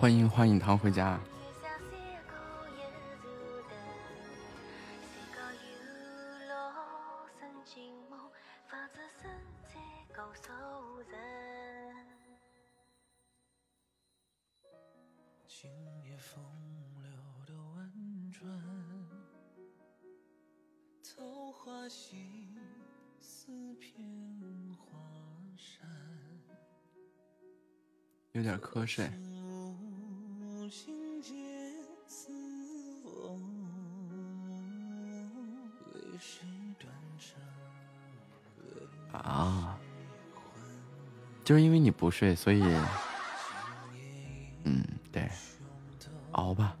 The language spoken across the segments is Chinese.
欢迎欢迎糖回家。有点瞌睡。就是因为你不睡，所以，嗯，对，熬吧，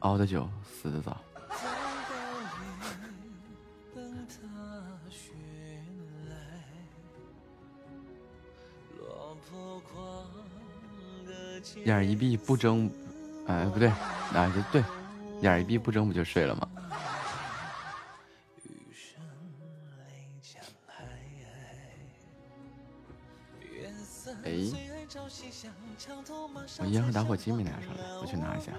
熬的久，死的早。眼一闭不睁，哎，不对，哪就对，眼一闭不睁不就睡了吗？机没拿上来，我去拿一下。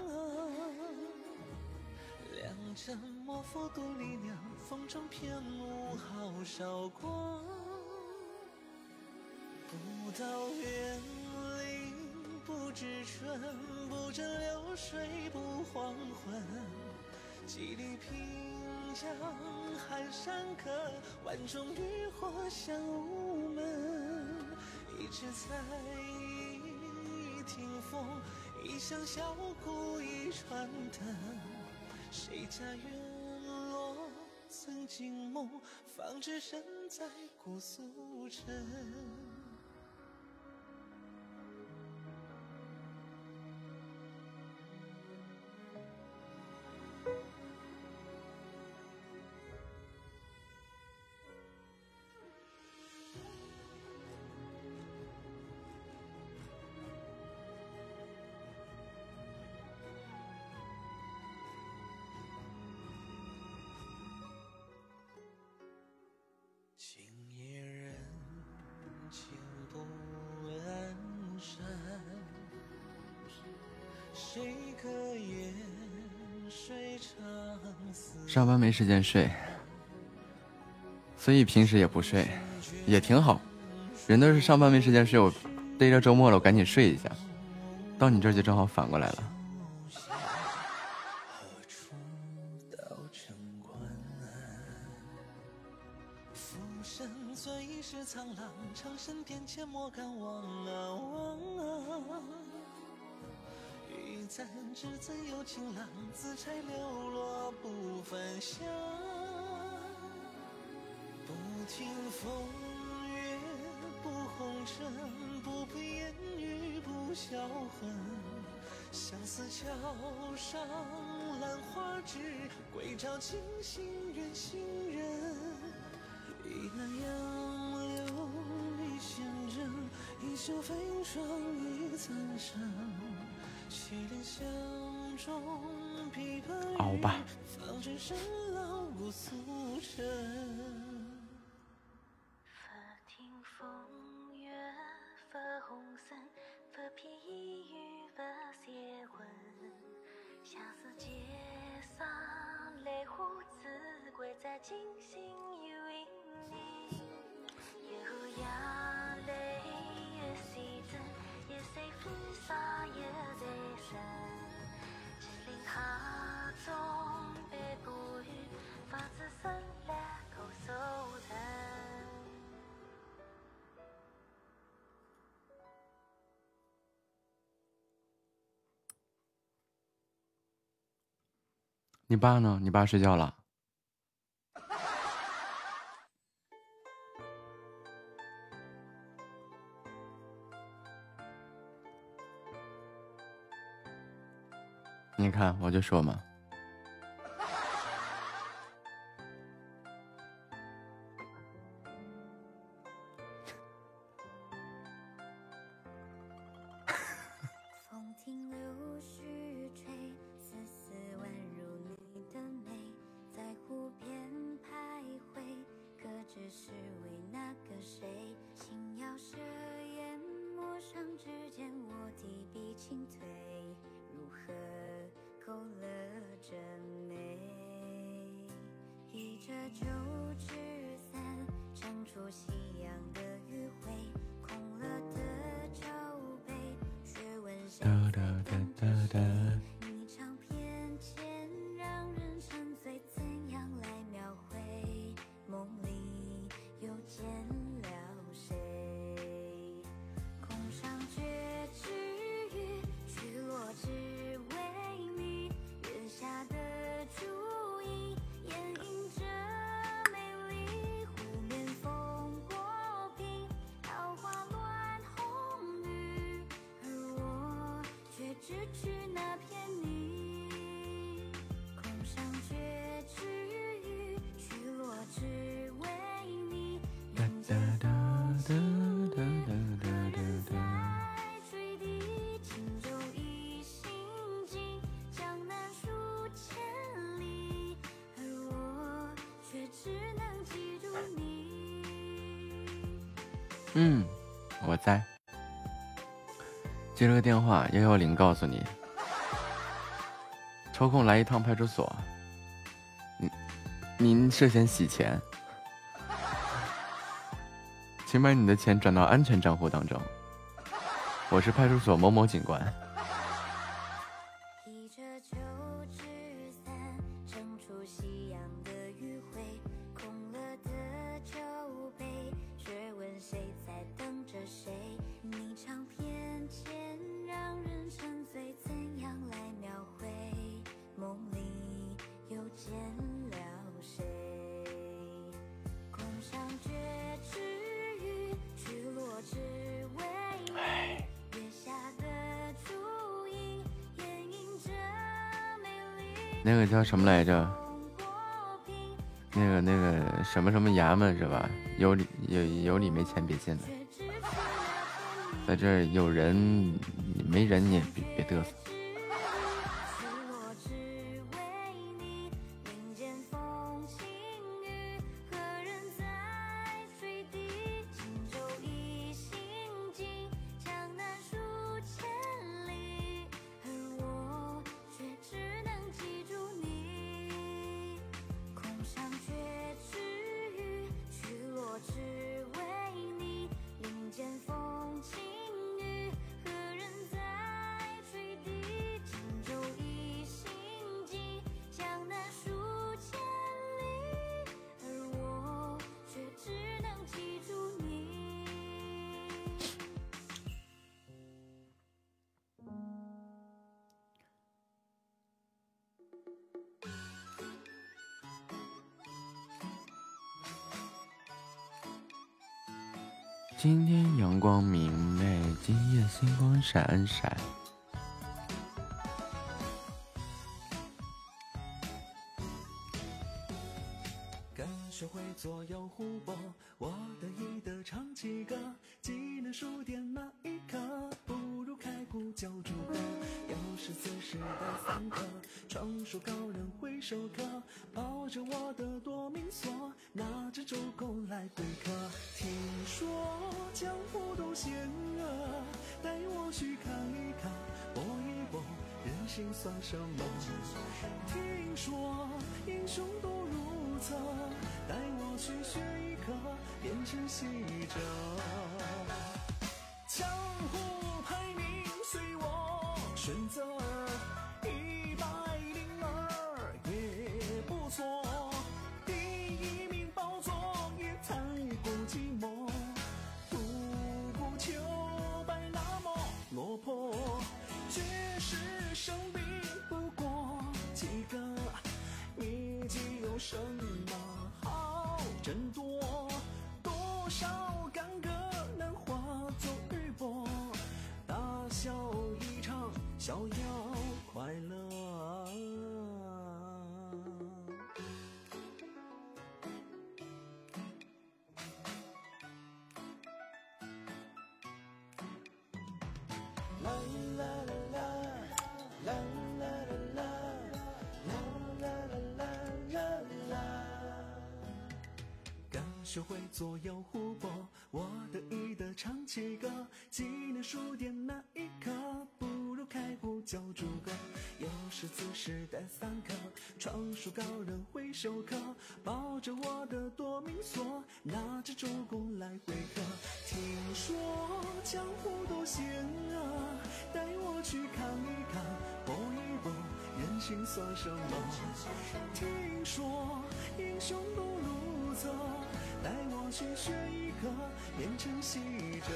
不知春，不争流水不黄昏。几里平江寒山客，万种渔火香午门。一池菜，一听风，一乡小鼓一船灯。谁家院落曾经梦，方知身在姑苏城。上班没时间睡，所以平时也不睡，也挺好。人都是上班没时间睡，我逮着周末了，我赶紧睡一下。到你这儿就正好反过来了。吧。你爸呢？你爸睡觉了。你看，我就说嘛。嗯，我在。接了个电话，幺幺零告诉你，抽空来一趟派出所。您您涉嫌洗钱，请把你的钱转到安全账户当中。我是派出所某某警官。什么来着？那个那个什么什么衙门是吧？有理有有理没钱别进来，在这儿有人没人你也别别嘚瑟。去学一个变成习者。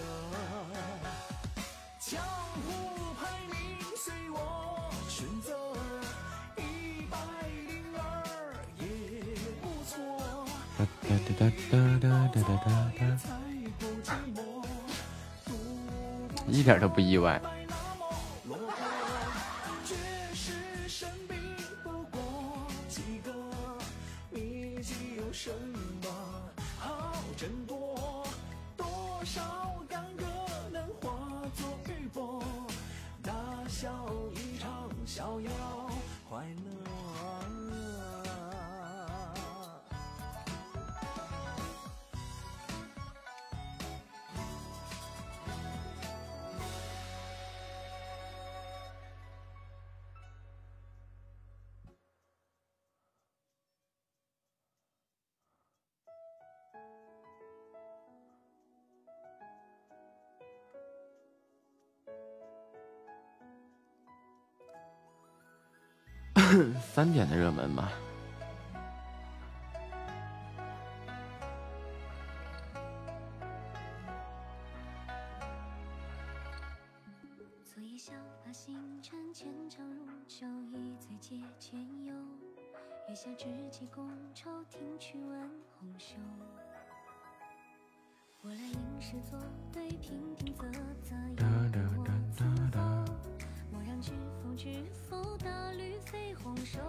江湖排名随我选择，一百零二也不错。哒哒哒哒哒哒哒哒。一点都不意外。听曲问红袖。我来吟诗作对，平平仄仄，又我自否？莫让知否知否，大绿肥红瘦。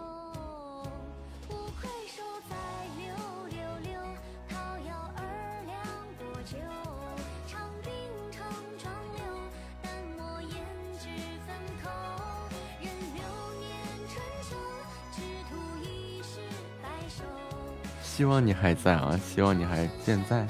无愧手再溜希望你还在啊！希望你还健在。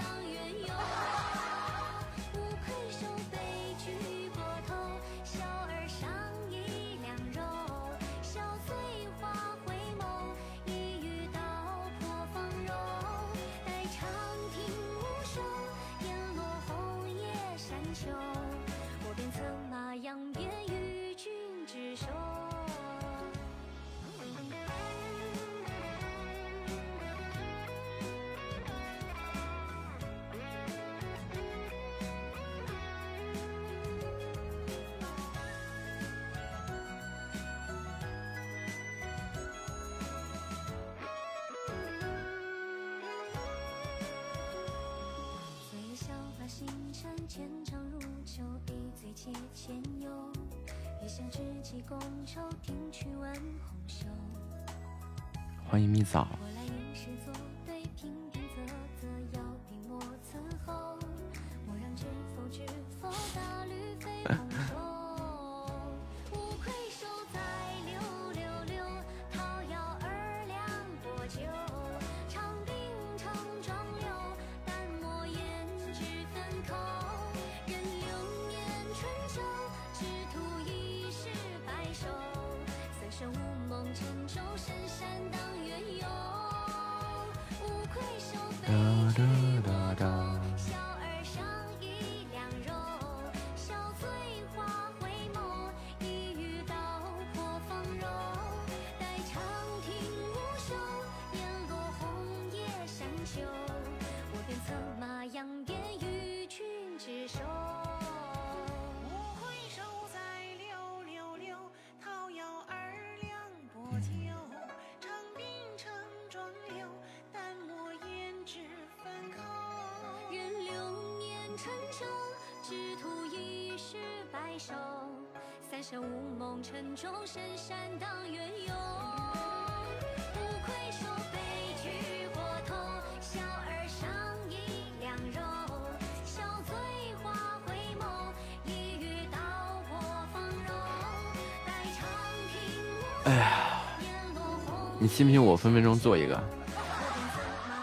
信不信我分分钟做一个？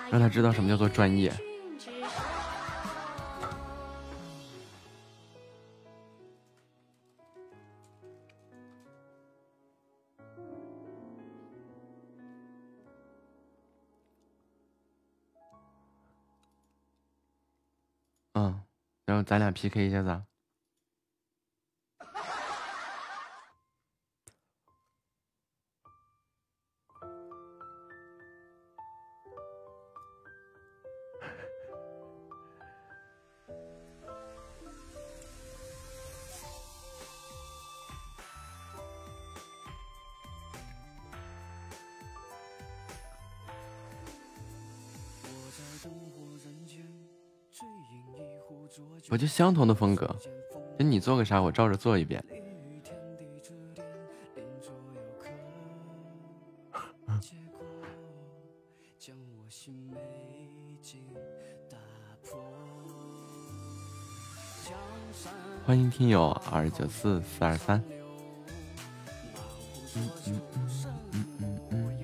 让他知道什么叫做专业。嗯然后咱俩 pk 一下子相同的风格，那你做个啥，我照着做一遍。欢迎听友二九四四二三。嗯嗯嗯嗯嗯。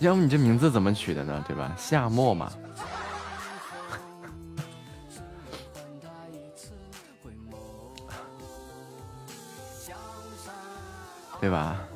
要不你这名字怎么取的呢？对吧？夏末嘛。对吧？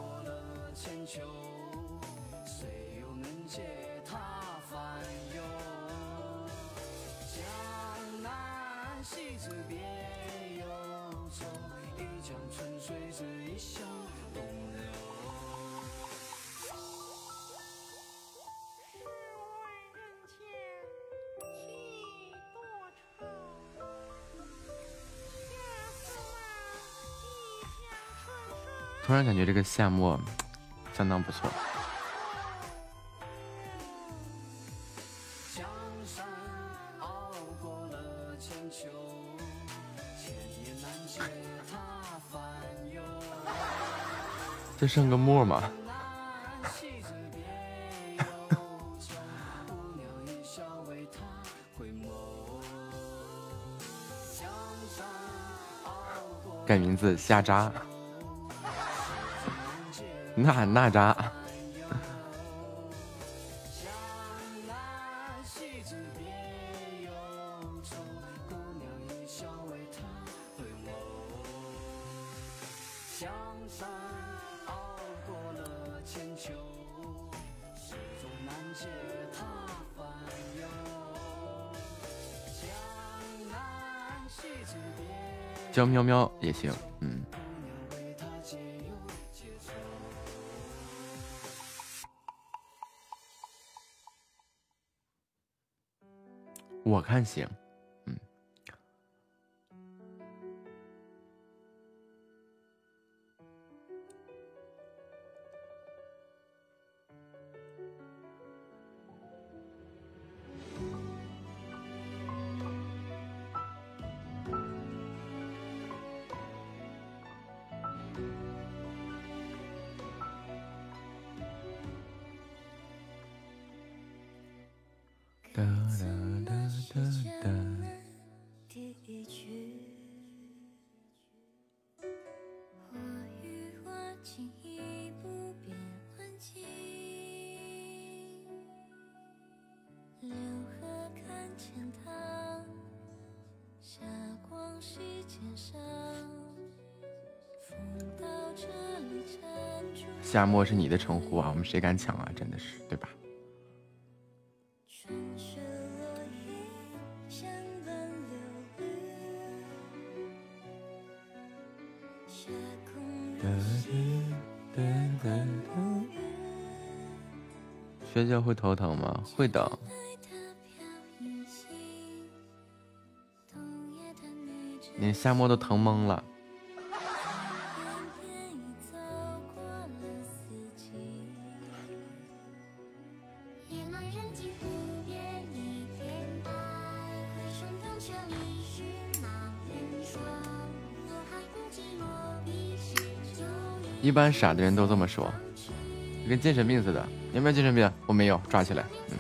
夏末相当不错。就剩个沫嘛。改名字夏渣。那那扎。叫喵喵也行。我看行。哒哒哒哒哒夏末是你的称呼啊，我们谁敢抢啊？真的是，对吧？会头疼吗？会的。你夏末都疼懵了。一般傻的人都这么说，跟精神病似的。你有没有精神病？我没有，抓起来。嗯。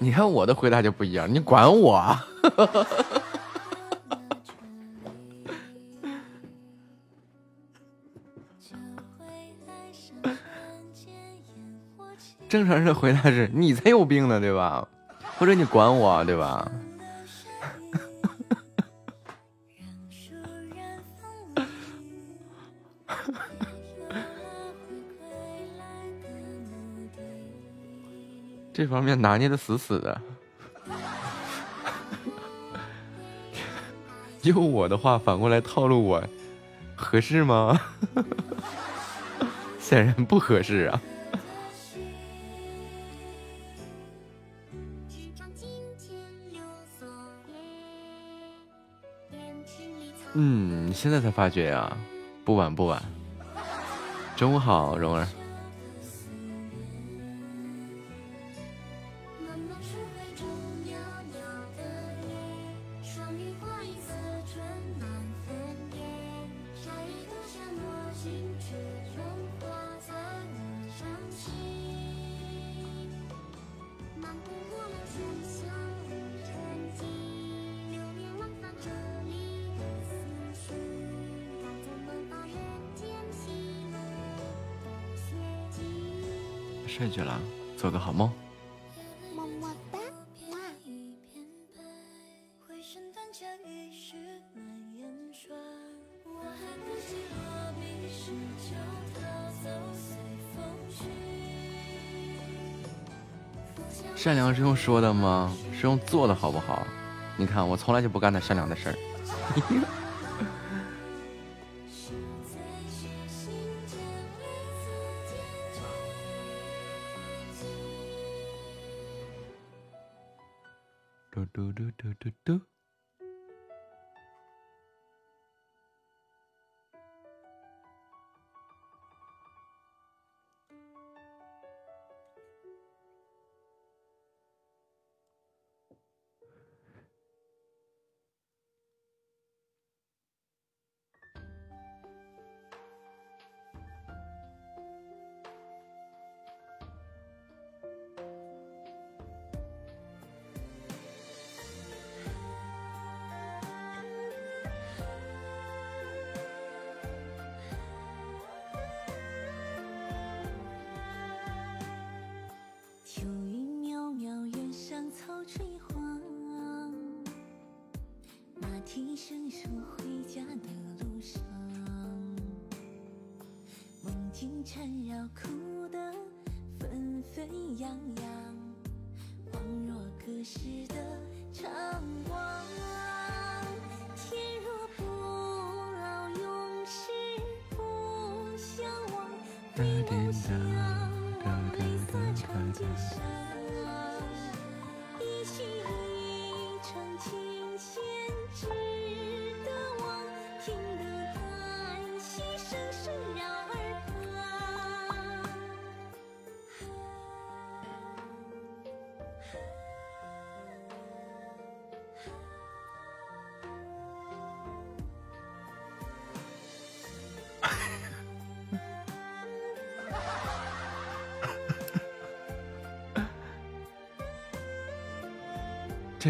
你看我的回答就不一样，你管我？正 常的回答是你才有病呢，对吧？或者你管我，对吧？这方面拿捏的死死的。用我的话反过来套路我，合适吗？显然不合适啊。现在才发觉呀，不晚不晚。中午好，蓉儿。说的吗？是用做的好不好？你看，我从来就不干那善良的事儿。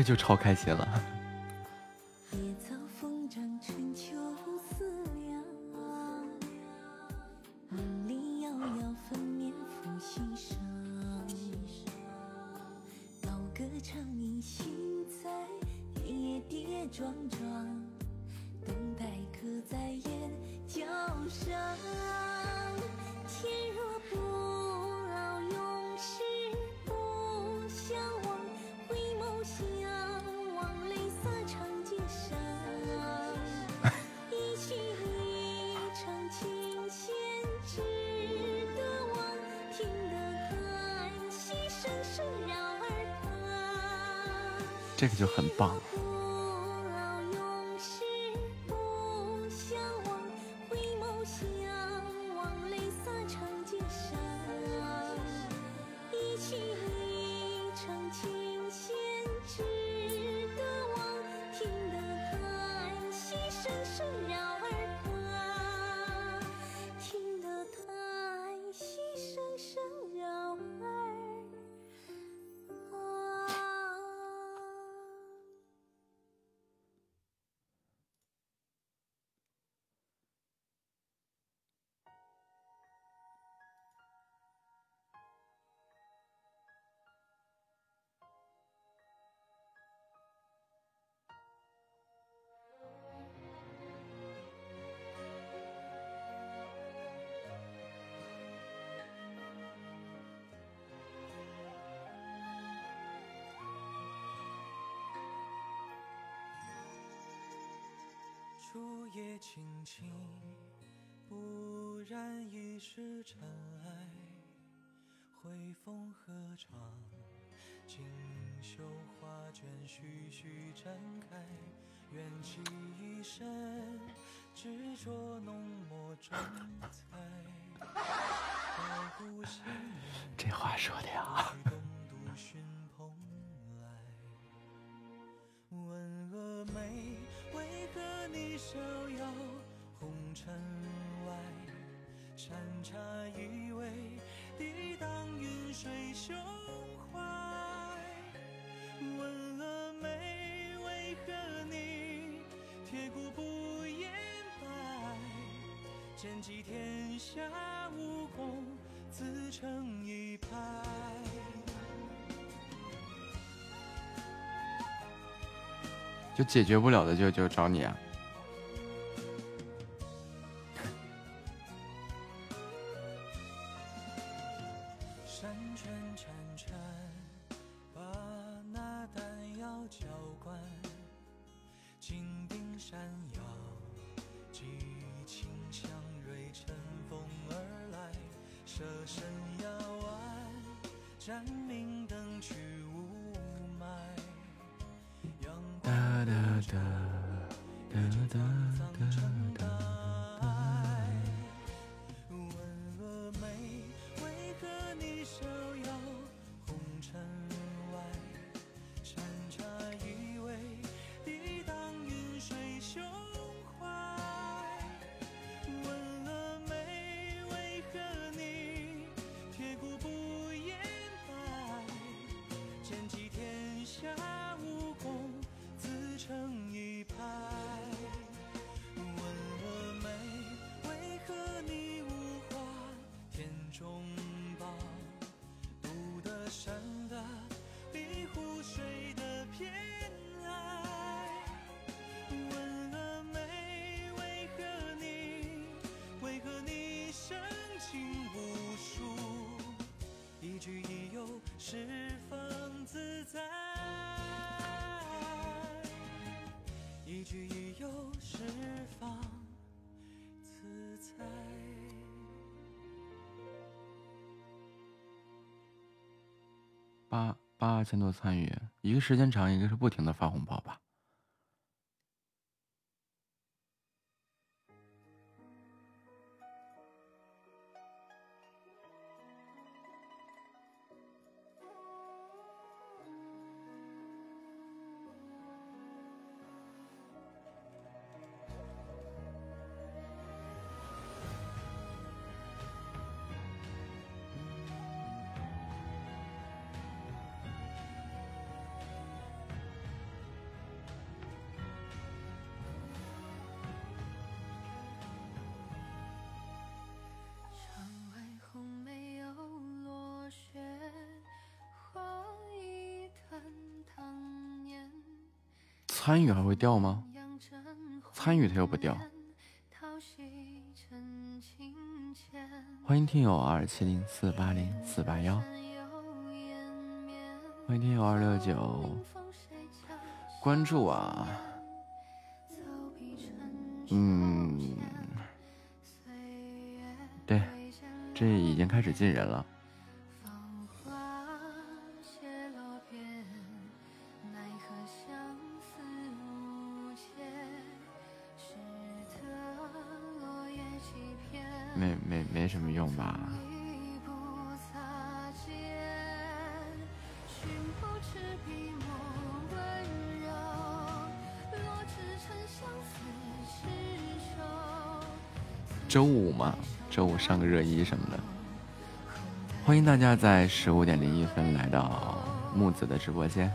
就超开心了。这个就很棒。徐展开。缘起一生，执着浓墨重彩。这话说的呀。问峨眉，为何你逍遥红尘外？禅茶一味，抵挡云水胸剑击天下武功，自成一派。就解决不了的就就找你啊！先多参与，一个时间长，一个是不停的发红包吧。参与还会掉吗？参与它又不掉。欢迎听友二七零四八零四八幺，欢迎听友二六九，关注啊！嗯，对，这已经开始进人了。周五上个热衣什么的，欢迎大家在十五点零一分来到木子的直播间，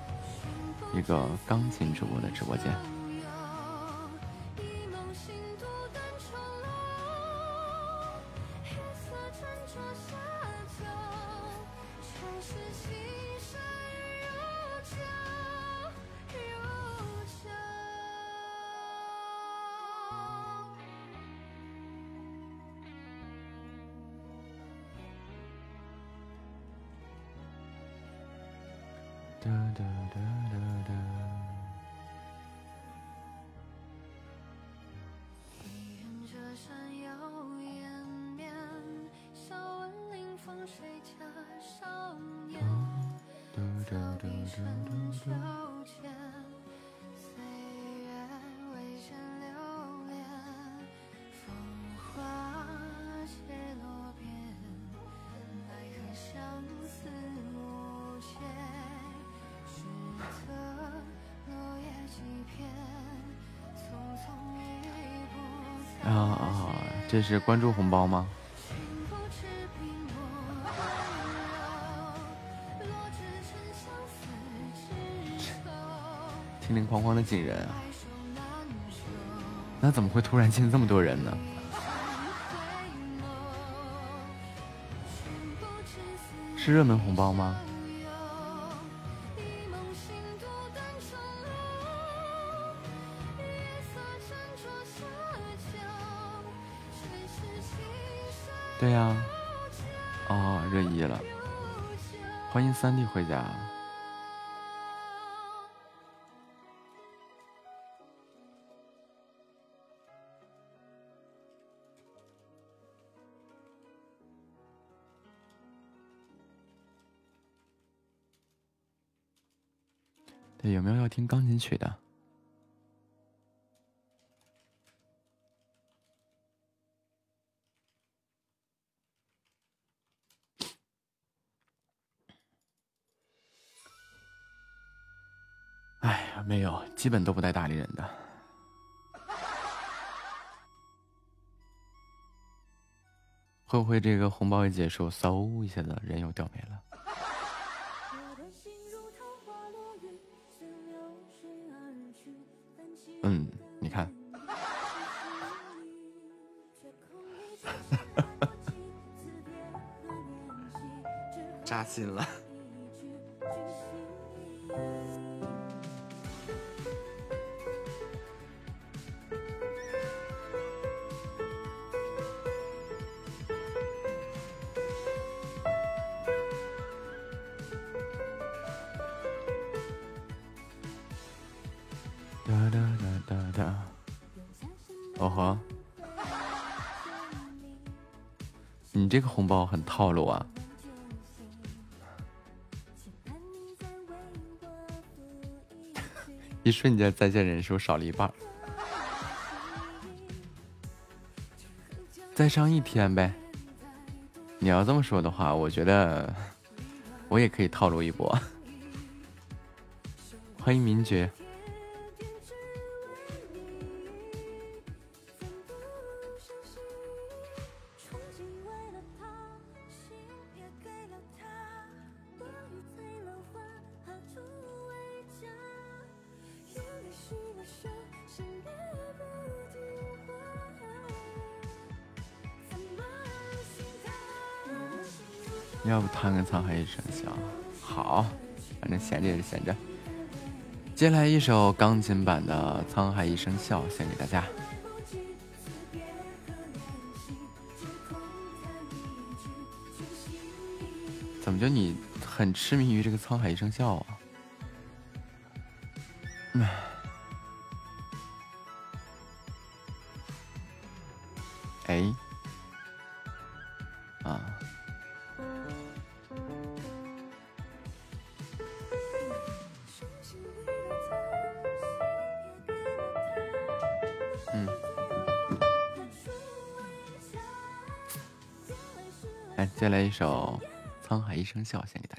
一个钢琴主播的直播间。这是关注红包吗？叮铃哐哐的进人，那怎么会突然进这么多人呢？是热门红包吗？对呀，哦，热议了，欢迎三弟回家。去的。哎呀？没有，基本都不带搭理人的。会不会这个红包一结束，嗖一下子人又掉没了？套路啊！一瞬间在线人数少了一半，再上一天呗。你要这么说的话，我觉得我也可以套路一波。欢迎名爵。也是闲着，接下来一首钢琴版的《沧海一声笑》献给大家。怎么就你很痴迷于这个《沧海一声笑》啊？声效》献给，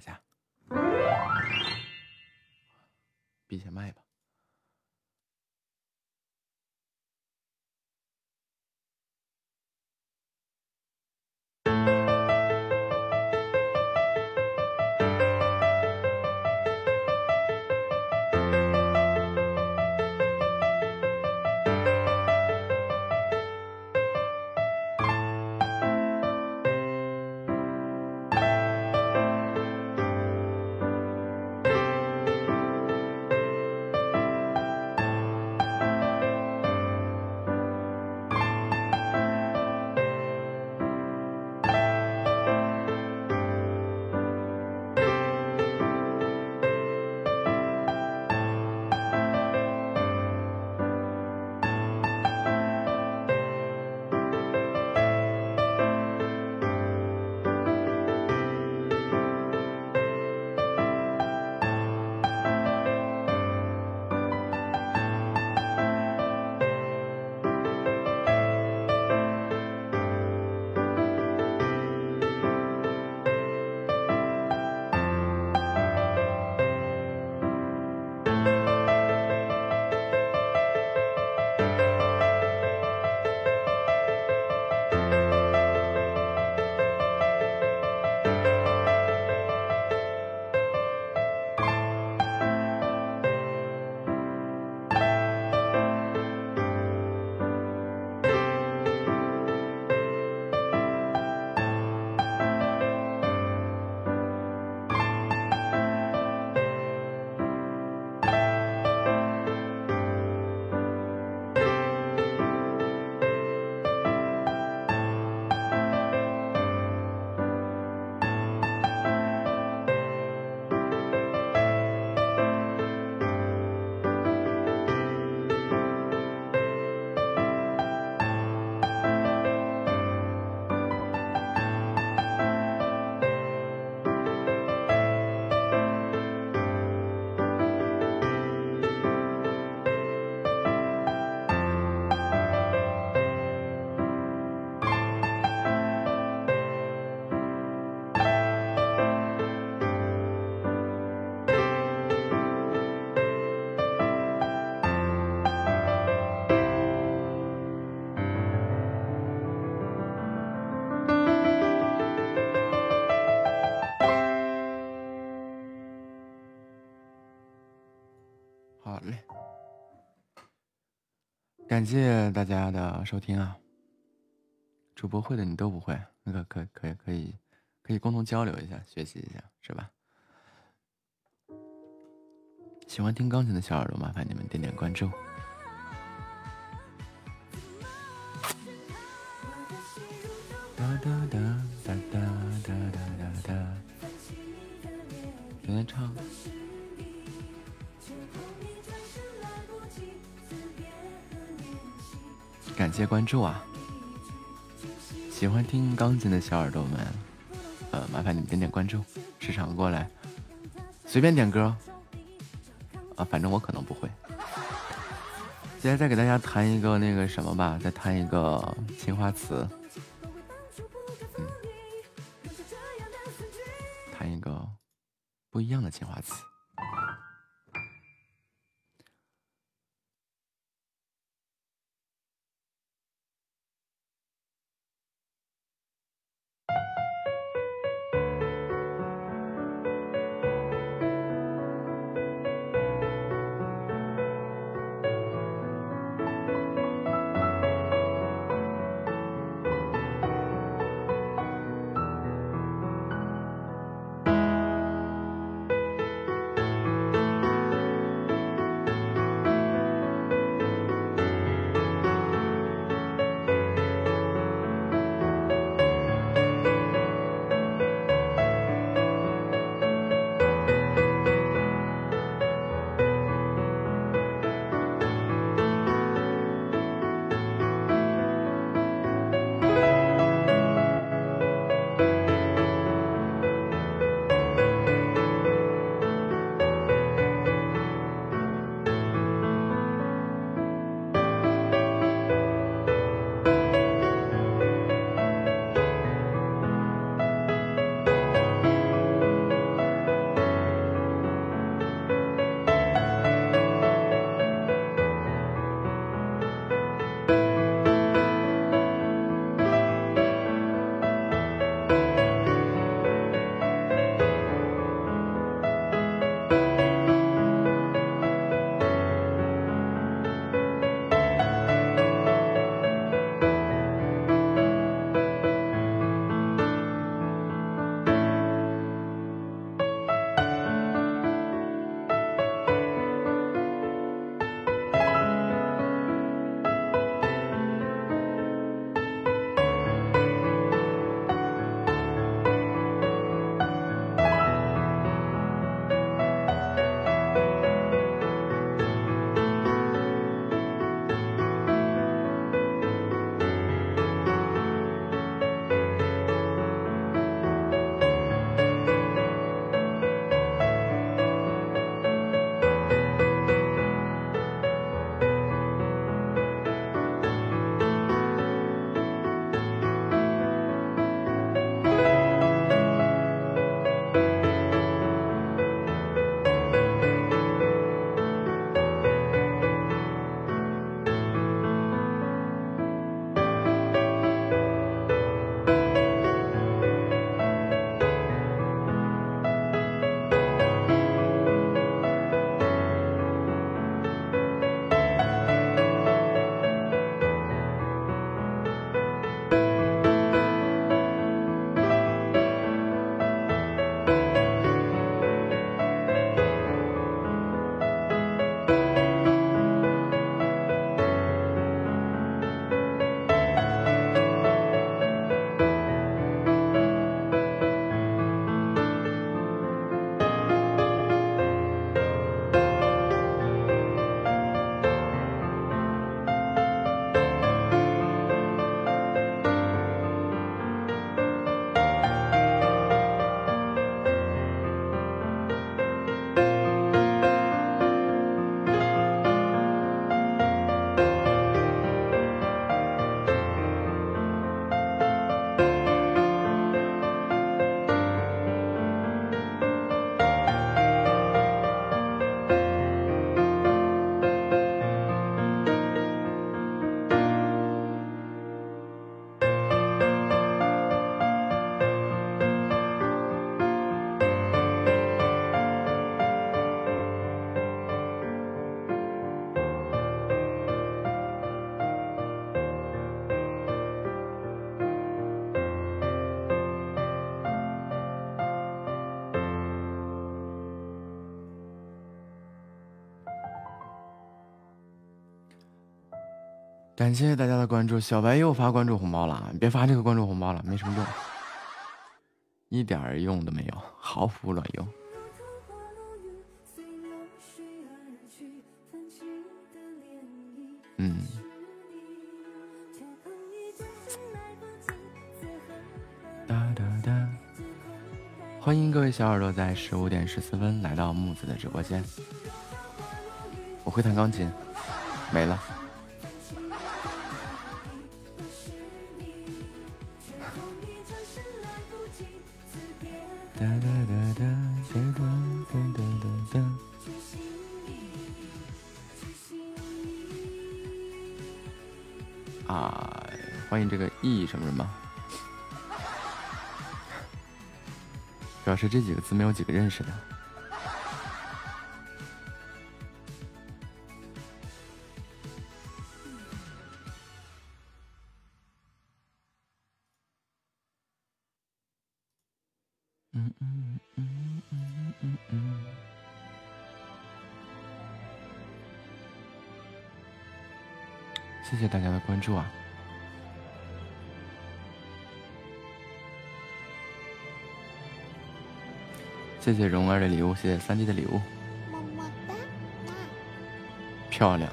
感谢大家的收听啊！主播会的你都不会，那个可可以可以可以共同交流一下，学习一下，是吧？喜欢听钢琴的小耳朵，麻烦你们点点关注。哒哒哒哒哒哒哒哒，有点唱。谢关注啊！喜欢听钢琴的小耳朵们，呃，麻烦你们点点关注，时常过来，随便点歌。啊，反正我可能不会。今天再给大家弹一个那个什么吧，再弹一个《青花瓷》。嗯，弹一个不一样的《青花瓷》。感谢大家的关注，小白又发关注红包了，别发这个关注红包了，没什么用，一点用都没有，毫无卵用。嗯。欢迎各位小耳朵在十五点十四分来到木子的直播间。我会弹钢琴，没了。什么什么，表示这几个字没有几个认识的。谢谢蓉儿的礼物，谢谢三弟的礼物，么么哒，漂亮！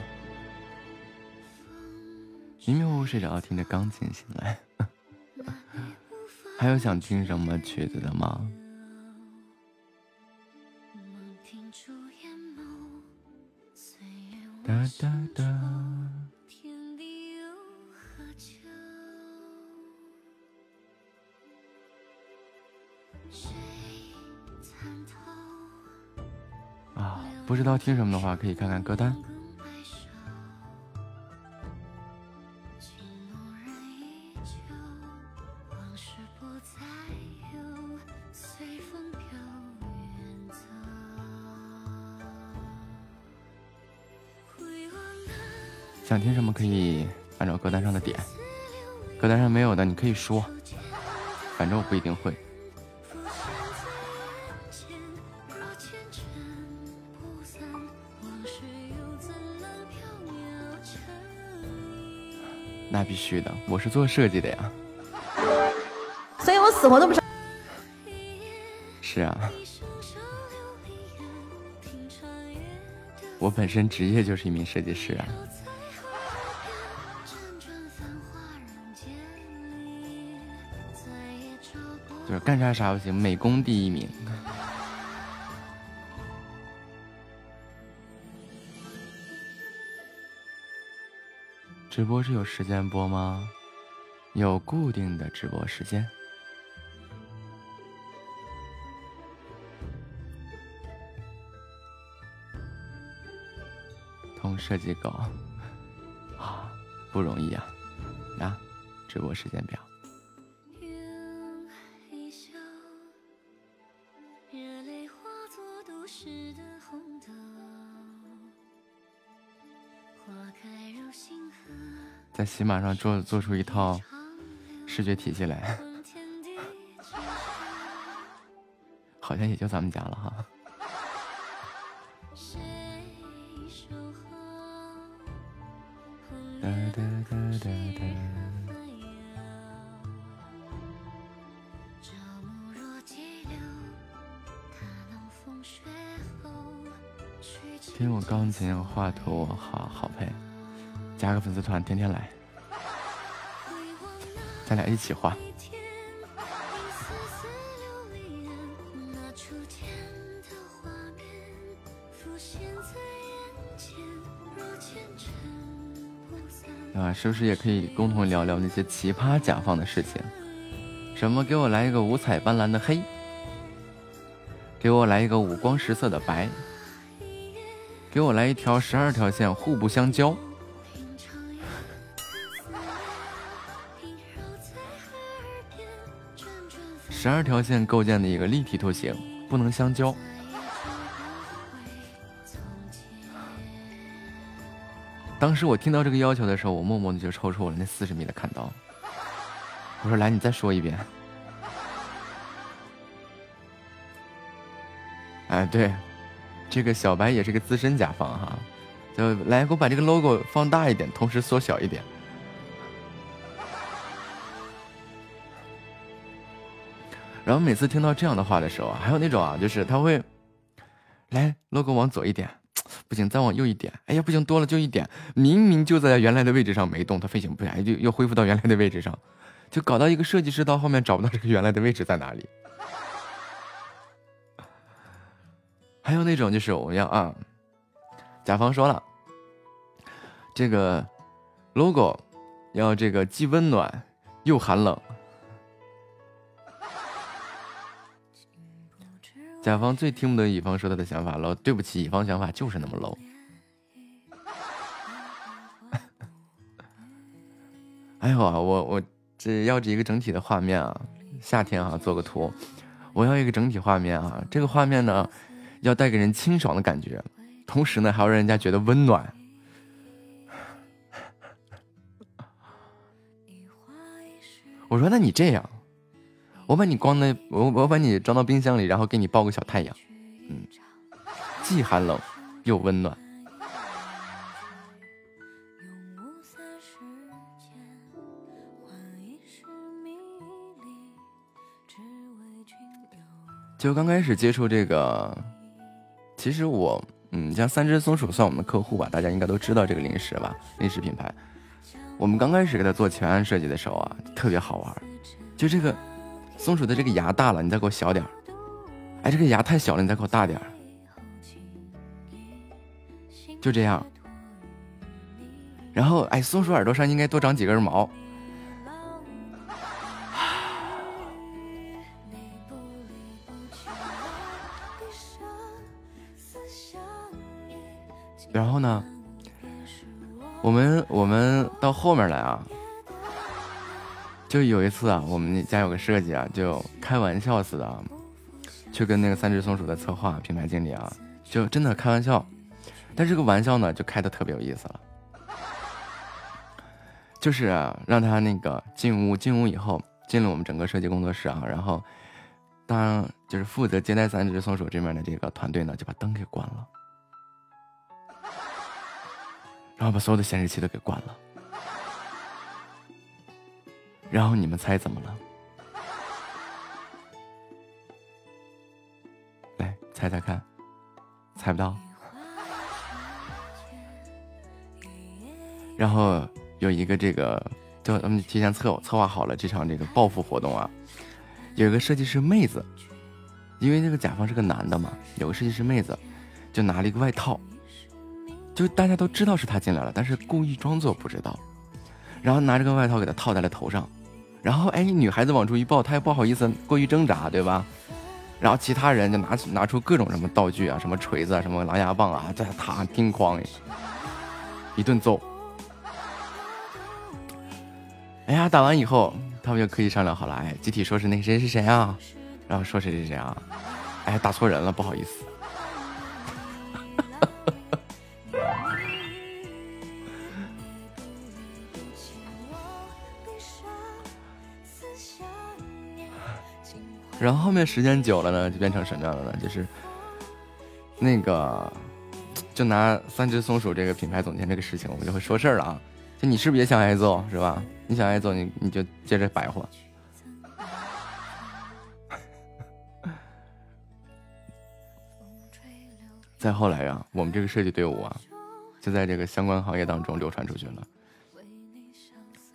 迷迷糊糊睡着，听着钢琴醒来，还有想听什么曲子的吗？听什么的话，可以看看歌单。想听什么可以按照歌单上的点，歌单上没有的你可以说，反正我不一定会。那必须的，我是做设计的呀，所以我死活都不上。是啊，我本身职业就是一名设计师啊。就是干啥啥不行，美工第一名。直播是有时间播吗？有固定的直播时间。通设计稿啊，不容易啊！啊，直播时间表。在喜马上做做出一套视觉体系来，好像也就咱们家了哈。哒哒哒哒哒。听我钢琴画图，好好配。加个粉丝团，天天来，咱俩一起画。啊，是不是也可以共同聊聊那些奇葩甲方的事情？什么？给我来一个五彩斑斓的黑，给我来一个五光十色的白，给我来一条十二条线互不相交。十二条线构建的一个立体图形不能相交。当时我听到这个要求的时候，我默默的就抽出我那四十米的砍刀。我说：“来，你再说一遍。”哎，对，这个小白也是个资深甲方哈，就来给我把这个 logo 放大一点，同时缩小一点。然后每次听到这样的话的时候，还有那种啊，就是他会来 logo 往左一点，不行，再往右一点，哎呀，不行，多了就一点，明明就在原来的位置上没动，它飞行不下来，就又恢复到原来的位置上，就搞到一个设计师到后面找不到这个原来的位置在哪里。还有那种就是我们要啊，甲方说了，这个 logo 要这个既温暖又寒冷。甲方最听不得乙方说他的想法了，对不起，乙方想法就是那么 low。哎呦啊，我我这要这一个整体的画面啊，夏天啊做个图，我要一个整体画面啊，这个画面呢要带给人清爽的感觉，同时呢还要让人家觉得温暖。我说那你这样。我把你光的，我我把你装到冰箱里，然后给你抱个小太阳，嗯，既寒冷又温暖。就刚开始接触这个，其实我，嗯，像三只松鼠算我们的客户吧，大家应该都知道这个零食吧，零食品牌。我们刚开始给他做全案设计的时候啊，特别好玩，就这个。松鼠的这个牙大了，你再给我小点儿。哎，这个牙太小了，你再给我大点儿。就这样。然后，哎，松鼠耳朵上应该多长几根毛。然后呢？我们我们到后面来啊。就有一次啊，我们家有个设计啊，就开玩笑似的，去跟那个三只松鼠的策划品牌经理啊，就真的开玩笑，但这个玩笑呢，就开的特别有意思了，就是让他那个进屋，进屋以后进了我们整个设计工作室啊，然后当就是负责接待三只松鼠这边的这个团队呢，就把灯给关了，然后把所有的显示器都给关了。然后你们猜怎么了？来猜猜看，猜不到。然后有一个这个，就他们提前策策划好了这场这个报复活动啊。有一个设计师妹子，因为那个甲方是个男的嘛，有个设计师妹子就拿了一个外套，就大家都知道是他进来了，但是故意装作不知道，然后拿这个外套给他套在了头上。然后，哎，女孩子往出一抱，他也不好意思过于挣扎，对吧？然后其他人就拿拿出各种什么道具啊，什么锤子啊，什么狼牙棒啊，在他叮哐一顿揍。哎呀，打完以后，他们就可以商量好了，哎，集体说是那谁是谁啊？然后说谁谁谁啊？哎，打错人了，不好意思。然后后面时间久了呢，就变成什么样的呢？就是那个，就拿三只松鼠这个品牌总监这个事情，我们就会说事儿了啊。就你是不是也想挨揍，是吧？你想挨揍，你你就接着白活。再后来啊，我们这个设计队伍啊，就在这个相关行业当中流传出去了。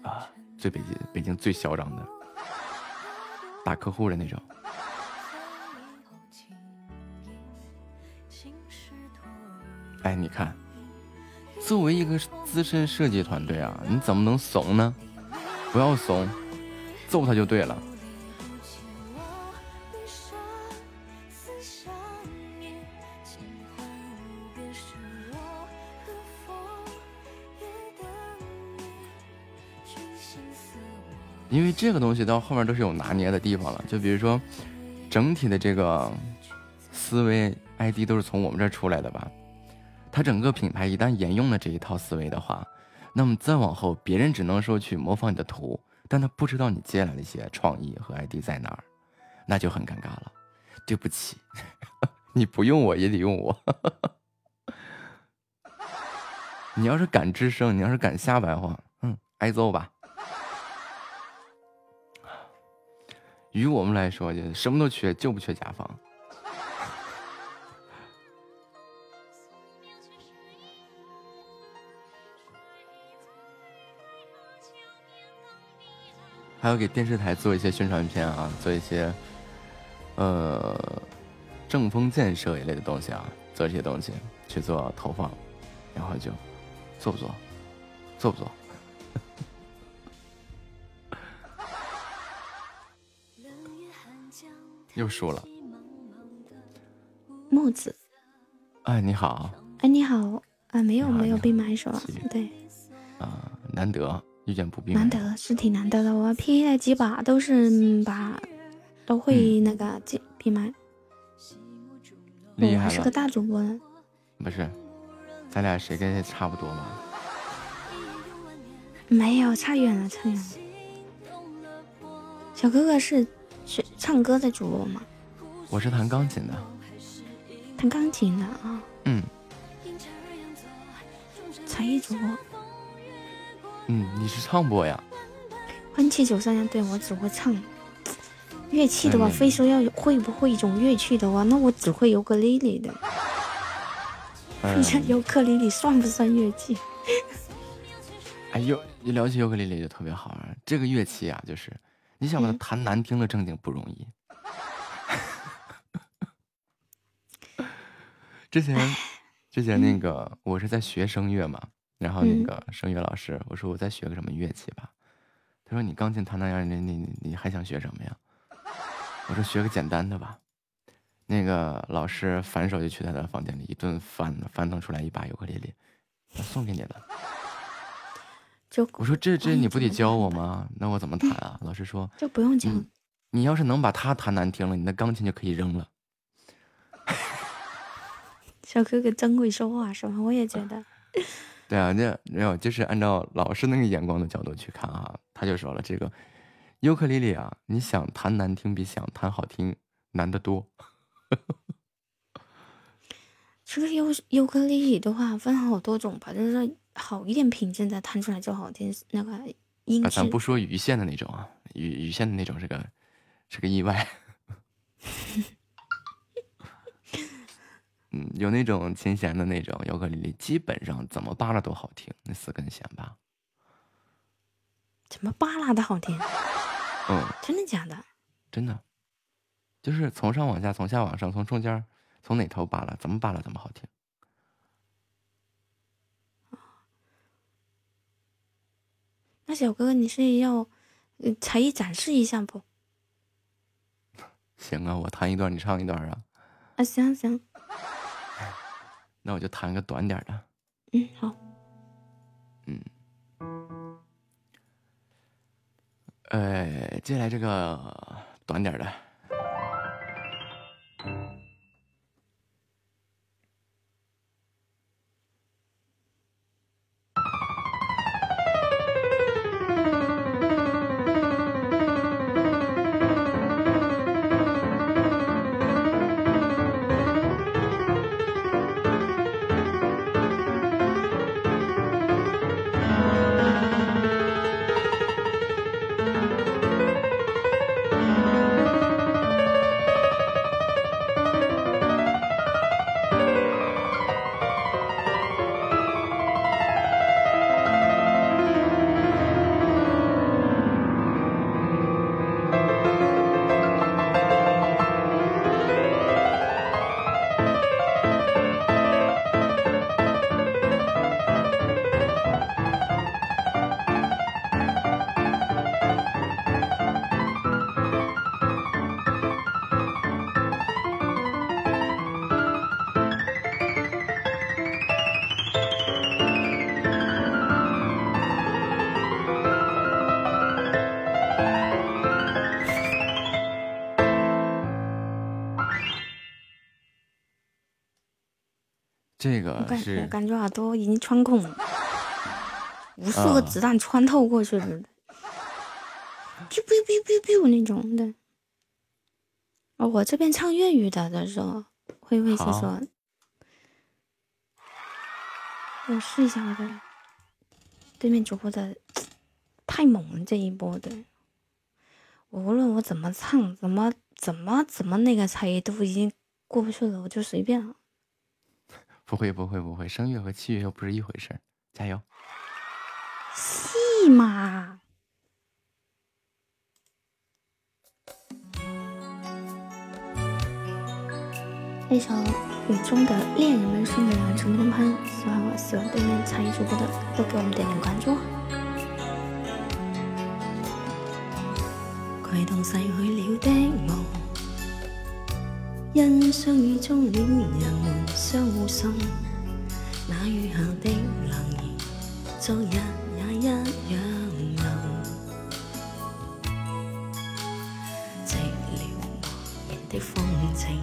啊，最北京北京最嚣张的，打客户的那种。哎，你看，作为一个资深设计团队啊，你怎么能怂呢？不要怂，揍他就对了。因为这个东西到后面都是有拿捏的地方了，就比如说，整体的这个思维 ID 都是从我们这儿出来的吧。他整个品牌一旦沿用了这一套思维的话，那么再往后，别人只能说去模仿你的图，但他不知道你接下来的一些创意和 ID 在哪儿，那就很尴尬了。对不起，你不用我也得用我。你要是敢吱声，你要是敢瞎白话，嗯，挨揍吧。于我们来说，就什么都缺，就不缺甲方。还要给电视台做一些宣传片啊，做一些呃政风建设一类的东西啊，做这些东西去做投放，然后就做不做，做不做？又输了。木子，哎，你好。哎，你好。啊，没有没有闭麦是吧？对。啊，难得遇见不闭麦。难得是挺难得的，我 P 了几把都是把都会那个闭闭麦。厉害了。是个大主播。不是，咱俩谁跟谁差不多吗？没有，差远了，差远了。小哥哥是。是唱歌的主播吗？我是弹钢琴的。弹钢琴的啊。嗯。才艺主播。嗯，你是唱播呀？欢七九三呀，对我只会唱。乐器的话，非说要会不会一种乐器的话，那我只会尤克里里的。你想尤克里里算不算乐器？哎呦，一聊起尤克里里就特别好玩。这个乐器啊，就是。你想把它弹难听的正经不容易。之前，之前那个我是在学声乐嘛，然后那个声乐老师，我说我再学个什么乐器吧，他说你钢琴弹那样，你你你还想学什么呀？我说学个简单的吧。那个老师反手就去他的房间里一顿翻，翻腾出来一把尤克里里，送给你了。我说这这你不得教我吗？那我怎么弹啊？老师说 就不用教。你要是能把它弹难听了，你的钢琴就可以扔了。小哥哥真会说话是吧？我也觉得。对啊，这没有就是按照老师那个眼光的角度去看啊，他就说了这个尤克里里啊，你想弹难听比想弹好听难得多。这个尤尤克里里的话分好多种吧，就是说。好一点品质的弹出来就好听，那个音质。咱不说鱼线的那种啊，鱼鱼线的那种是个是个意外。嗯，有那种琴弦的那种尤克里里，基本上怎么扒拉都好听，那四根弦吧。怎么扒拉的好听？嗯，真的假的？真的，就是从上往下，从下往上，从中间，从哪头扒拉，怎么扒拉怎么好听。那小哥哥，你是要才艺展示一下不？行啊，我弹一段，你唱一段啊。啊，行行。那我就弹个短点的。嗯，好。嗯。呃，接下来这个短点的。这个是，我感觉耳朵已经穿孔了，无数个子弹穿透过去了，就 biu biu biu biu 那种的。哦，我这边唱粤语的的时候，会不会说说？我试一下我的对面主播的太猛了这一波的，无论我怎么唱，怎么怎么怎么那个才都已经过不去了，我就随便了。不会不会不会，声乐和器乐又不是一回事儿，加油！戏嘛。那首《雨中的恋人们》送给了直播间朋友，喜欢我、喜欢对面参与主播的，都给我们点点关注。携同逝去了的梦，因相遇中恋人们相互送，那雨下的冷言，昨日也一样浓。寂寥无言的风情，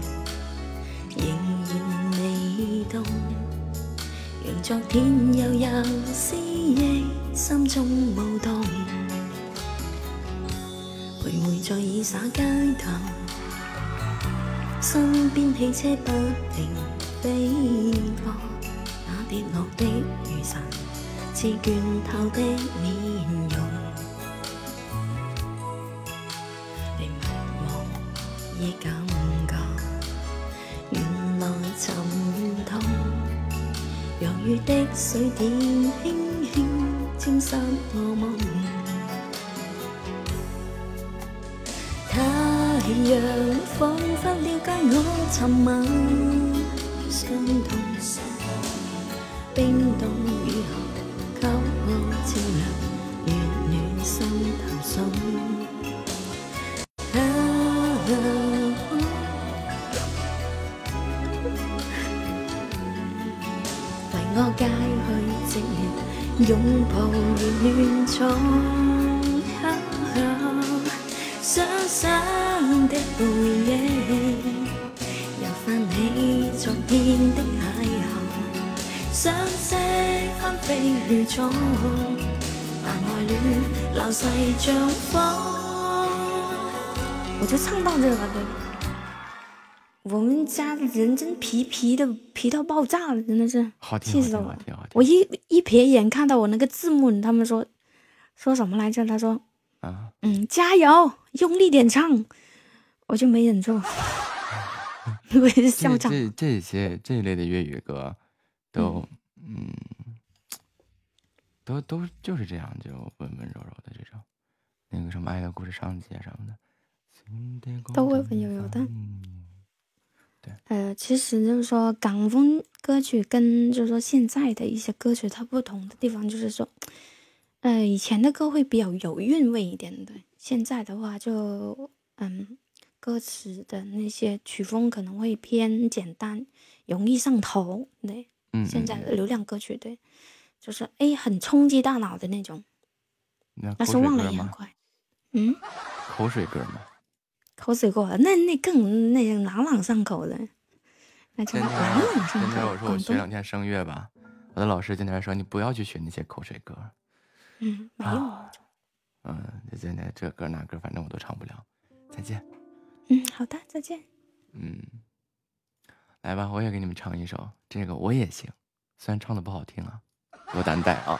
仍然未动，让昨天悠悠思忆心中舞动。徘徊在雨洒街头，身边汽车不停飞过，那跌落的雨伞似倦透的面容，被迷惘已感觉，原来沉痛，若雨的水点轻轻沾湿我梦。不了解我沉默伤痛，冰冻雨后我就唱到这个，对。我们家的人真皮皮的，皮到爆炸了，真的是，好气死我了！我一一瞥眼看到我那个字幕，他们说说什么来着？他说啊，嗯，加油，用力点唱，我就没忍住，我也是笑场。这这这些这一类的粤语歌，都嗯，都都就是这样，就温温柔柔的这种，那个什么《爱的故事上集》什么的，都温温柔柔的。对，呃，其实就是说港风歌曲跟就是说现在的一些歌曲它不同的地方，就是说，呃，以前的歌会比较有韵味一点的，现在的话就嗯，歌词的那些曲风可能会偏简单，容易上头。对，嗯，现在的流量歌曲，对，就是哎很冲击大脑的那种，那但是忘了？也很快。嗯，口水歌吗。口水歌，那那更那朗朗上口的，那叫朗朗上今天我说我学两天声乐吧，我的老师今天说你不要去学那些口水歌，嗯，没用。啊嗯，这现在这歌那歌反正我都唱不了。再见，嗯，好的，再见。嗯，来吧，我也给你们唱一首，这个我也行，虽然唱的不好听啊，多担待啊。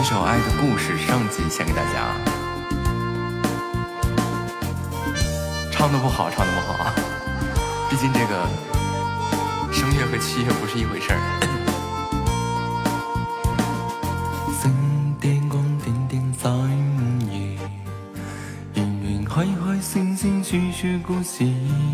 一首《爱的故事》上集献给大家，唱的不好，唱的不好啊，毕竟这个声乐和器乐不是一回事儿。說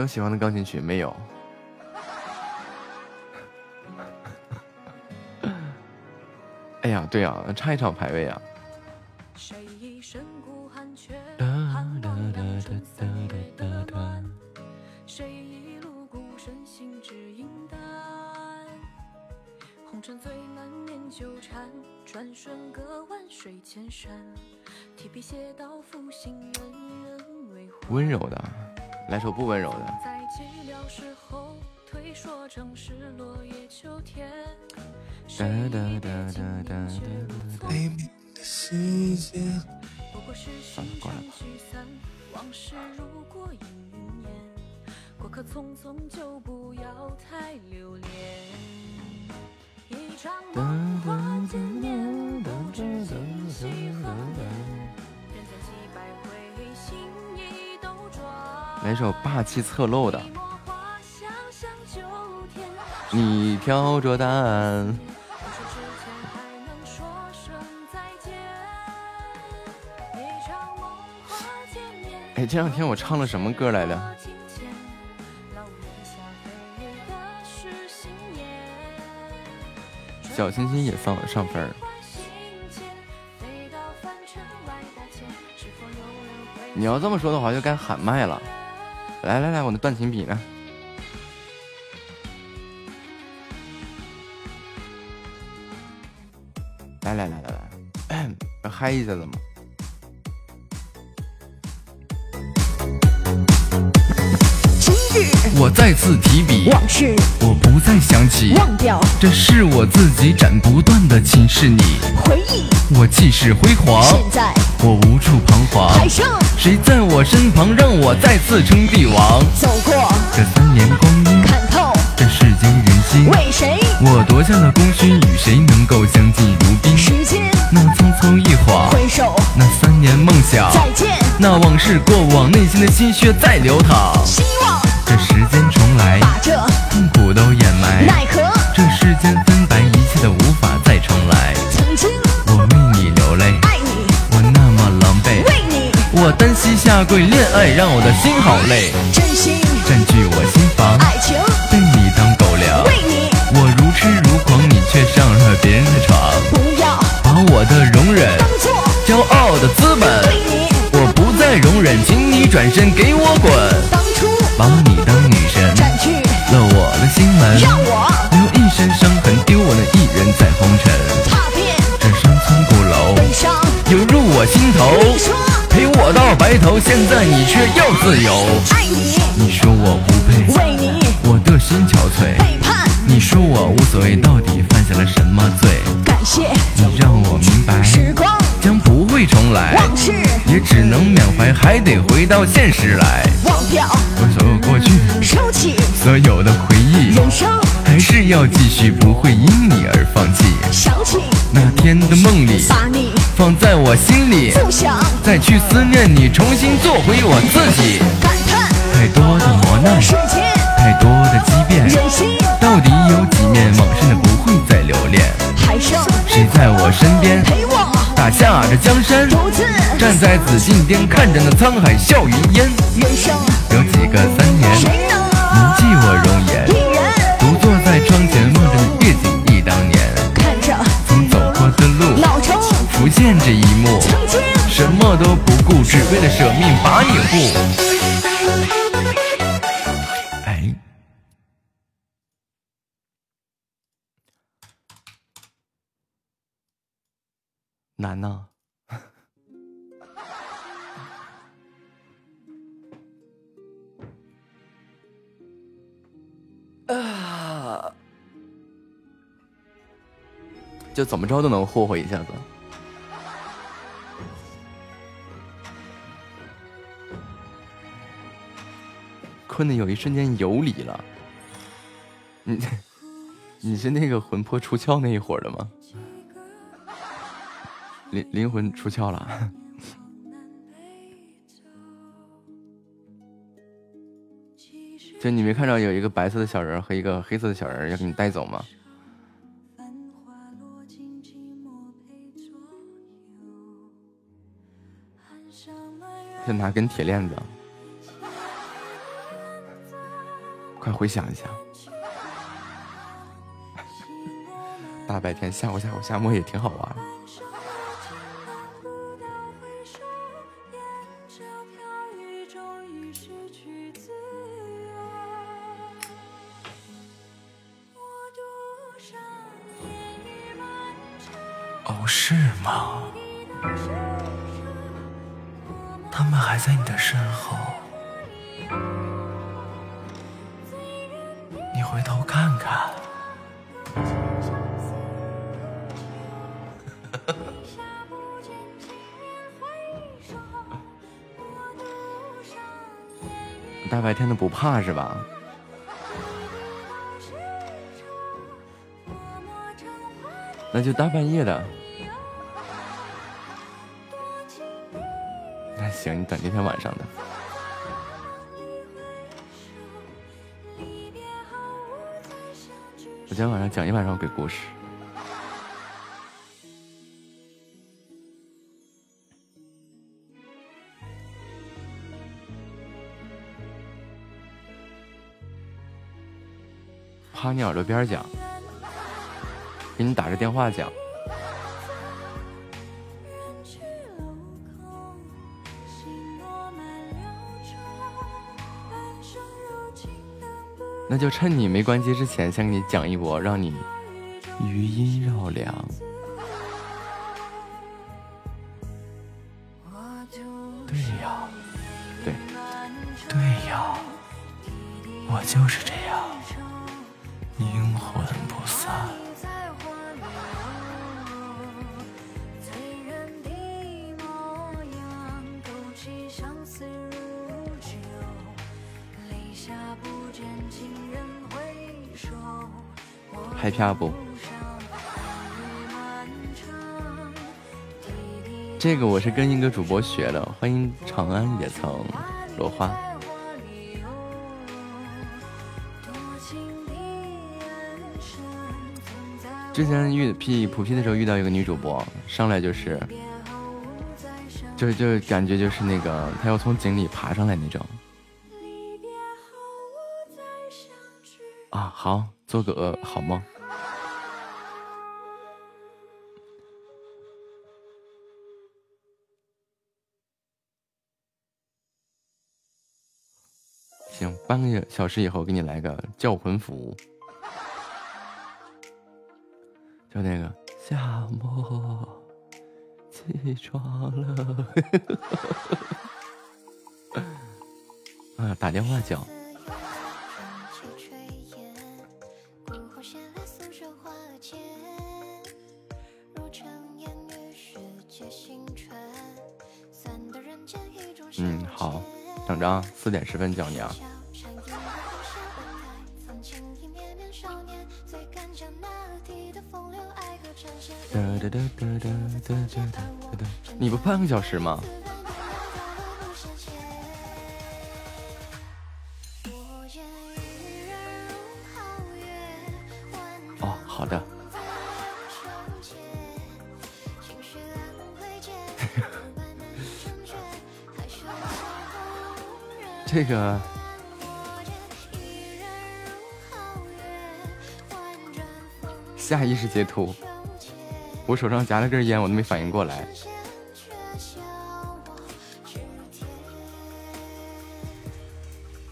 有喜欢的钢琴曲？没有。哎呀，对呀、差一场排位啊。谁一？谁一路孤身行至阴淡？红尘最难免纠缠，转瞬隔万水千山。提笔写道。温柔的，来首不温柔的。在寂寥时候推说成是落叶秋天。哒哒哒哒哒哒哒。世界。不过来首霸气侧漏的。你挑着担。哎，这两天我唱了什么歌来着？小清新也上上分儿。你要这么说的话，就该喊麦了。来来来，我的断情笔呢？来来来来来，要 嗨一下子吗？我再次提笔，往事。我不再想起，忘掉，这是我自己斩不断的情是你。回忆。我气势辉煌，现在。我无处彷徨。海上。谁在我身旁，让我再次称帝王？走过，这三年光阴，这世间人心，为谁？我夺下了功勋，与谁能够相敬如宾？时间。那匆匆一晃，回首，那三年梦想，再见，那往事过往，内心的心血在流淌。希望。这时间重来，把这痛苦都掩埋。奈何这世间分白，一切都无法再重来。曾经。我为你流泪，爱你，我那么狼狈，为你。我我单膝下跪，恋爱让我的心好累，真心。占据我心房，爱情却上了别人的床，不要把我的容忍当做骄傲的资本，我不再容忍，请你转身给我滚，当初把你当女神，占据了我的心门，让我。留一身伤痕，丢我了一人在红尘，踏遍。这山村古楼悲伤。涌入我心头，你说。陪我到白头，现在你却要自由，爱你，你说我不配，为你我的心憔悴，背叛，你说我无所谓，到底犯下了什么罪？感谢。你让我明白，时光将不会重来，往事。也只能缅怀，还得回到现实来。忘掉，我所有过去，收起。所有的回忆，人生，还是要继续，不会因你而放弃。想起。那天的梦里，把你放在我心里，不想再去思念你，重新做回我自己。感叹。太多的磨难，世间太多的畸变，到底有几面往事的不会再留恋？还剩谁在我身边？陪我。打下这江山？站在紫禁巅，看着那沧海笑云烟。人生，有几个三年，谁能铭记我容颜？独坐在窗前，望着那月景忆当年。看着。曾走过的路，浮现这一幕，曾经什么都不顾，只为了舍命把你护。难呐、啊！就怎么着都能霍霍一下子。困的有一瞬间有理了。你 你是那个魂魄出窍那一会的吗？灵灵魂出窍了。就你没看到有一个白色的小人和一个黑色的小人要给你带走吗？就拿根铁链子，快回想一下。大白天吓唬吓唬夏末也挺好玩。哦，是吗？他们还在你的身后，你回头看看。大白天的不怕是吧？那就大半夜的。那行，你等今天晚上的。我今天晚上讲一晚上鬼故事。趴你耳朵边讲，给你打着电话讲。那就趁你没关机之前，先给你讲一波，让你余音绕梁。对呀，对，对呀，我就是这样，阴魂不散。害怕不？这个我是跟一个主播学的，欢迎长安也曾落花。之前遇 P 普 P 的时候遇到一个女主播，上来就是就就感觉就是那个她要从井里爬上来那种。啊，好，做个好梦。行，半个小时以后给你来个叫魂符，就那个夏末起床了 啊，打电话叫。等着啊，四点十分叫你啊。你不半个小时吗？这个。下意识截图，我手上夹了根烟，我都没反应过来。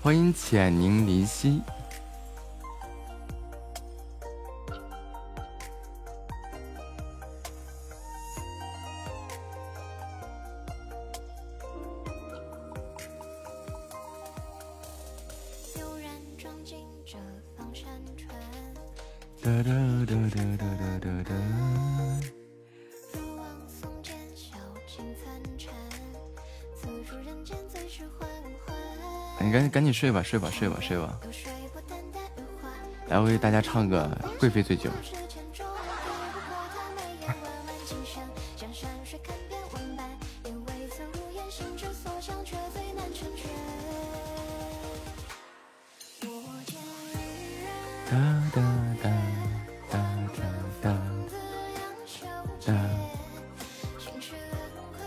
欢迎浅凝离析。睡吧，睡吧，睡吧，睡吧。来，我给大家唱个《贵妃醉酒》。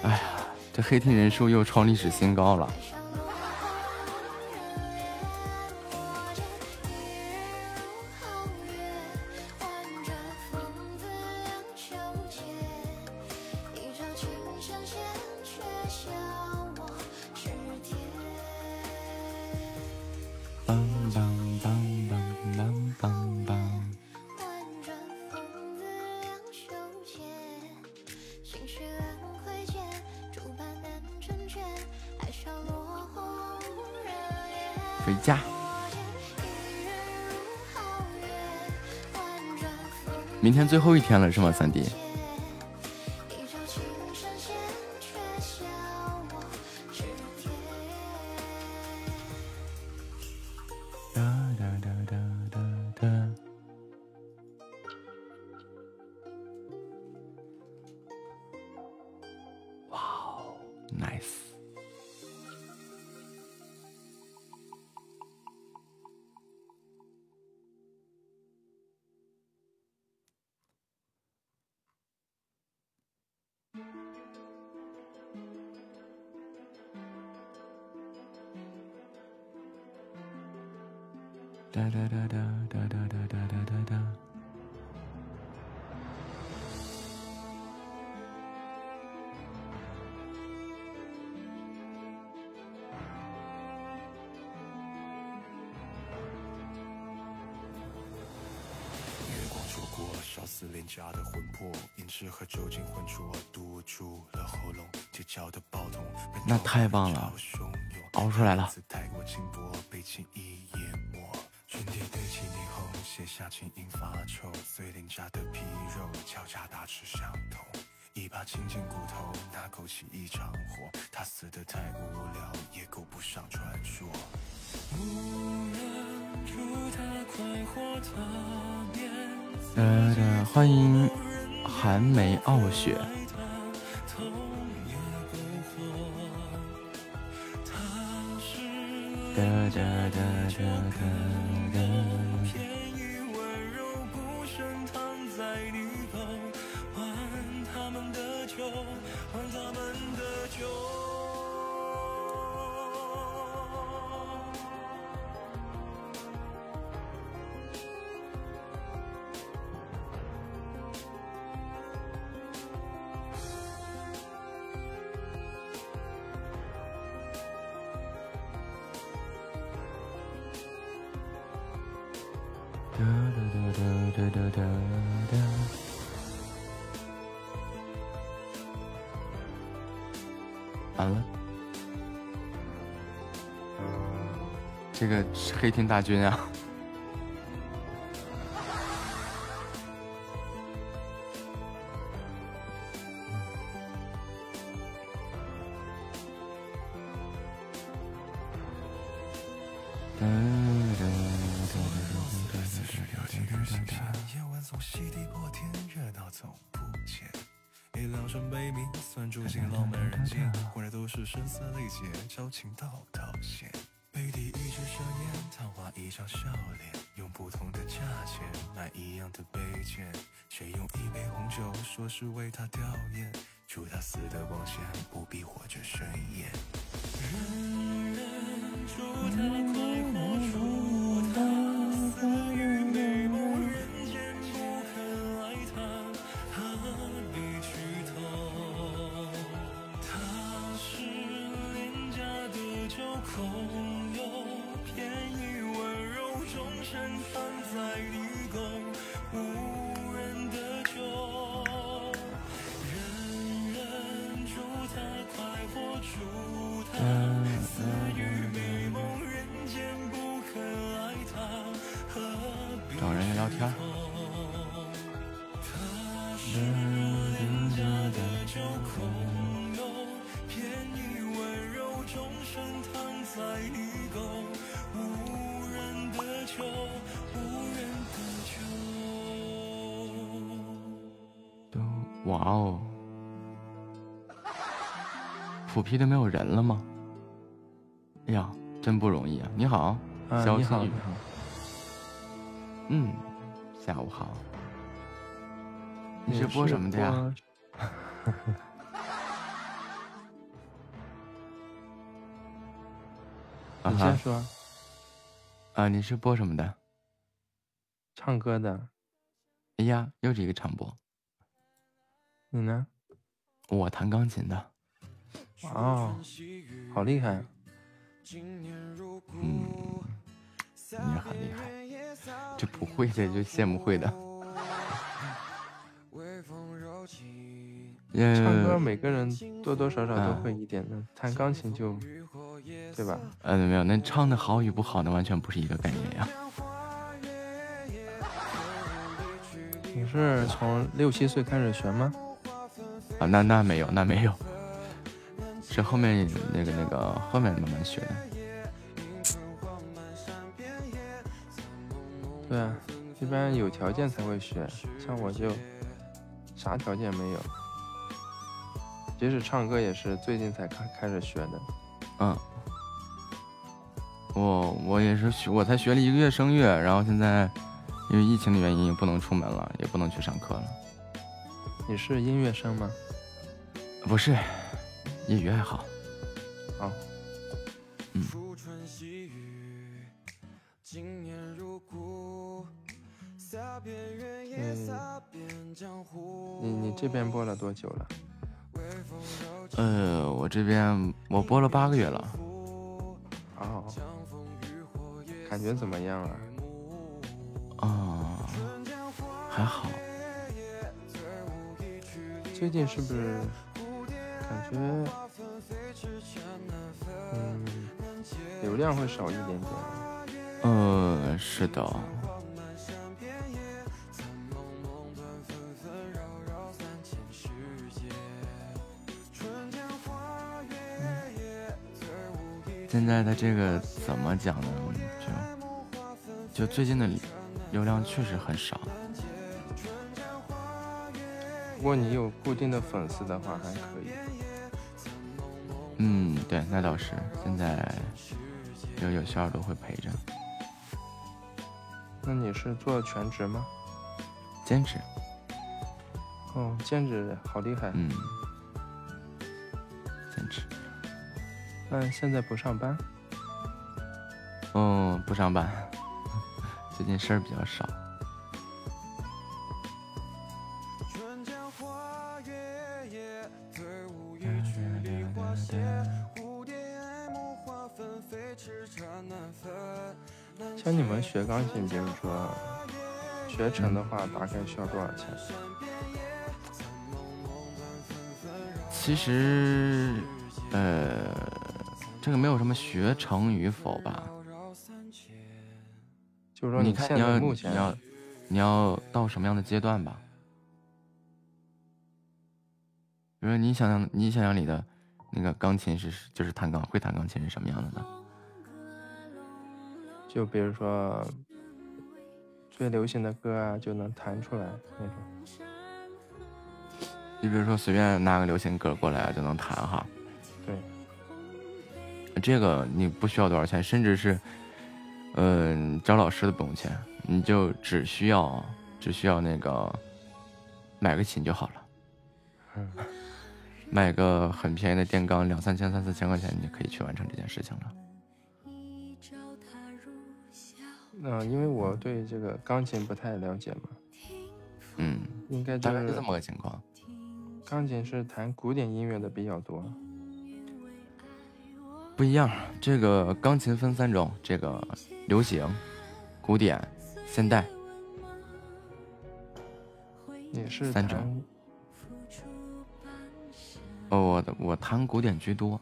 哎呀，这黑听人数又创历史新高了。最后一天了是吗，三弟？这个是黑天大军啊！他吊唁？祝他死的光鲜，不必活着顺眼。人人祝他快活，祝他死于美梦，人间不肯爱他，何必去偷？他是廉价的酒空有便宜温柔，终身放在地的酒。都哇哦，普 P 都没有人了吗？哎呀，真不容易啊！你好，啊，你好，肖思雨你，好，你是播什么的呀？你先说，啊，你是播什么的？唱歌的，哎呀，又是一个唱播，你呢？我弹钢琴的。哦，好厉害！嗯，你也很厉害，这不会的就羡慕会的。唱歌嗯，每个人多多少少都会一点的，弹钢琴就，对吧？嗯，没有，那唱的好与不好，那完全不是一个概念呀。你是从六七岁开始学吗？啊，那那没有，那没有，是后面那个那个后面慢慢学的。对啊，一般有条件才会学，像我就啥条件没有。即使唱歌也是最近才开开始学的。嗯，我我也是学，我才学了一个月声乐，然后现在因为疫情的原因也不能出门了，也不能去上课了。你是音乐生吗？不是，业余爱好。哦，嗯，你你这边播了多久了？呃，我这边我播了八个月了，哦，感觉怎么样啊？啊、还好。最近是不是感觉，嗯，流量会少一点点？呃，是的，现在的这个怎么讲呢？就就最近的流量确实很少。如果你有固定的粉丝的话，还可以。嗯，对，那倒是。现在有有小耳朵会陪着，那你是做全职吗？兼职。哦，兼职好厉害。嗯，那现在不上班？嗯，不上班，最近事儿比较少。像你们学钢琴，比如说学成的话，大概需要多少钱？其实，呃，这个没有什么学成与否吧。就是说你看你要目前你要你要到什么样的阶段吧？比如说你想象你想象里的那个钢琴是就是弹钢会弹钢琴是什么样的呢？就比如说最流行的歌啊，就能弹出来那种。你比如说随便拿个流行歌过来就能弹哈，对，这个你不需要多少钱，甚至是，嗯、找老师的不用钱，你就只需要只需要那个买个琴就好了。嗯买个很便宜的电钢，两三千、三四千块钱，你就可以去完成这件事情了。嗯、因为我对这个钢琴不太了解嘛，嗯，应该就是大概是这么个情况。钢琴是弹古典音乐的比较多。不一样，这个钢琴分三种，这个流行、古典、现代。也是三种哦，我的我弹古典居多。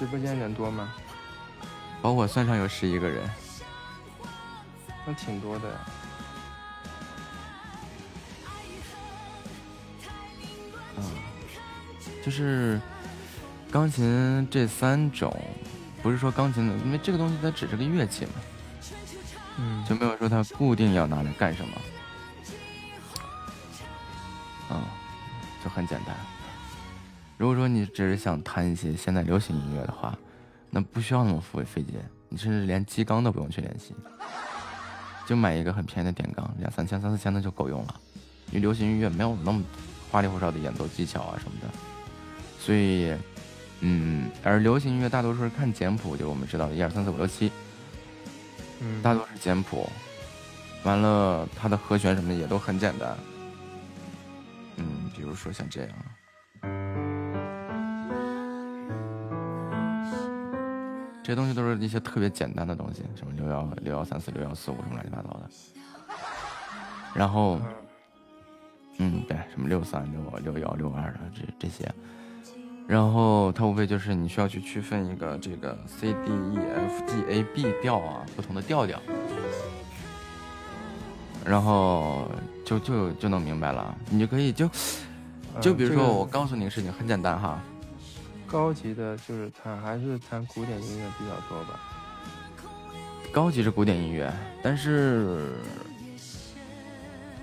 直播间人多吗？把我算上有十一个人，那挺多的呀。嗯，就是钢琴这三种，不是说钢琴的，因为这个东西它只是个乐器嘛，嗯，就没有说它固定要拿来干什么。如果说你只是想弹一些现代流行音乐的话，那不需要那么费费劲，你甚至连基钢都不用去练习，就买一个很便宜的电钢，两三千、三四千的就够用了。因为流行音乐没有那么花里胡哨的演奏技巧啊什么的，所以，嗯，而流行音乐大多数是看简谱，就是我们知道的一二三四五六七，嗯，大多是简谱，完了它的和弦什么的也都很简单，嗯，比如说像这样。这些东西都是一些特别简单的东西，什么六幺六幺三四六幺四五什么乱七八糟的。然后，嗯，对，什么六三六六幺六二的这这些，然后它无非就是你需要去区分一个这个 C D E F G A B 调啊，不同的调调，然后就就就能明白了。你就可以就就比如说，我告诉你个事情，很简单哈，高级的就是弹还是弹古典音乐比较多吧。高级是古典音乐，但是，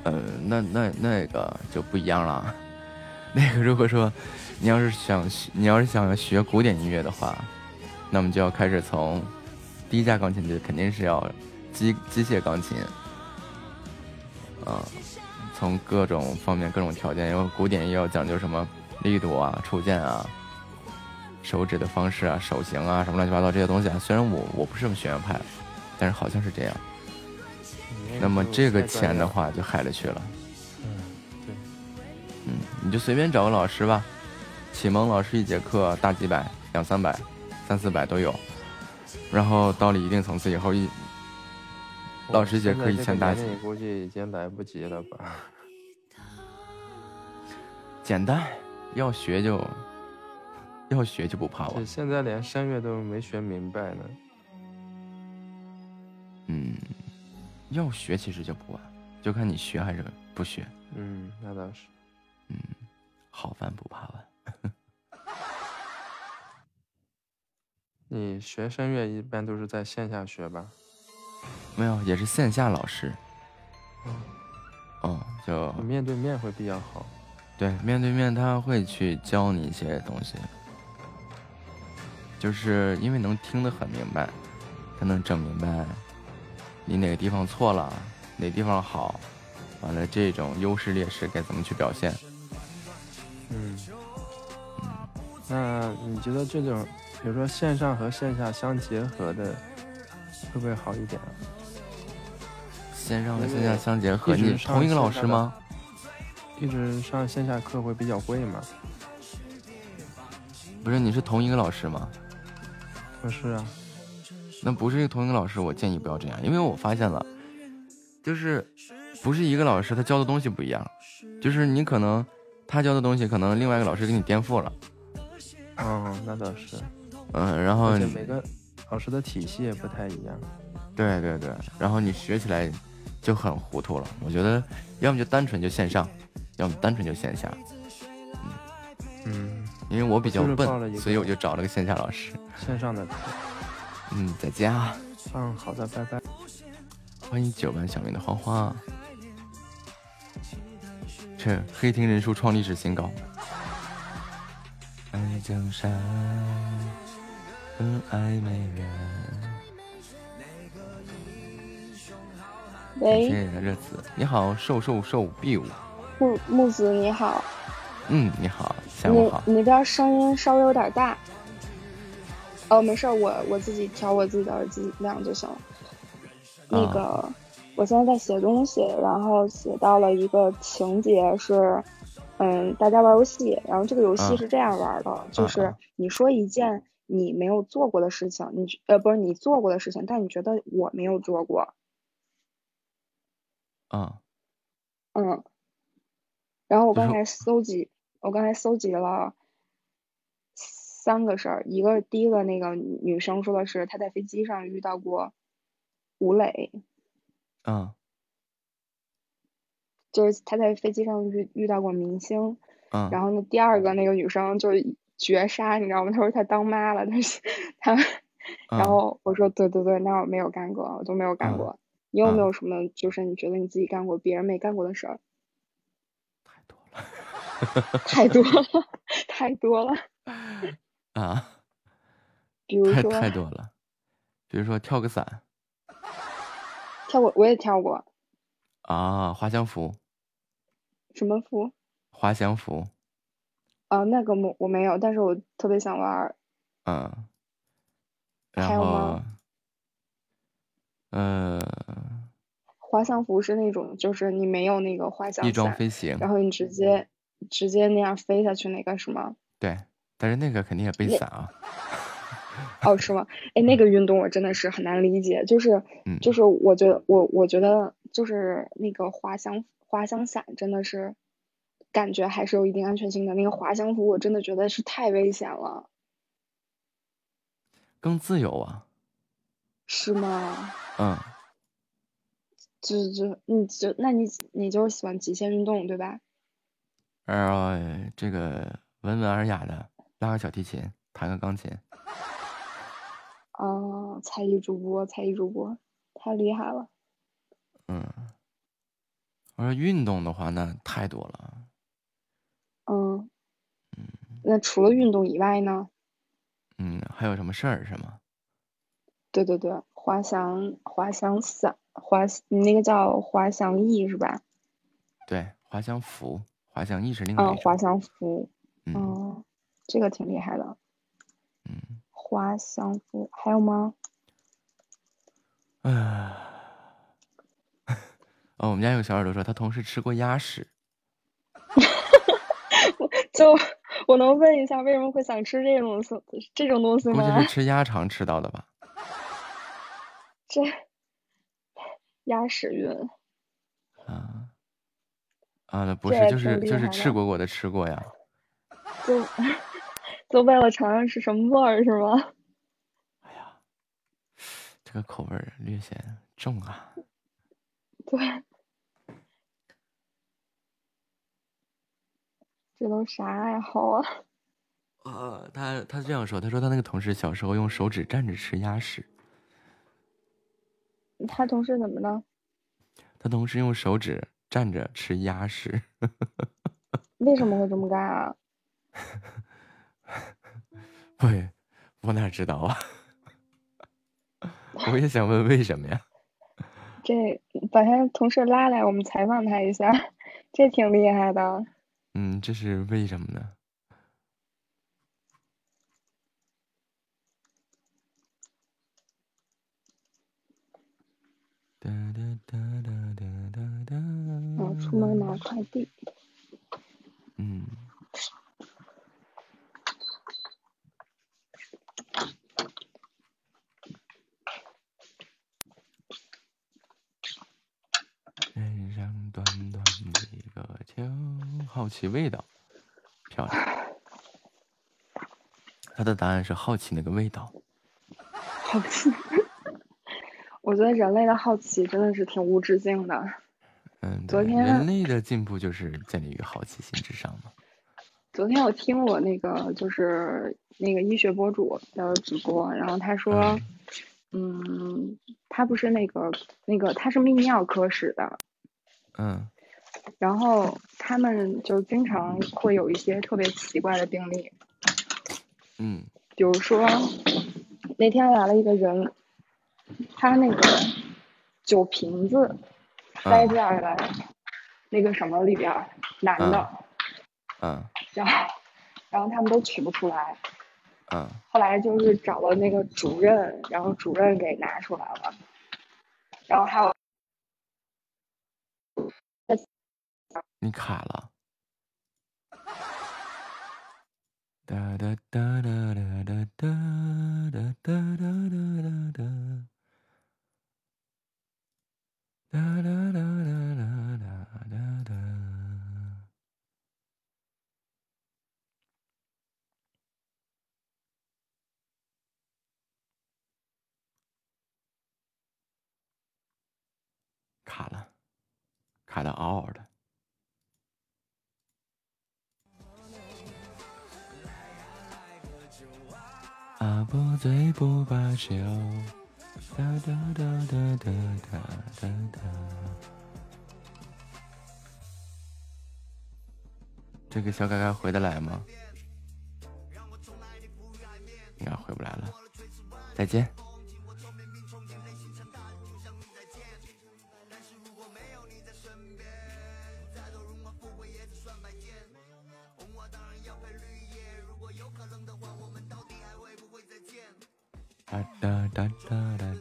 呃，那那那个就不一样了。那个如果说你要是想学，你要是想学古典音乐的话，那么就要开始从第一架钢琴就肯定是要机机械钢琴，啊、从各种方面各种条件，因为古典也要讲究什么力度啊、触键啊、手指的方式啊、手型啊什么乱七八糟这些东西啊。虽然我我不是什么学院派，但是好像是这样。那么这个钱的话就海了去了。嗯，对，嗯，你就随便找个老师吧，启蒙老师一节课大几百、两三百、三四百都有。然后到了一定层次以后，一老师一节课一千大几，你估计已经来不及了吧？简单，要学就要学就不怕我。现在连声乐都没学明白呢。嗯，要学其实就不晚，就看你学还是不学。嗯，那倒是。嗯，好饭不怕晚。你学声乐一般都是在线下学吧？没有，也是线下老师。嗯嗯，就面对面会比较好。对，面对面他会去教你一些东西，就是因为能听得很明白，他能整明白你哪个地方错了，哪地方好，完了这种优势劣势该怎么去表现？嗯，那你觉得这种，比如说线上和线下相结合的，会不会好一点啊？线上和线下相结合，你同一个老师吗？一直上线下课会比较贵吗？不是，你是同一个老师吗？不是啊，那不是一个同一个老师，我建议不要这样，因为我发现了，就是不是一个老师，他教的东西不一样，就是你可能他教的东西，可能另外一个老师给你颠覆了，嗯，那倒是。嗯，然后每个老师的体系也不太一样。对对对，然后你学起来就很糊涂了。我觉得要么就单纯就线上，要么单纯就线下。嗯，因为我比较笨，所以我就找了个线下老师。线上的课。嗯，在家。嗯，好的，拜拜。欢迎九班小明的花花。这黑厅人数创历史新高。爱江山，更爱美人。喂，谢谢热子，你好，瘦瘦瘦 biu。木木子你好，嗯，你好，下午好。你你那边声音稍微有点大。哦，没事儿，我我自己调我自己的耳机量就行了。那啊个，我现在在写东西，然后写到了一个情节是，嗯，大家玩游戏，然后这个游戏啊是这样玩的，就是啊你说一件你没有做过的事情，你呃不是你做过的事情，但你觉得我没有做过，啊嗯，然后我刚才搜集，我刚才搜集了三个事儿，一个第一个那个女女生说的是她在飞机上遇到过吴磊，啊就是她在飞机上遇遇到过明星，啊然后呢第二个那个女生就是绝杀，你知道吗？她说她当妈了，但是她，然啊后我说对对对，那我没有干过，我都没有干啊过。你有没啊有什么就是你觉得你自己干过别人没干过的事儿？太多了，太多了。太多了 啊！比如太说太多了，比如说跳个伞跳过，我也跳过。啊，滑翔服，什么服？滑翔服，啊，那个我我没有，但是我特别想玩儿。嗯，还然后有吗，呃，滑翔服是那种，就是你没有那个滑翔翼装伞飞行，然后你直接直接那样飞下去，那个是吗？对，但是那个肯定也背伞啊，哦，是吗？哎，那个运动我真的是很难理解，就是 嗯就是我觉得我我觉得就是那个滑翔滑翔伞真的是感觉还是有一定安全性的，那个滑翔服我真的觉得是太危险了，更自由啊，是吗？嗯，就就你就那你你就是喜欢极限运动对吧？然后这个温文尔雅的拉个小提琴，弹个钢琴，哦，才艺主播，才艺主播，太厉害了。嗯，我说运动的话，那太多了，嗯嗯，那除了运动以外呢？嗯，还有什么事儿是吗？对对对，滑翔滑翔伞，滑你那个叫滑翔翼是吧？对，滑翔服，滑翔翼是另外嗯，一种，滑翔服，嗯嗯，这个挺厉害的。嗯，滑翔服还有吗？啊。哦，我们家有个小耳朵说他同事吃过鸭屎，就我能问一下，为什么会想吃这种东西？这种东西估计是？吃鸭肠吃到的吧？这 鸭屎运，啊啊，那不是，就是就是赤果果的吃过呀。就就为了尝尝是什么味儿是吗？哎呀这个口味儿略显重啊。对，这都啥爱好啊？呃，他他这样说，他说他那个同事小时候用手指蘸着吃鸭屎，他同事怎么了？他同事用手指蘸着吃鸭屎。为什么会这么干啊？喂，我哪知道啊？我也想问为什么呀？这把他同事拉来，我们采访他一下，这挺厉害的。嗯，这是为什么呢？哒哒哒哒哒。我出门拿快递。嗯。人生短短几个秋，好奇味道，漂亮。他的答案是好奇那个味道。好奇。我觉得人类的好奇真的是挺无止境的。嗯，昨天人类的进步就是建立于好奇心之上嘛。昨天我听我那个就是那个医学博主的直播，然后他说，嗯，他不是那个那个他是泌尿科室的，嗯，然后他们就经常会有一些特别奇怪的病例，嗯，比如说那天来了一个人。他那个酒瓶子塞在了那个什么里边，男的，嗯，然后然后他们都取不出来，嗯，后来就是找了那个主任，然后主任给拿出来了，然后还有你卡了。哒哒哒哒哒哒哒哒哒哒哒哒。哒哒哒哒哒哒哒哒，卡了，卡的嗷嗷的。阿伯最不罢休。哒哒哒哒哒哒哒哒。这个小嘎嘎回得来吗？应该回不来了。再见。哒哒哒哒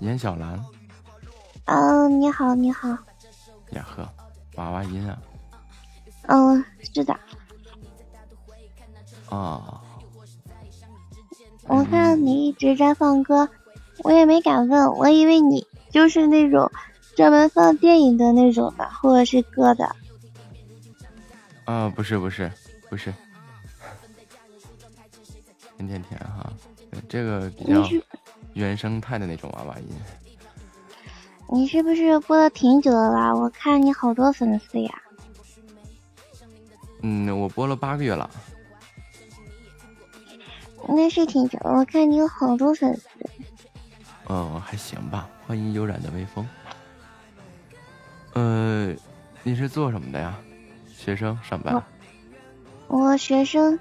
严小兰。嗯，你好，你好。呀呵，娃娃音啊。嗯，是的。啊。我看你一直在放歌，我也没敢问，我以为你就是那种专门放电影的那种的，或者是歌的。啊，不是不是不是，甜甜甜哈，这个比较原生态的那种娃娃音。你是不是播的挺久的啦？我看你好多粉丝呀。嗯，我播了八个月了。那是挺久，我看你有好多粉丝。嗯，还行吧。欢迎悠然的微风。呃，你是做什么的呀？学生上班？我学生。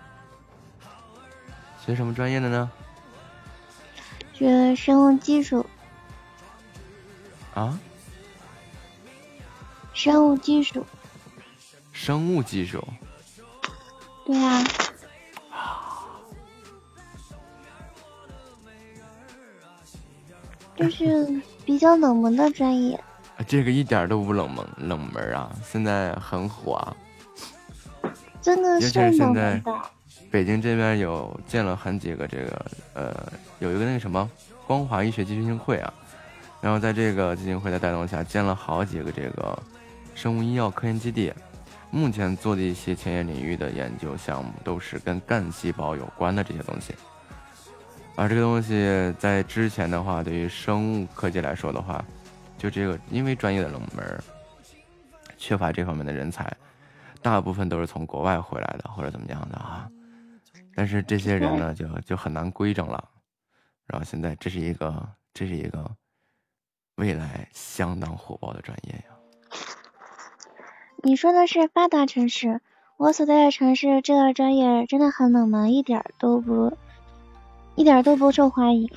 学什么专业的呢？学生物技术。啊？生物技术。生物技术。对啊。就 是比较冷门的专业，这个一点都不冷门，冷门啊！现在很火啊，真的是现在北京这边有建了很几个这个呃，有一个那个什么光华医学基金会啊，然后在这个基金会的带动下，建了好几个这个生物医药科研基地，目前做的一些前沿领域的研究项目都是跟干细胞有关的这些东西。而这个东西在之前的话，对于生物科技来说的话，就这个因为专业的冷门，缺乏这方面的人才，大部分都是从国外回来的或者怎么样的啊。但是这些人呢，就就很难规整了。然后现在这是一个这是一个未来相当火爆的专业呀。你说的是发达城市，我所在的城市这个专业真的很冷门，一点儿都不，一点儿都不受欢迎。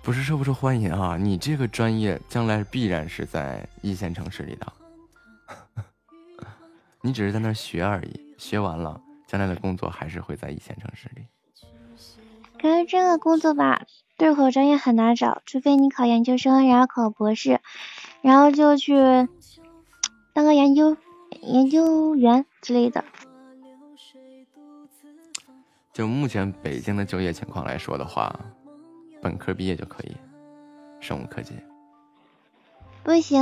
不是受不受欢迎啊？你这个专业将来必然是在一线城市里的，你只是在那儿学而已，学完了，将来的工作还是会在一线城市里。可是这个工作吧，对口专业很难找，除非你考研究生，然后考博士，然后就去当个研究研究员之类的。就目前北京的就业情况来说的话，本科毕业就可以，生物科技。不行，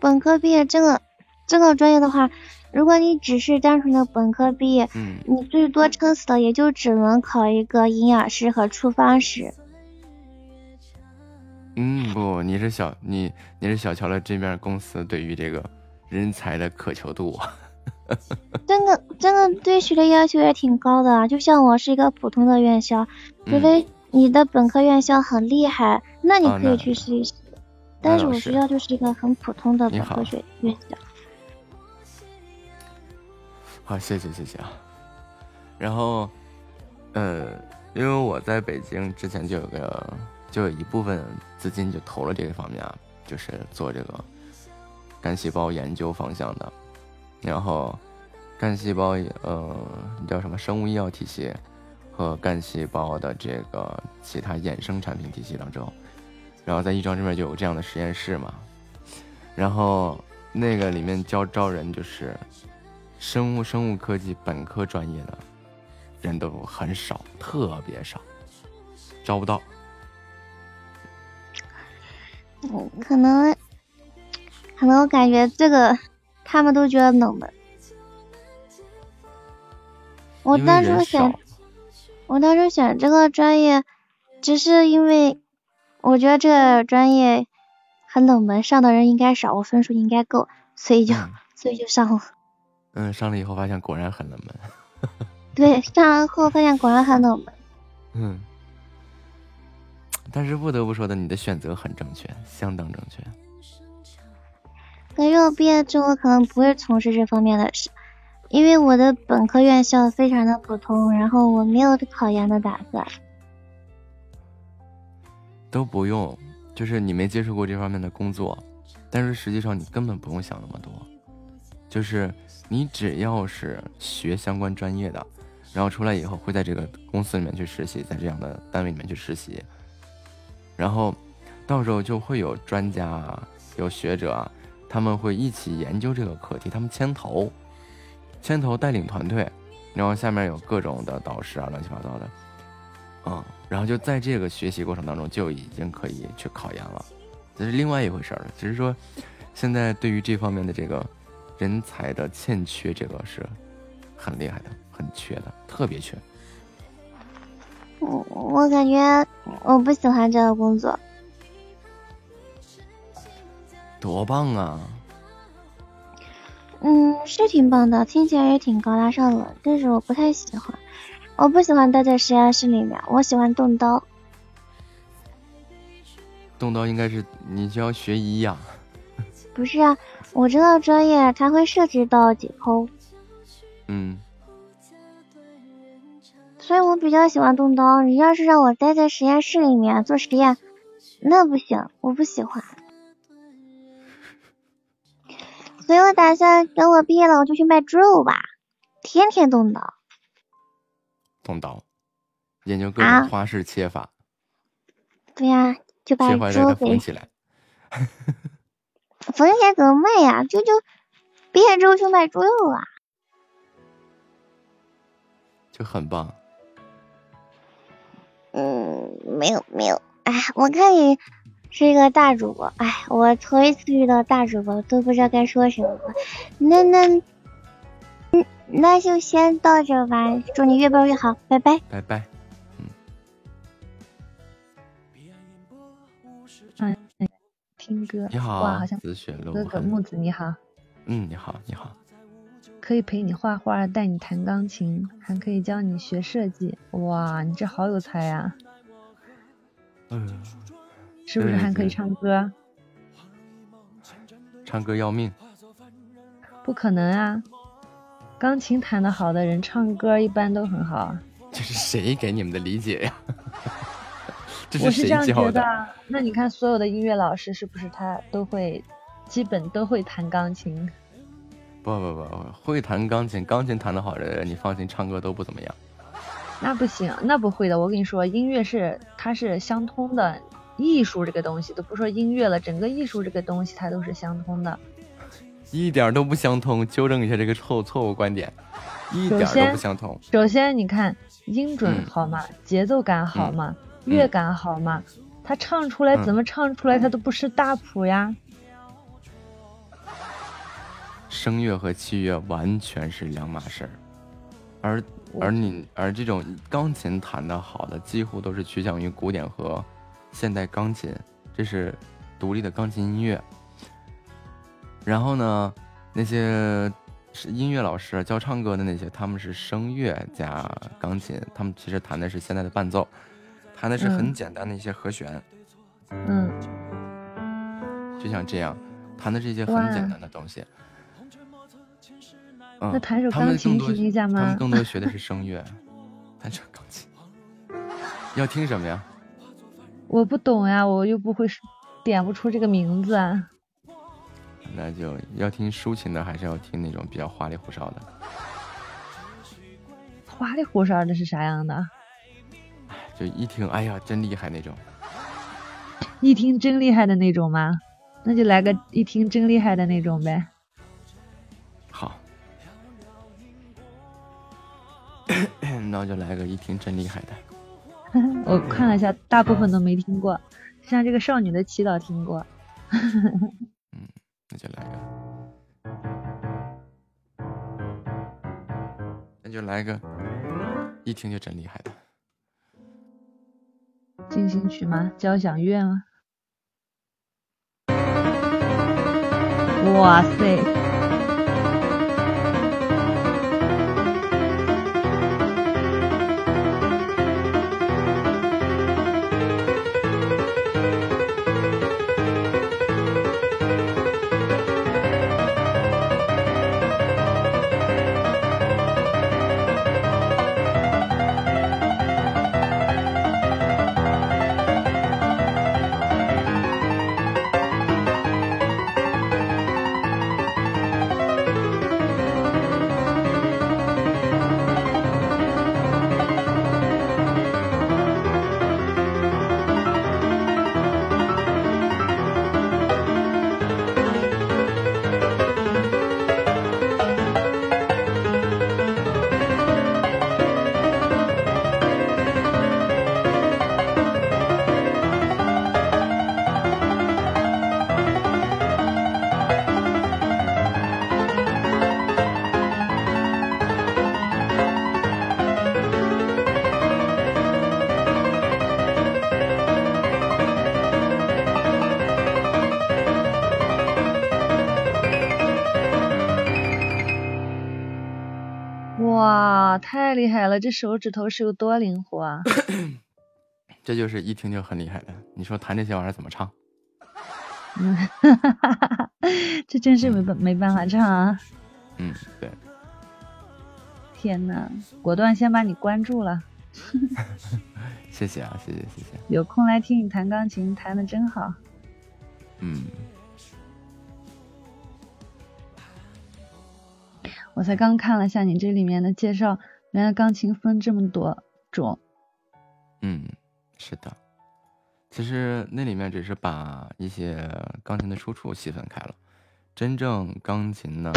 本科毕业这个这个专业的话，如果你只是单纯的本科毕业，嗯，你最多撑死的也就只能考一个营养师和厨房师。嗯，不，你是小你你是小瞧了这边公司对于这个人才的渴求度。真的真的对学历要求也挺高的，就像我是一个普通的院校，除非你的本科院校很厉害，那你可以去试一试。但是我学校就是一个很普通的本科学院校。好，谢谢谢谢啊。然后，呃，因为我在北京之前就有个，就有一部分资金就投了这个方面啊，就是做这个干细胞研究方向的。然后，干细胞呃叫什么生物医药体系和干细胞的这个其他衍生产品体系当中，然后在亦庄这边就有这样的实验室嘛。然后那个里面教招人就是生物生物科技本科专业的人都很少，特别少，招不到。嗯，可能，可能我感觉这个。他们都觉得冷门。我当初选，我当初选这个专业，只是因为我觉得这个专业很冷门，上的人应该少，我分数应该够，所以就所以就上了。嗯，上了以后发现果然很冷门。对，上完后发现果然很冷门。嗯，但是不得不说的，你的选择很正确，相当正确。可是我毕业之后可能不会从事这方面的事，因为我的本科院校非常的普通，然后我没有考研的打算。都不用，就是你没接触过这方面的工作，但是实际上你根本不用想那么多，就是你只要是学相关专业的，然后出来以后会在这个公司里面去实习，在这样的单位里面去实习，然后到时候就会有专家啊，有学者啊。他们会一起研究这个课题，他们牵头，牵头带领团队，然后下面有各种的导师啊，乱七八糟的，嗯，然后就在这个学习过程当中就已经可以去考研了，这是另外一回事儿了。只是说，现在对于这方面的这个人才的欠缺，这个是很厉害的，很缺的，特别缺。我我感觉我不喜欢这个工作。多棒啊！嗯，是挺棒的，听起来也挺高大上的，但是我不太喜欢。我不喜欢待在实验室里面，我喜欢动刀。动刀应该是你就要学医呀？不是啊，我知道专业它会涉及到解剖。嗯。所以我比较喜欢动刀。你要是让我待在实验室里面做实验，那不行，我不喜欢。所以我打算等我毕业了，我就去卖猪肉吧，天天动刀。动刀，研究各种花式切法。对呀，就把猪给缝起来。缝起来怎么卖呀？就就毕业之后就卖猪肉啊。就很棒。嗯，没有没有，哎，我看你。是一个大主播，哎，我头一次遇到大主播，都不知道该说什么。那那，嗯，那就先到这吧。祝你越办越好，拜拜。拜拜。听歌。你好。哇，好像。哥哥木子你好。嗯，你好，你好。可以陪你画画，带你弹钢琴，还可以教你学设计。哇，你这好有才呀。嗯。是不是还可以唱歌？唱歌要命？不可能啊！钢琴弹得好的人，唱歌一般都很好啊。这是谁给你们的理解呀？这我是这样谁教的？觉得啊。那你看，所有的音乐老师是不是他都会，基本都会弹钢琴？不不不，会弹钢琴，钢琴弹得好的人，你放心，唱歌都不怎么样。那不行，那不会的。我跟你说，音乐是它是相通的，艺术这个东西都不说音乐了，整个艺术这个东西它都是相通的。一点都不相通，纠正一下这个错错误观点，一点都首先不相通。首先，你看音准嗯好吗？节奏感好吗？嗯乐感好吗？他唱出来嗯怎么唱出来，他都不是大谱呀。声乐和器乐完全是两码事儿，而而你而这种钢琴弹得好的，几乎都是趋向于古典和现代钢琴，这是独立的钢琴音乐。然后呢，那些是音乐老师教唱歌的那些，他们是声乐加钢琴，他们其实弹的是现在的伴奏，弹的是很嗯简单的一些和弦，嗯，就像这样，弹的是一些很简单的东西。嗯，那弹首钢琴听一下吗他们更多学的是 声乐，弹首钢琴。要听什么呀？我不懂呀，我又不会，点不出这个名字啊。那就要听抒情的，还是要听那种比较花里胡哨的？花里胡哨的是啥样的？就一听，哎呀，真厉害那种。一听真厉害的那种吗？那就来个一听真厉害的那种呗。好，那我就来个一听真厉害的。我看了一下，大部分都没听过，像这个《少女的祈祷》听过。嗯那就来个，那就来个一听就真厉害的。进行曲吗？交响乐吗？哇塞！太厉害了！这手指头是有多灵活啊！这就是一听就很厉害的。你说弹这些玩意儿怎么唱？嗯，这真是没办没办法唱啊！嗯，对，天呐，果断先把你关注了。谢谢啊，谢谢谢谢。有空来听你弹钢琴，弹的真好。嗯，我才刚看了下你这里面的介绍，原来钢琴分这么多种。嗯，是的。其实那里面只是把一些钢琴的出处细分开了，真正钢琴呢，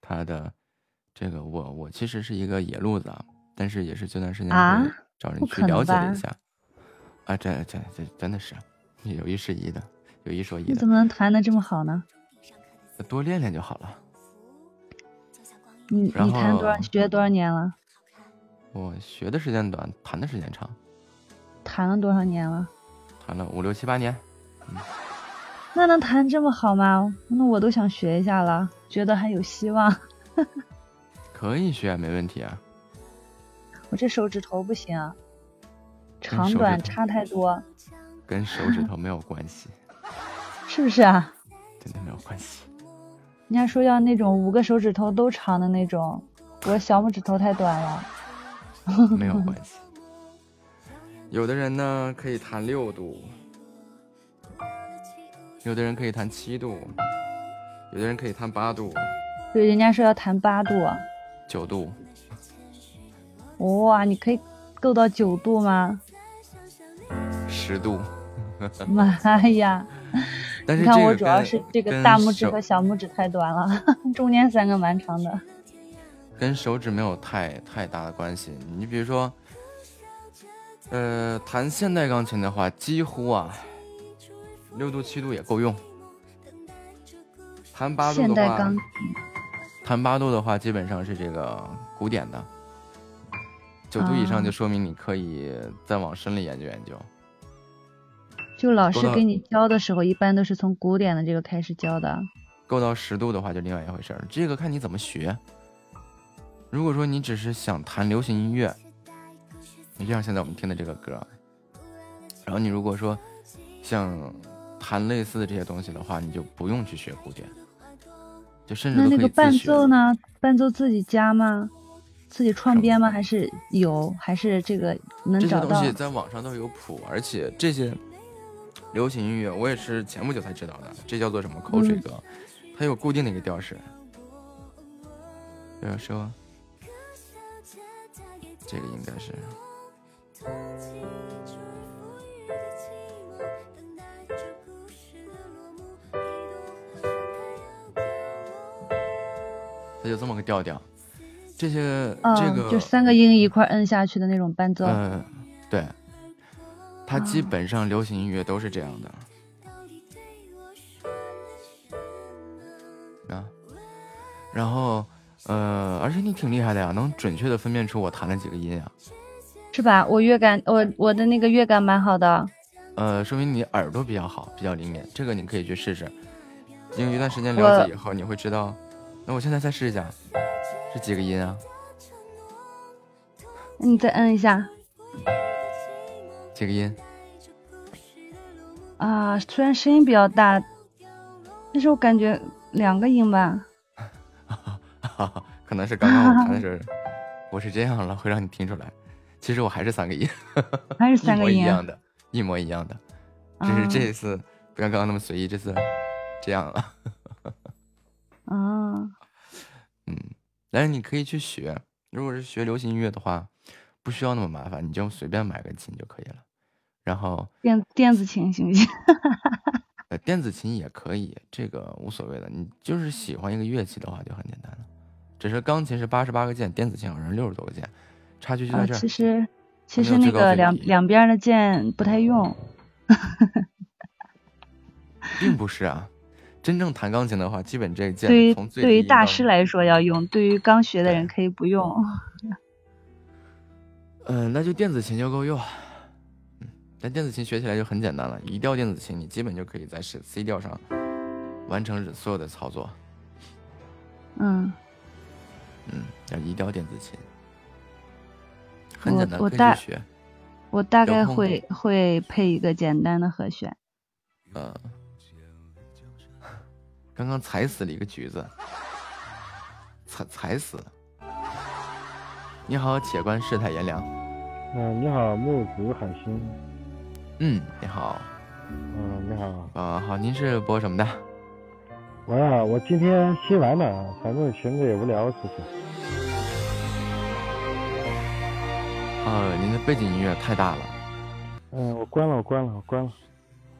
它的这个我我其实是一个野路子啊，但是也是这段时间找人去了解了一下。啊，这这这真的是有一是一的，有一说一的你怎，么能弹的这么好呢？多练练就好了。你你弹多少后学多少年了？我学的时间短，弹的时间长，弹了多少年了？弹了五六七八年。那能弹这么好吗？那我都想学一下了，觉得还有希望。可以学，没问题啊。我这手指头不行长短差太多。跟手指头没有关系，是不是啊？真的没有关系。人家说要那种五个手指头都长的那种，我小拇指头太短了。没有 关系。有的人呢可以弹六度，有的人可以弹七度，有的人可以弹八度、对，人家说要弹八度，九度。哇，你可以够到九度吗？十度。妈呀！但是你看我主要是这个大拇指和小拇指太短了，中间三个蛮长的。跟手指没有太太大的关系。你比如说，呃，弹现代钢琴的话，几乎啊，六度七度也够用。弹八度的话弹八度的话，基本上是这个古典的。九度以上啊就说明你可以再往深里研究研究。就老师给你教的时候，一般都是从古典的这个开始教的。够到十度的话，就另外一回事儿。这个看你怎么学。如果说你只是想弹流行音乐，你就像现在我们听的这个歌，然后你如果说想弹类似的这些东西的话，你就不用去学古典，就甚至那那个伴。奏呢？伴奏自己加吗？自己创编吗？还是有？还是这个能找到这些东西？在网上都有谱，而且这些流行音乐我也是前不久才知道的，这叫做什么口水嗯歌，它有固定的一个调式。比如说，这个应该是。它就这么个调调，这些、嗯，这个就三个音一块摁下去的那种伴奏。嗯，对，它基啊本上流行音乐都是这样的。啊，然后呃，而且你挺厉害的呀，能准确的分辨出我弹了几个音啊。是吧？我乐感，我我的那个乐感蛮好的。呃，说明你耳朵比较好，比较灵敏，这个你可以去试试。经过一段时间了解以后，你会知道。那我现在再试一下，是几个音啊？你再摁一下几个音？啊！虽然声音比较大，但是我感觉两个音吧。哈哈，可能是刚刚我弹的时候，我是这样了，会让你听出来。其实我还是三个音，还是三个音一模一样的，一模一样的，只是啊这一次不像刚刚那么随意，这次这样了。啊，嗯，但是你可以去学，如果是学流行音乐的话，不需要那么麻烦，你就随便买个琴就可以了。然后电电子琴行不行？呃，电子琴也可以，这个无所谓的。你就是喜欢一个乐器的话，就很简单了。只是钢琴是八十八个键，电子琴好像六十多个键，差距就啊，在这儿。其实其实那个两两边的键不太用。并不是啊，真正弹钢琴的话，基本这个键对于对于大师来说要用，对于刚学的人可以不用。嗯、那就电子琴就够用。嗯，但电子琴学起来就很简单了，一调电子琴你基本就可以在 C 调上完成所有的操作。嗯，嗯，要移调电子琴，很我简单，我大可以去学。我大概会会配一个简单的和弦。嗯，刚刚踩死了一个橘子，踩踩死了。你好，且观世态炎凉。嗯、你好，木子海星。嗯，你好。嗯、你好。啊、好，您是播什么的？我呀，我今天新来的，反正闲着也无聊，其实。呃，您的背景音乐太大了。嗯、我关了，我关了，我关了。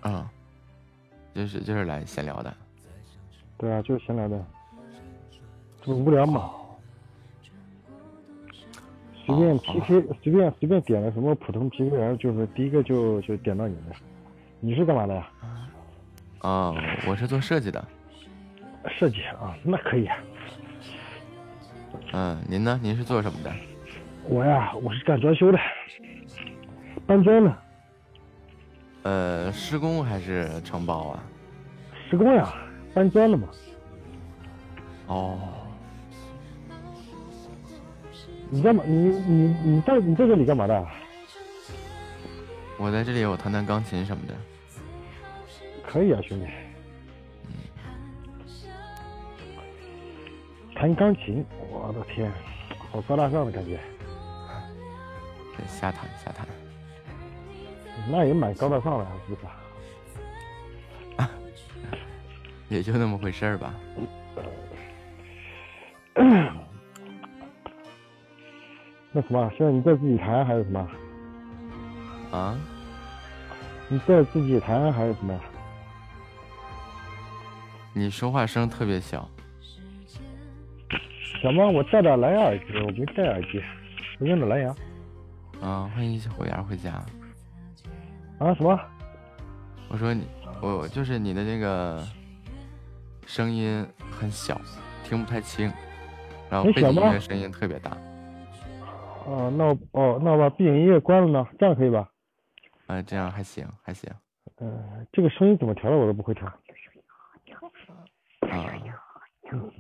嗯，就是就是来闲聊的。对啊，就是闲聊的。这不无聊嘛？随便 PK，随便随便点了什么普通 PK 人，就是第一个就就点到你了。你是干嘛的呀？啊、我是做设计的。设计啊，那可以。啊嗯，您呢？您是做什么的？我呀，我是干装修的，搬砖的，呃，施工还是承包啊？施工呀，搬砖的嘛。哦，你干嘛？你你你在你在这里干嘛的？我在这里，我弹弹钢琴什么的。可以啊，兄弟。弹钢琴，我的天，好高大上的感觉。对，瞎弹瞎弹。那也蛮高大上的，是不是？也就那么回事儿吧。那什么，现在你在自己弹还是什么？啊？你在自己弹还是什么呀？你说话声特别小。小猫，我带的蓝牙耳机，我没戴耳机，我用的蓝牙。啊，欢迎小虎牙回家。啊？什么？我说你，我就是你的那个声音很小，听不太清，然后背景音乐声音特别大。哦，那我哦，那我把背景音乐关了呢，这样可以吧？啊，这样还行，还行。嗯，这个声音怎么调的我都不会调。啊。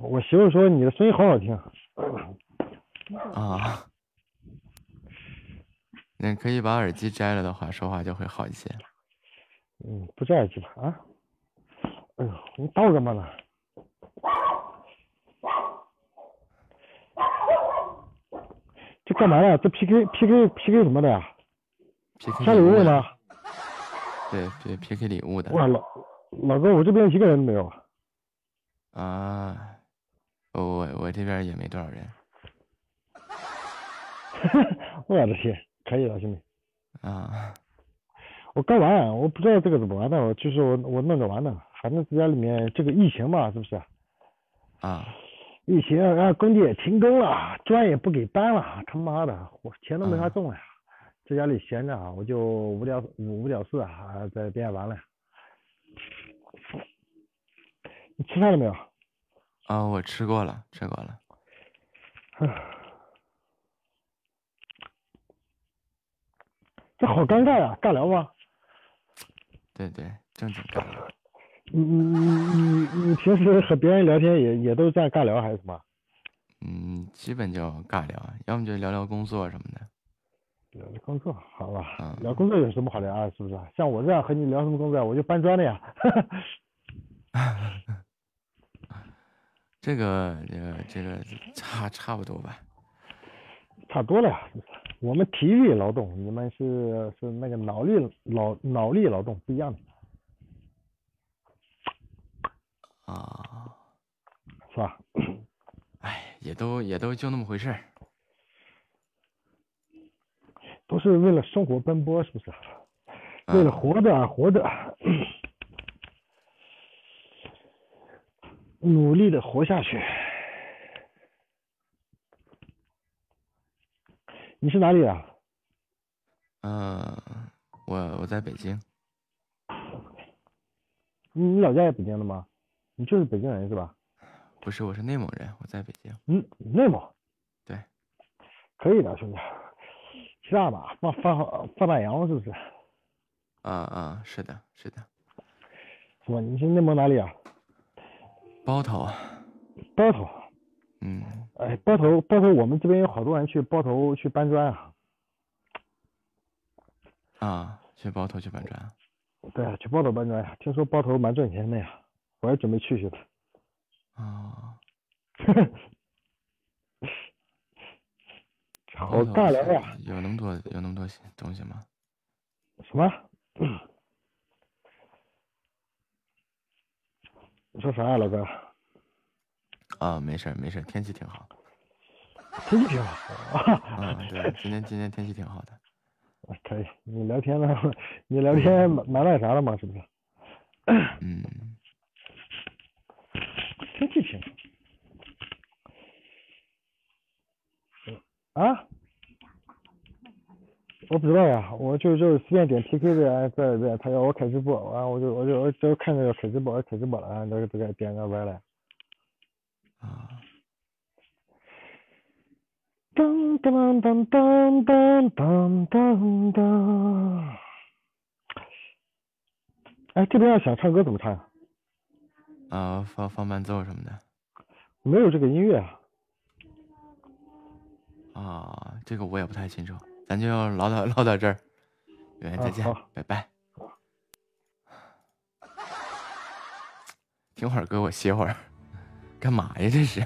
我媳妇说你的声音好好听。啊。你可以把耳机摘了的话，说话就会好一些。嗯，不摘耳机吧？啊？哎呦，你打我干嘛呢？这干嘛呀？这 PK PK PK 什么的呀？PK 刷礼物呢？对对，PK 礼物的。哇，老老哥，我这边一个人都没有。啊，我我我这边也没多少人。我的天，可以了，兄弟。啊。我刚玩，我不知道这个怎么玩的，我就是我我弄着玩的，反正在家里面这个疫情嘛，是不是？啊。疫情，然后，工地也停工了，砖也不给搬了，他妈的，我钱都没法挣了呀，在家里闲着啊，我就无聊无聊事啊，在边玩了。你吃饭了没有？啊，我吃过了，吃过了。这好尴尬呀，尬聊吗？对对，正经尬聊。你你你你你平时和别人聊天也也都是这样尬聊还是什么？嗯，基本就尬聊，要么就聊聊工作什么的。聊聊工作，好吧。聊工作有什么好聊啊？是不是？像我这样和你聊什么工作？我就搬砖的呀。这个这个这个差差不多吧。差多了呀，我们体力劳动，你们是是那个脑力劳脑力劳动不一样的。啊，是吧？哎，也都也都就那么回事儿，都是为了生活奔波，是不是？为了活着而活着，努力的活下去。你是哪里的？嗯，我我在北京。你你老家也北京的吗？你就是北京人是吧？不是，我是内蒙人，我在北京。嗯，内蒙。对。可以的，兄弟。骑大马放放放大羊是不是？啊啊，是的，是的。是吧？你是内蒙哪里啊？包头。包头。嗯。哎，包头，包头，我们这边有好多人去包头去搬砖啊。啊，去包头去搬砖。对啊，去包头搬砖呀，听说包头蛮赚钱的呀。我也准备去去的。啊。好尬聊呀！有那么多有那么多东西吗？什么？你说啥呀，老哥？啊，没事没事，天气挺好。天气挺好。啊，对，今天今天天气挺好的。可以，你聊天了？你聊天买买那啥了吗，是不是？嗯。天气挺好。啊？我不知道呀，我就就随便点 PK 的，在在他要我开直播，完我就我就我就看着要开直播，我开直播了，这个这个点个歪了。啊。噔噔噔噔噔噔噔噔。哎，这边要想唱歌怎么唱呀？啊，放放伴奏什么的。没有这个音乐啊。啊，这个我也不太清楚，咱就唠到 唠到这儿有缘再见拜拜。听会儿歌我歇会儿。干嘛呀这是？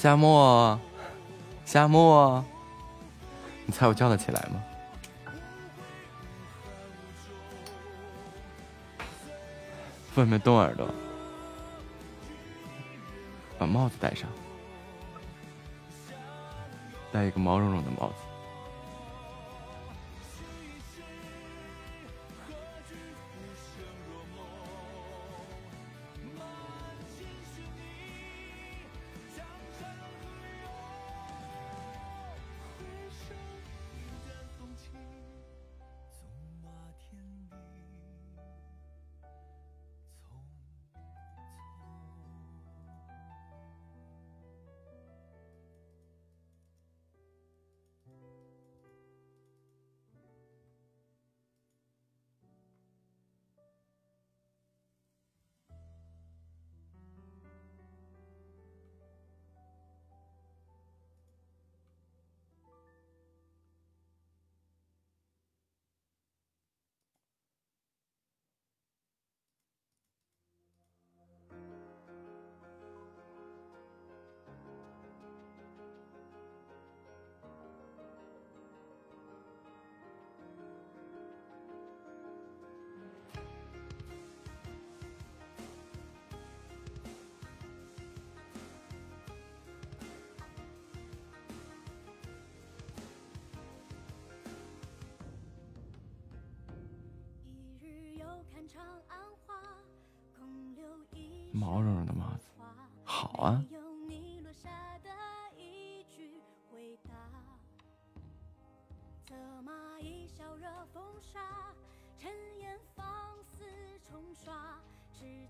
夏末夏末你猜我叫得起来吗？外面冻耳朵。把帽子戴上。戴一个毛茸茸的帽子。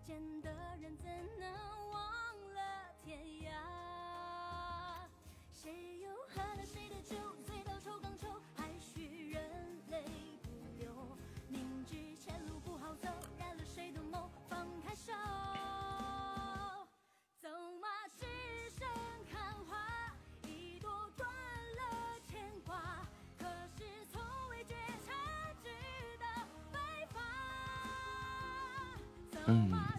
间的人怎能忘了天涯？谁又喝了谁的酒，醉到抽更愁，还许人泪不流。明知前路不好走，染了谁的梦，放开手。走马是生看花，一朵断了牵挂，可是从未觉察，直到白发。走马。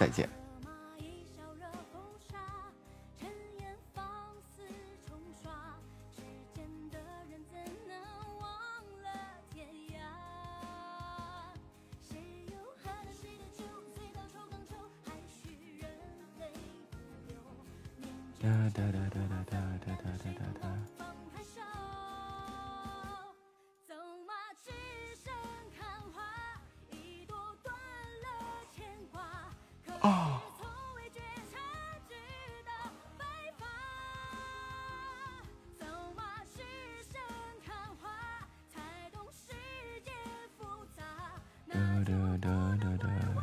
再见。da da da da.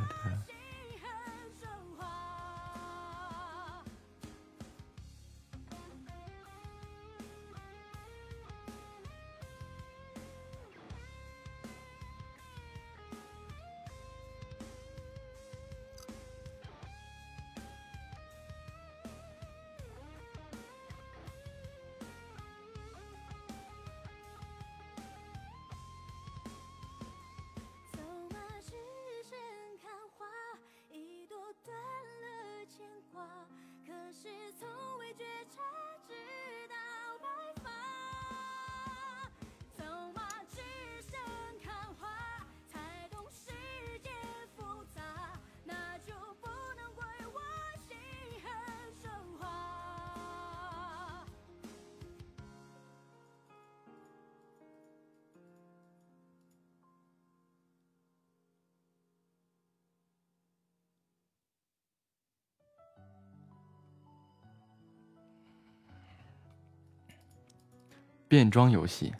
变装游戏。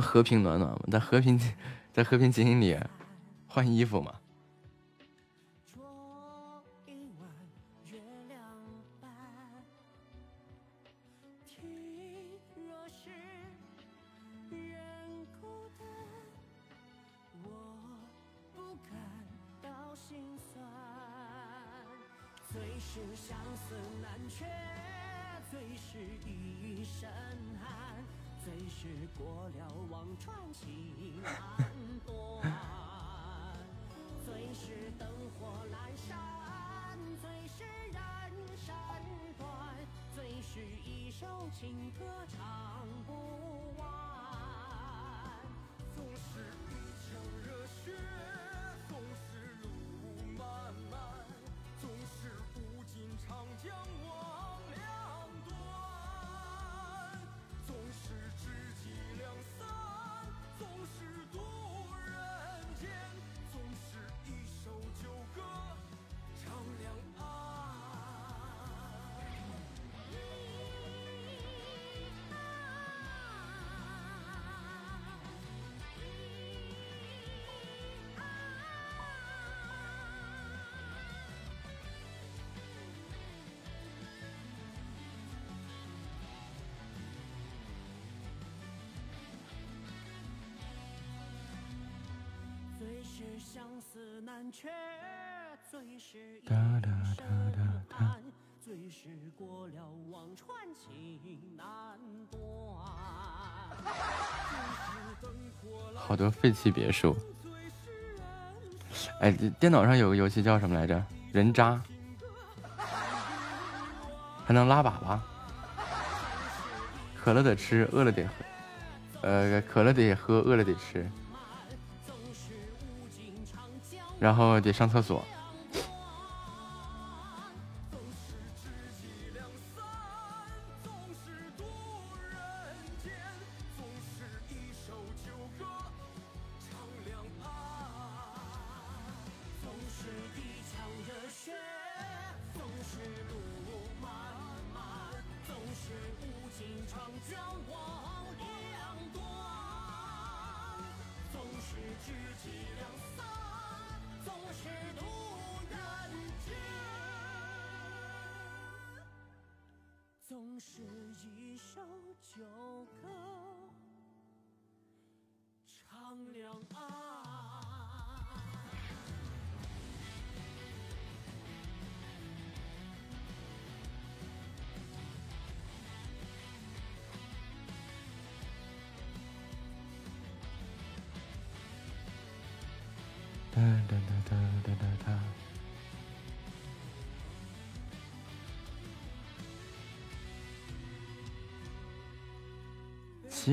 和平暖暖嘛，在和平，在和平精英里换衣服嘛。传情难断。好多废弃别墅。哎，电脑上有个游戏叫什么来着？人渣，还能拉粑粑。渴了得吃，饿了得喝，呃，渴了得喝，饿了得吃，然后得上厕所。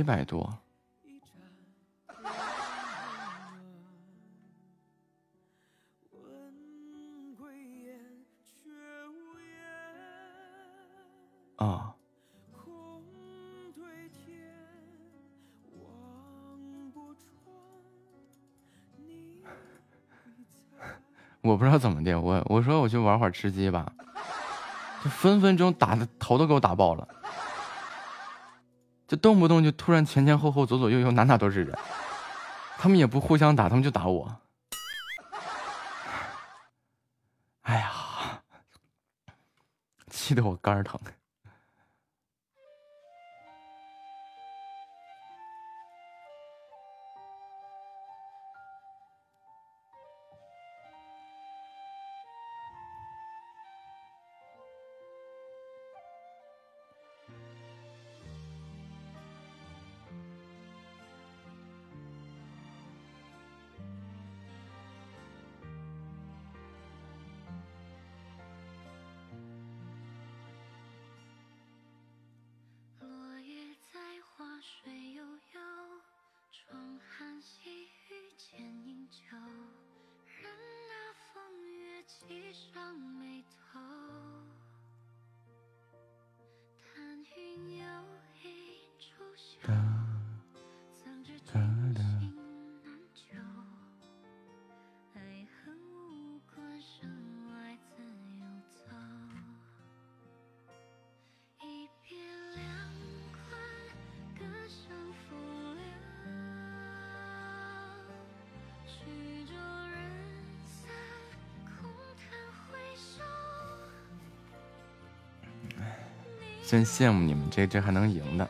七百多。啊。我不知道怎么的，我我说我去玩会儿吃鸡吧，就分分钟打的头都给我打爆了，动不动就突然前前后后左左右右哪哪都是人，他们也不互相打，他们就打我，哎呀，气得我肝疼。真羡慕你们，这这还能赢的。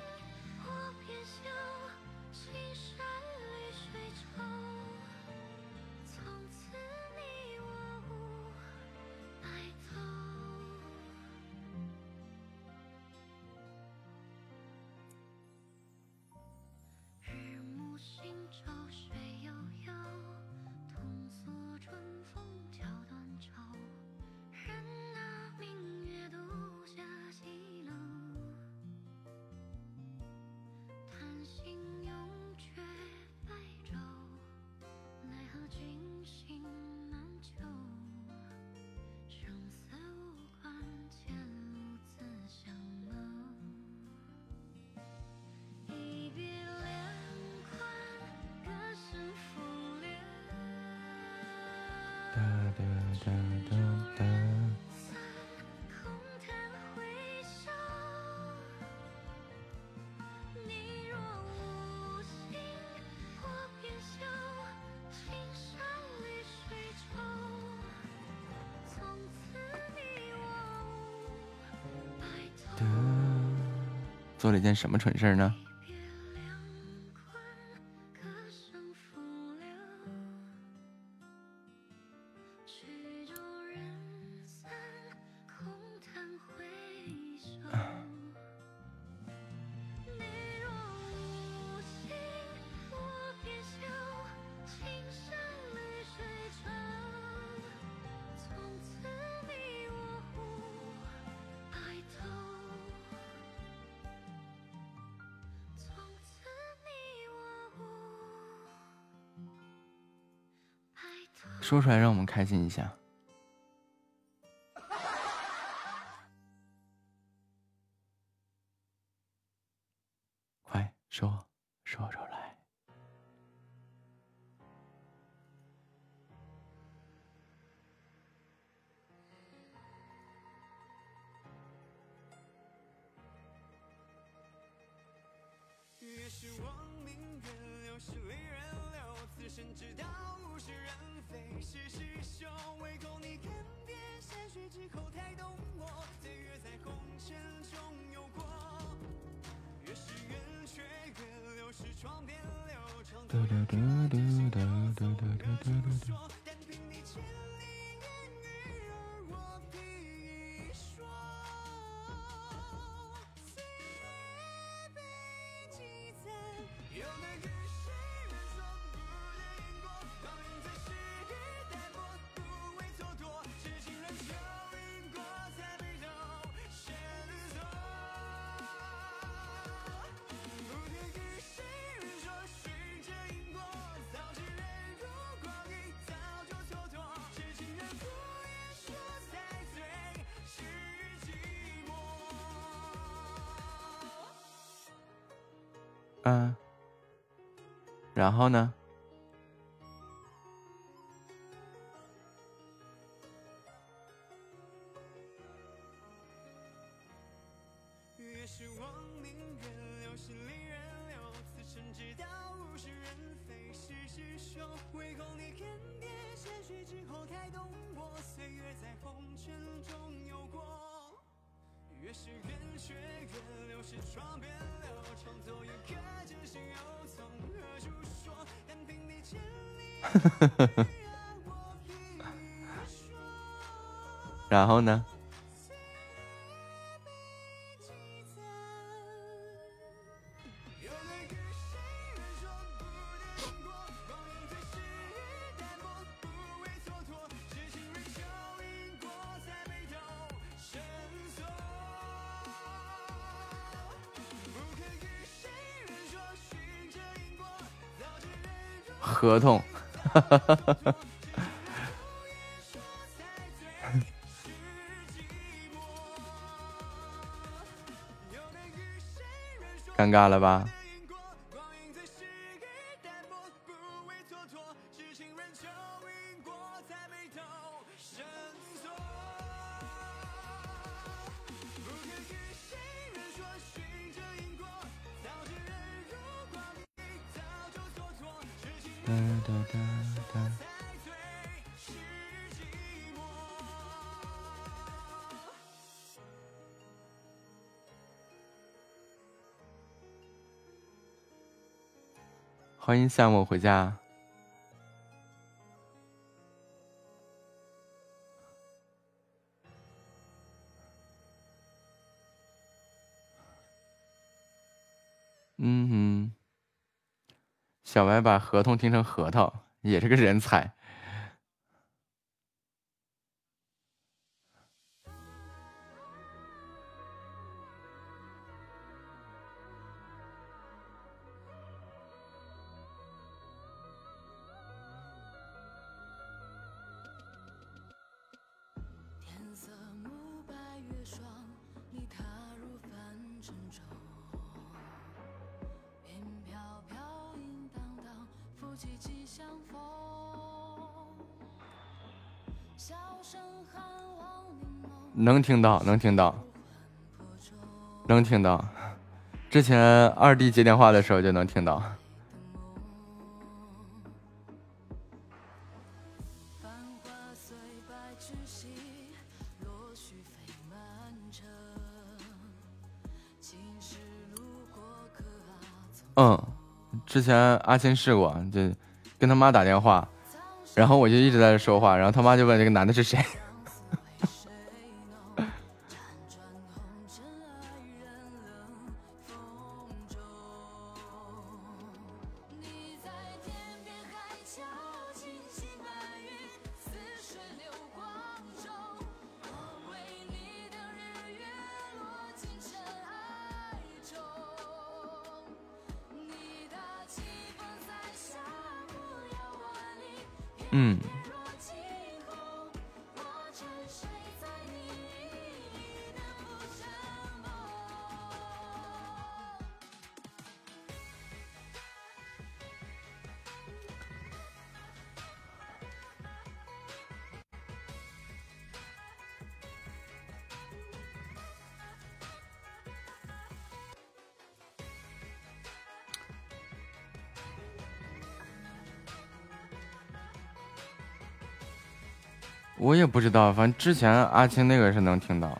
做了一件什么蠢事儿呢？说出来让我们开心一下。然后呢？越是冷却，越流失，窗边流，创作越可真实，又 然后呢？合同。尴尬了吧？欢迎夏末回家。嗯哼，小白把合同听成核桃，也是个人才。色暮白月霜你踏入凡尘中。飘飘荡荡荡起起相逢。能听到能听到能听到。之前二弟接电话的时候就能听到。之前阿青试过，就跟他妈打电话，然后我就一直在这说话，然后他妈就问这个男的是谁。道，反正之前阿青那个是能听到。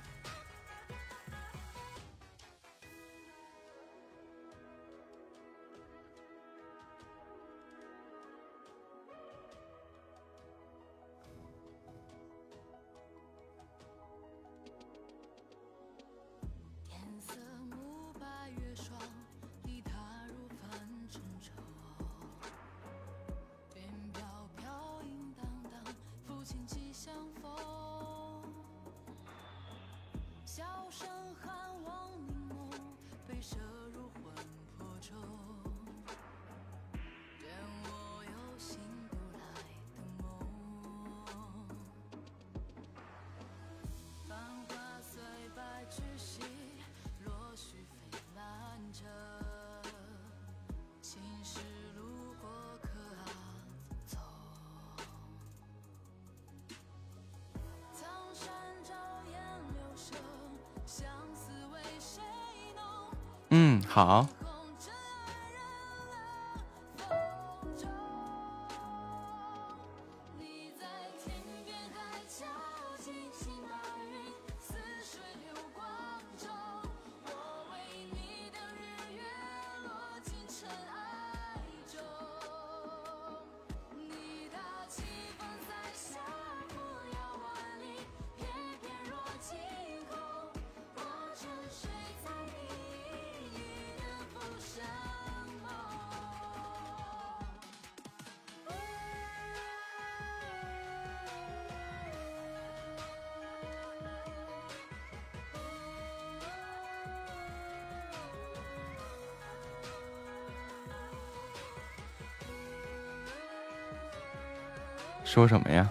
说什么呀？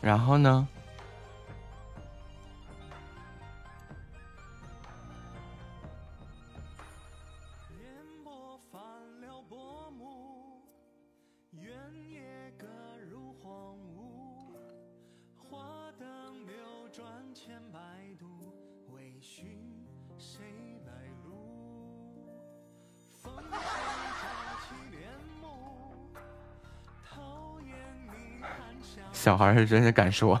然后呢？孩是真的敢说。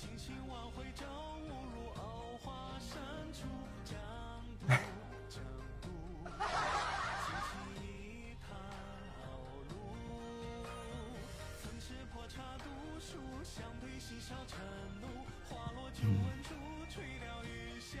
倾心往回走，误入藕花深处。江湖江湖，倾心一条路。曾是破茶读书，相对嬉笑嗔怒，花落酒闻竹吹了云香。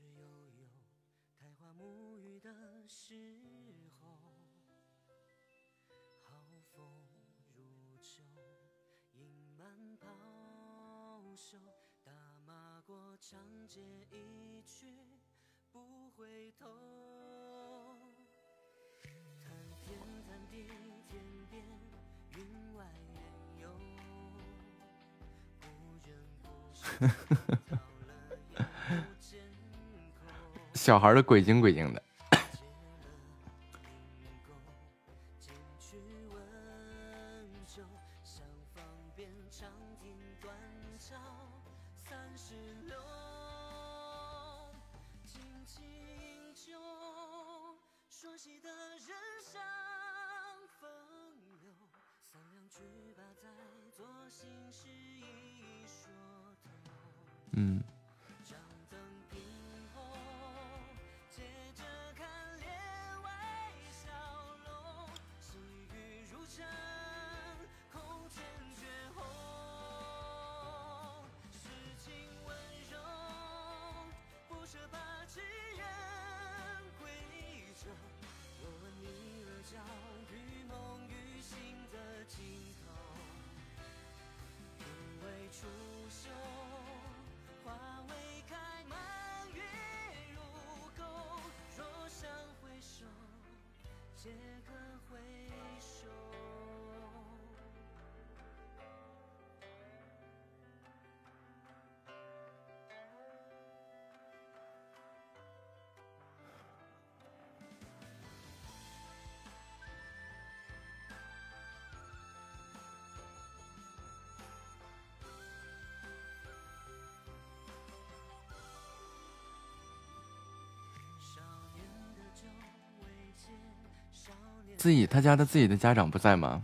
是悠悠苔花暮雨的时候，好风如昼，影满抛袖，打马过长街一去不回头。谈天谈地，天边云外云游，小孩儿的鬼精，鬼精的。自己他家的自己的家长不在吗？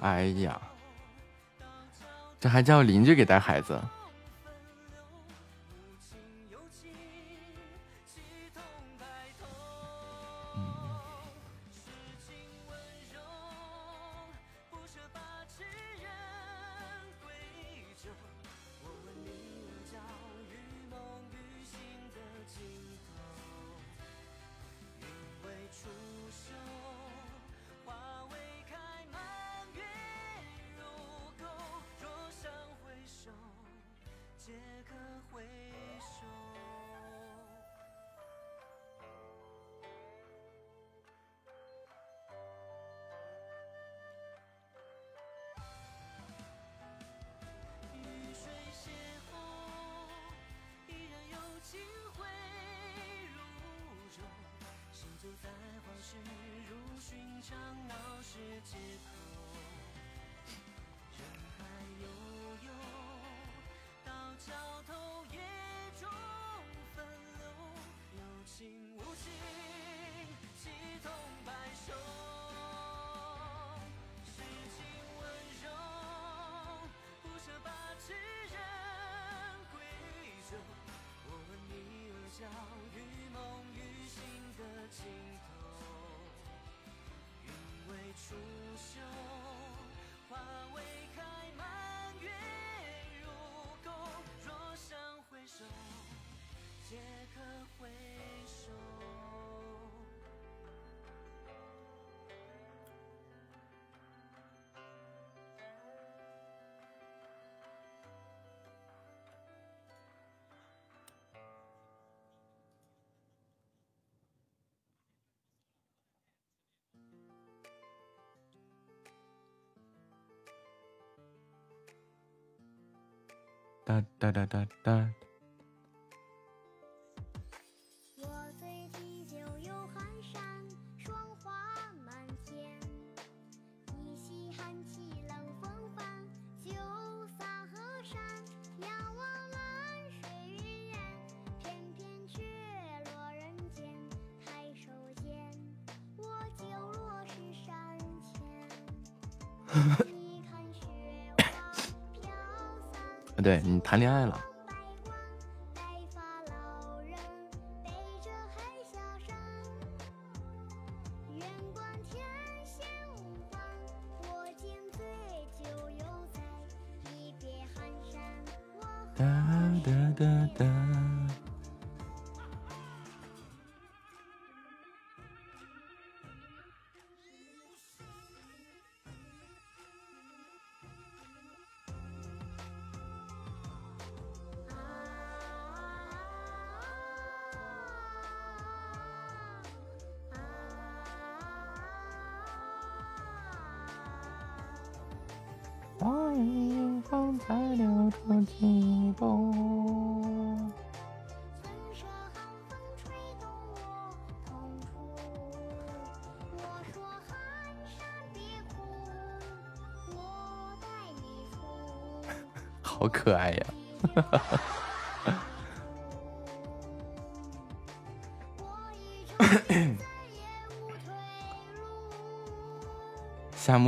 哎呀这还叫邻居给带孩子？哒哒哒哒哒。对你谈恋爱了。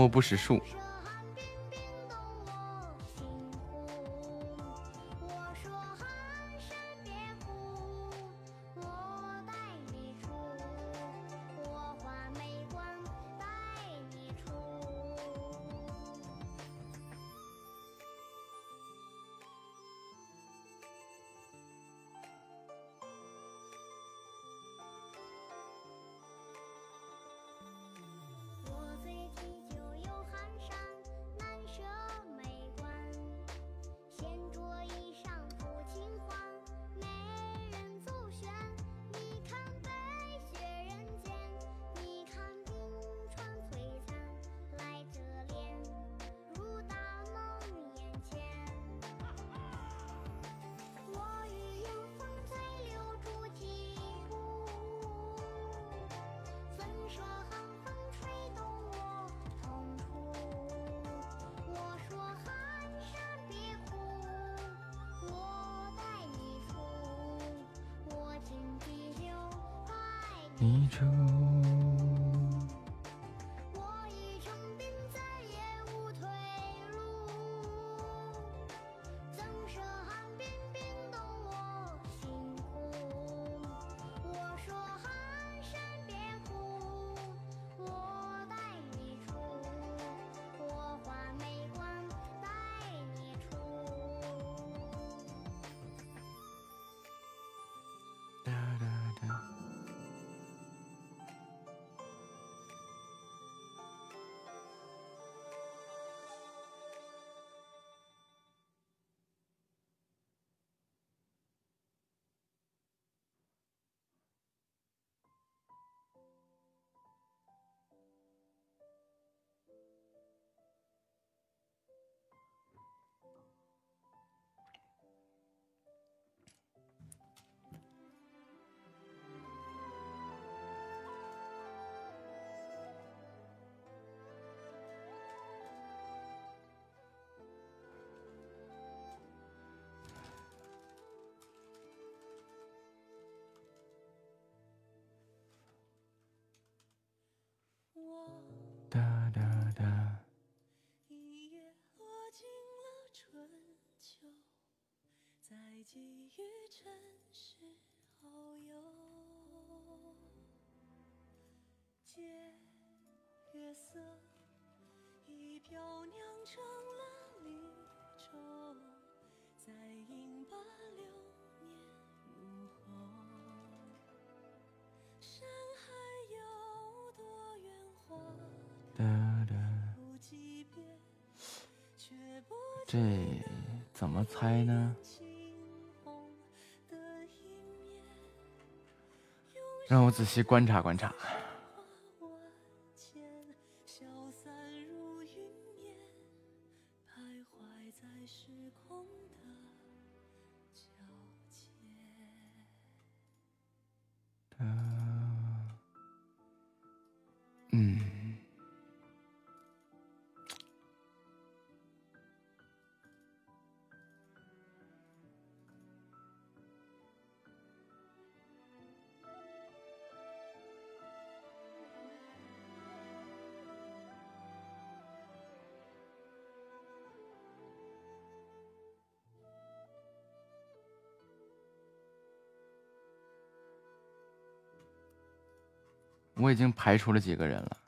我不识数给予真实好友，借月色以表酿成了离愁，再饮罢流年如何？山海有多远，花不，怎么猜呢？让我仔细观察观察。我已经排除了几个人了。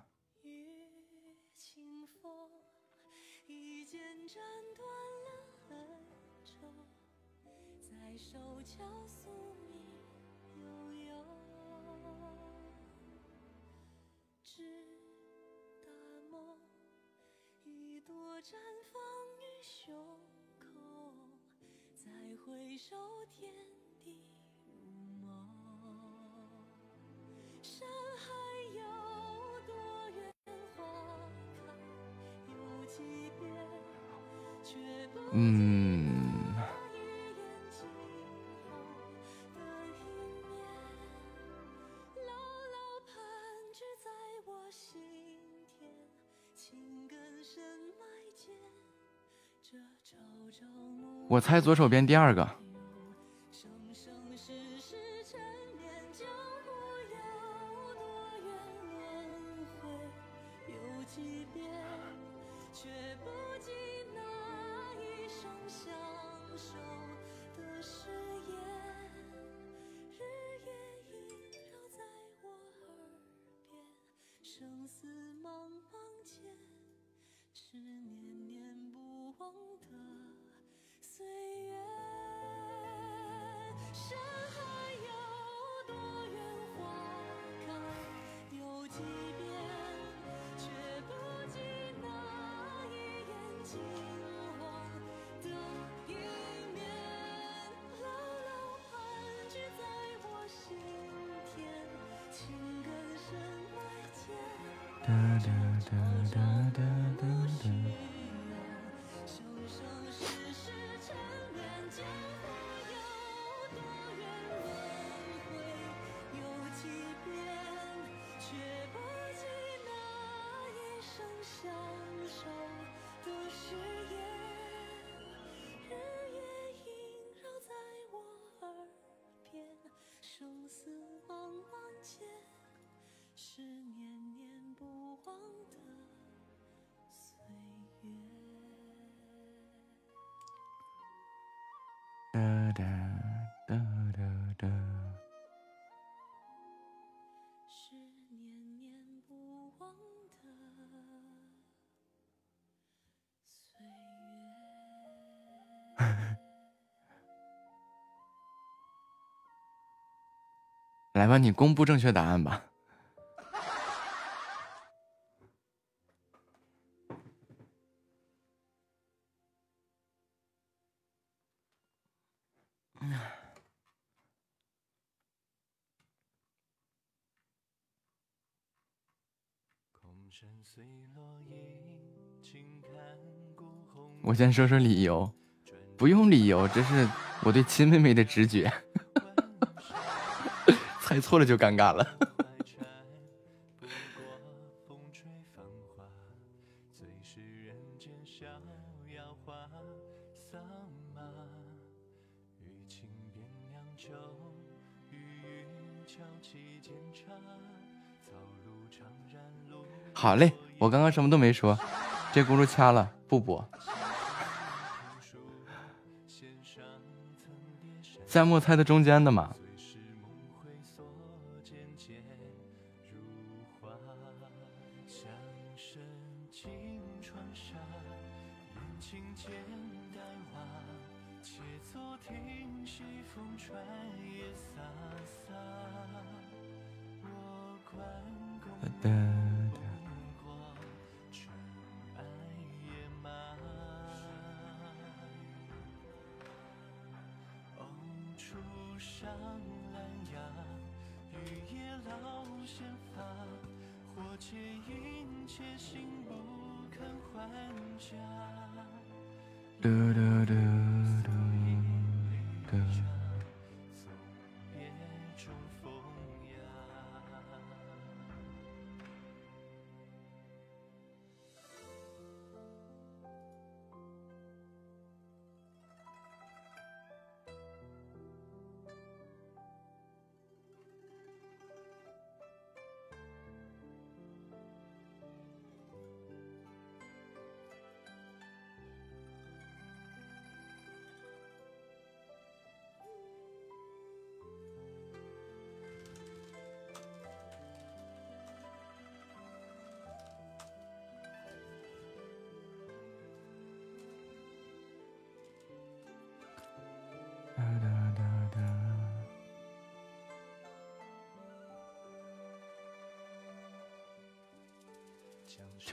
我猜左手边第二个。哒哒哒哒。是念念不忘的岁月来吧你公布正确答案吧。我先说说理由。不用理由这是我对亲妹妹的直觉。猜错了就尴尬了。好嘞，我刚刚什么都没说，这轱辘掐了，不播。在末猜的中间的嘛。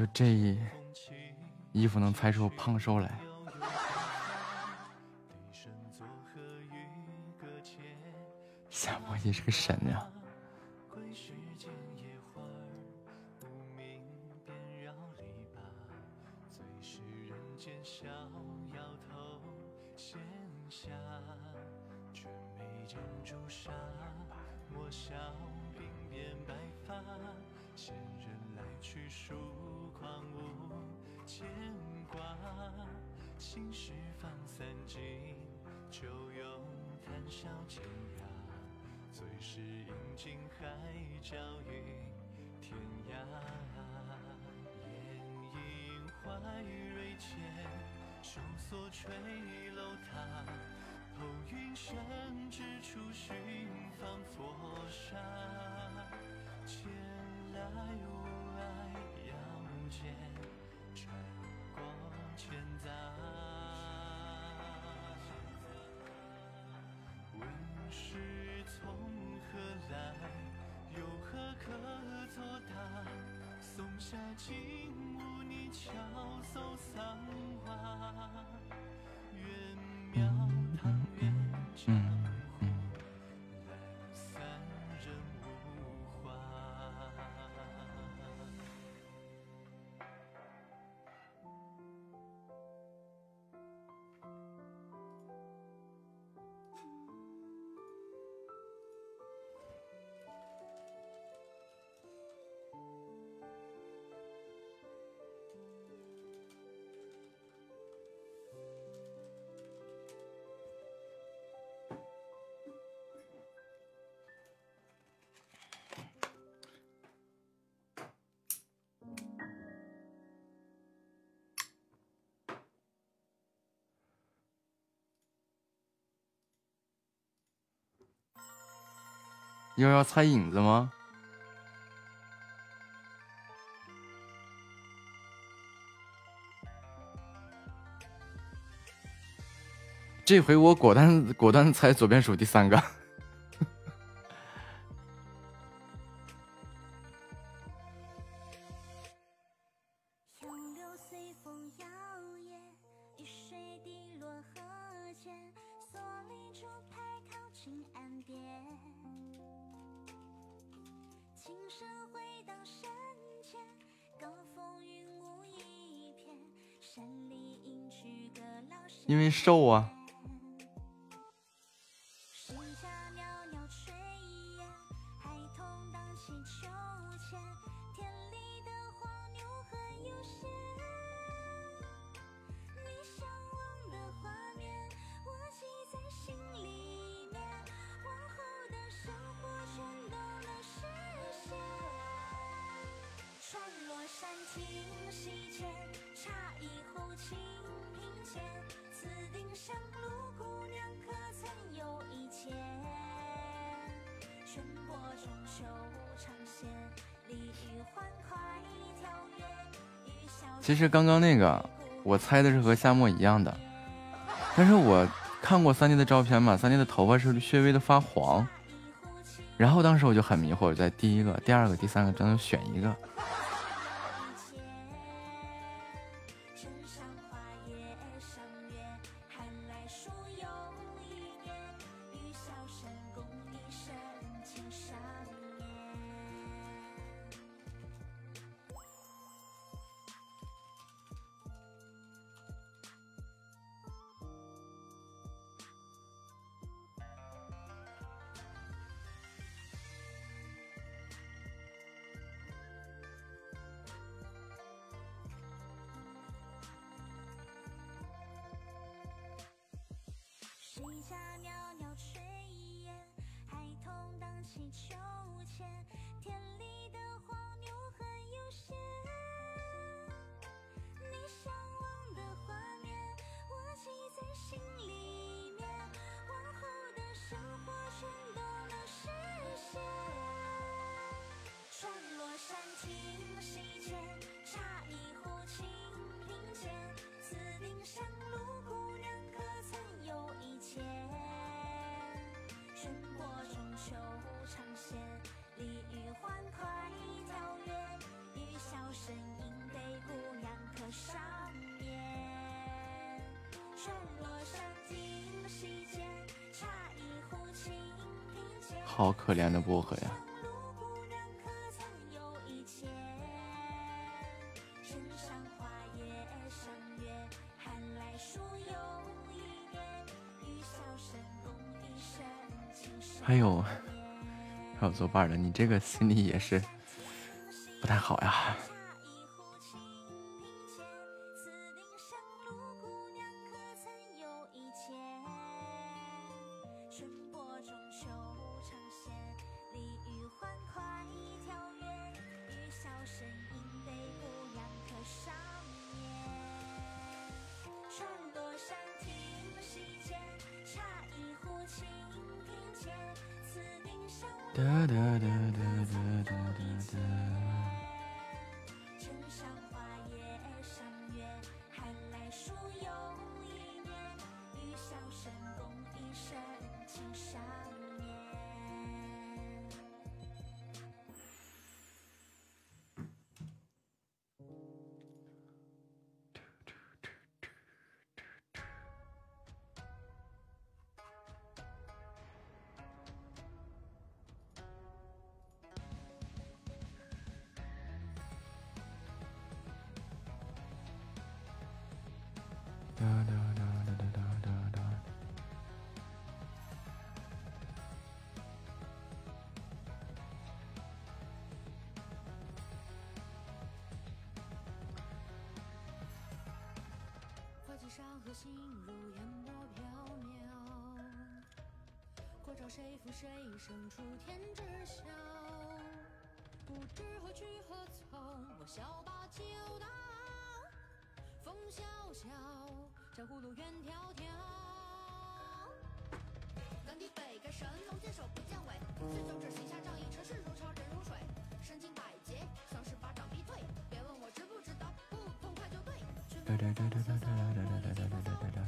就这衣服能拍出胖瘦来，想我也是个神啊。身之处，寻访佛刹。前来无来，遥见穿过千匝。问世从何来，有何可作答？松下静悟，你悄搜桑花。又要猜影子吗？这回我果断果断猜左边数第三个。其实刚刚那个我猜的是和夏沫一样的，但是我看过三弟的照片嘛，三弟的头发是略微的发黄，然后当时我就很迷惑，在第一个、第二个、第三个，当中选一个。的薄荷呀！还有还有作伴的，你这个心里也是不太好呀。谁负谁胜出天知晓。不知何去何从，我笑把酒倒。风萧萧，江湖路远迢迢。干地北丐神龙见首不见尾，醉酒者行侠仗义，尘世如潮人如水。身经百劫，丧尸把掌逼退。别问我知不知道，不痛快就对。哒哒哒哒哒哒哒哒哒哒哒哒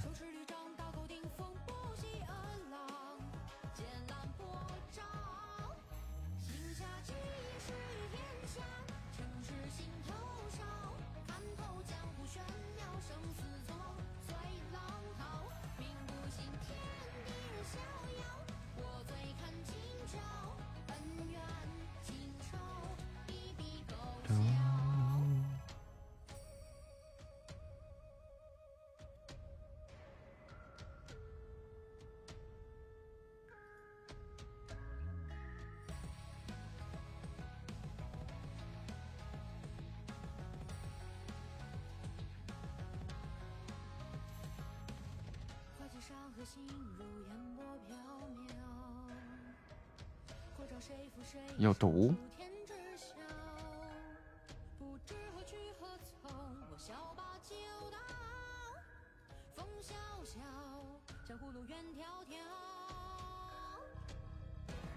山河心如烟波缥缈，过招谁负谁有毒。天知晓。不知何去何从，我笑把酒倒。风萧萧，江湖路远迢迢。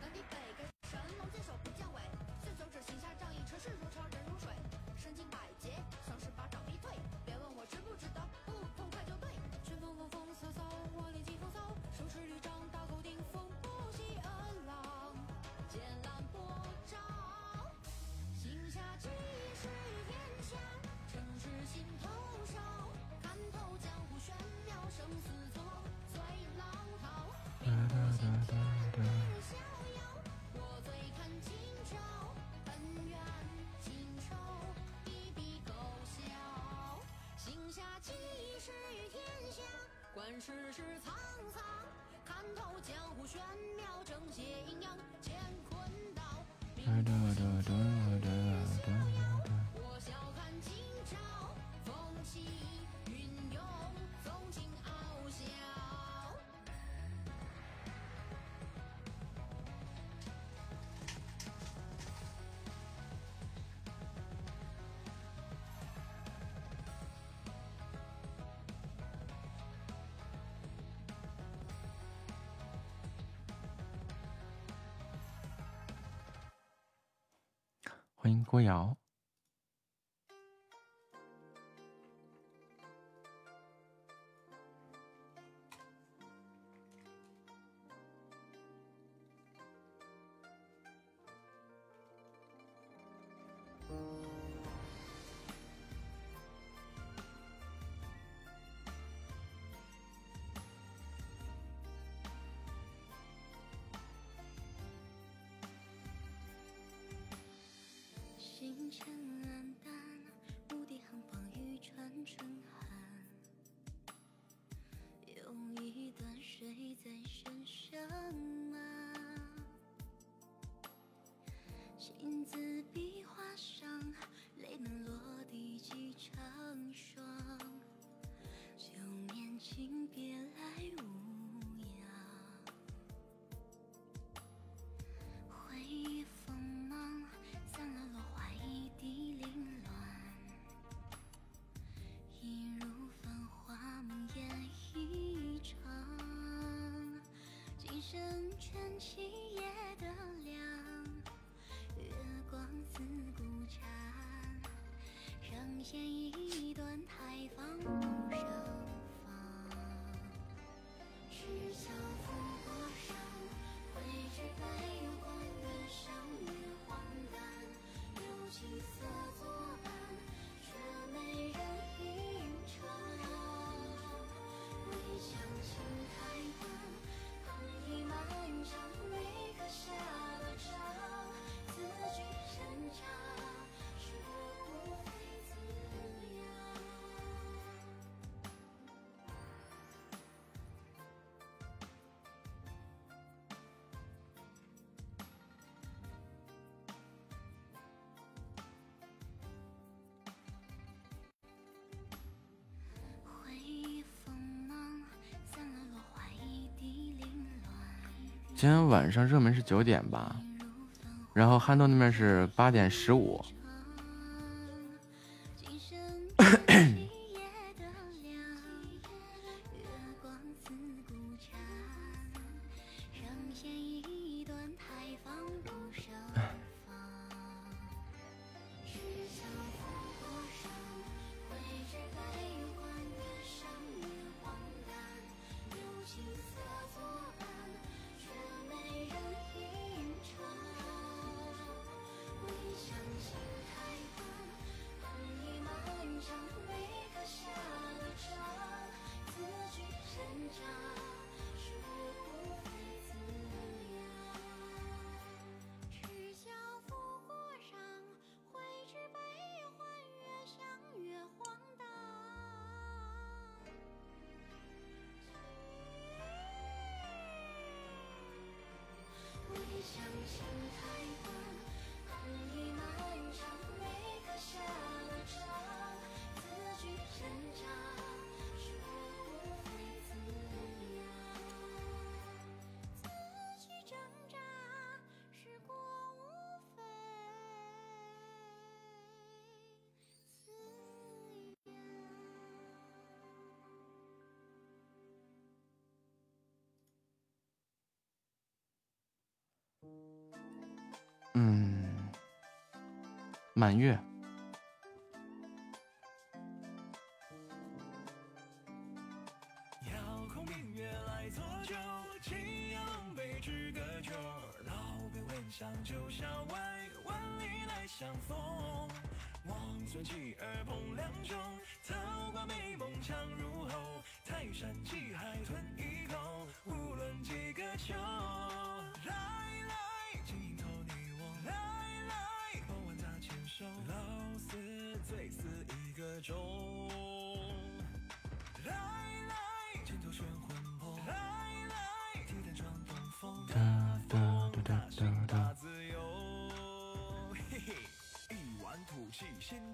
干地北丐神龙见首不见尾，醉酒者行侠仗义，尘世如潮人如水。身经百剑澜波照。行侠济世天下，城市心头烧。看透江湖玄妙，生死从容，随浪淘。哒哒哒哒哒。逍遥，我醉看今朝，恩怨情仇，一笔勾销。行侠济世天下，观世事沧桑。看透江湖玄妙，正邪阴阳， 라라라라라 欢迎郭瑶。在身上吗？一生全起夜的凉，月光似孤长，声线一。今天晚上热门是九点吧然后憨豆那边是八点十五满月。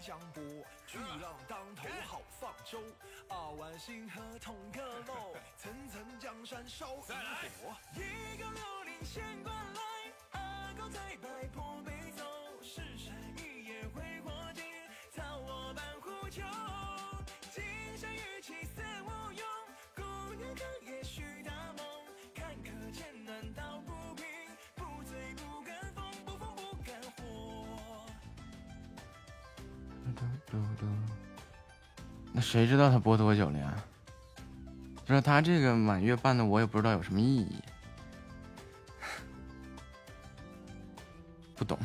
江波，巨浪当头好放舟，二，万星河同个梦，层层江山烧一火。一个六零仙挂来，阿哥在白坡北走，是谁一夜挥霍尽，叫我半壶酒。嘟嘟嘟那谁知道他播多久了呀？就是他这个满月办的我也不知道有什么意义。不懂。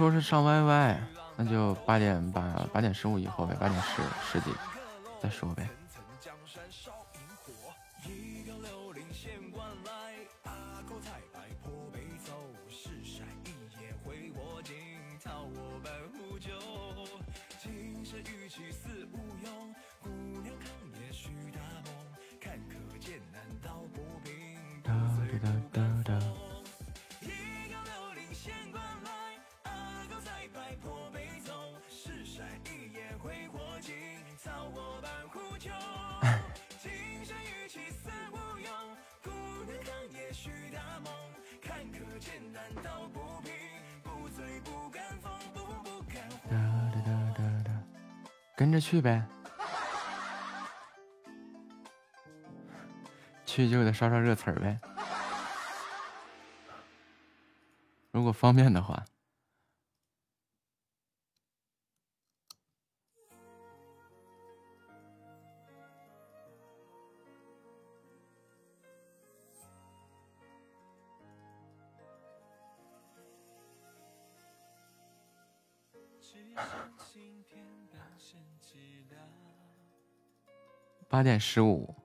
说是上 YY，那就八点八八点十五以后呗，八点十十几再说呗。刷刷热词儿呗。如果方便的话，八点十五。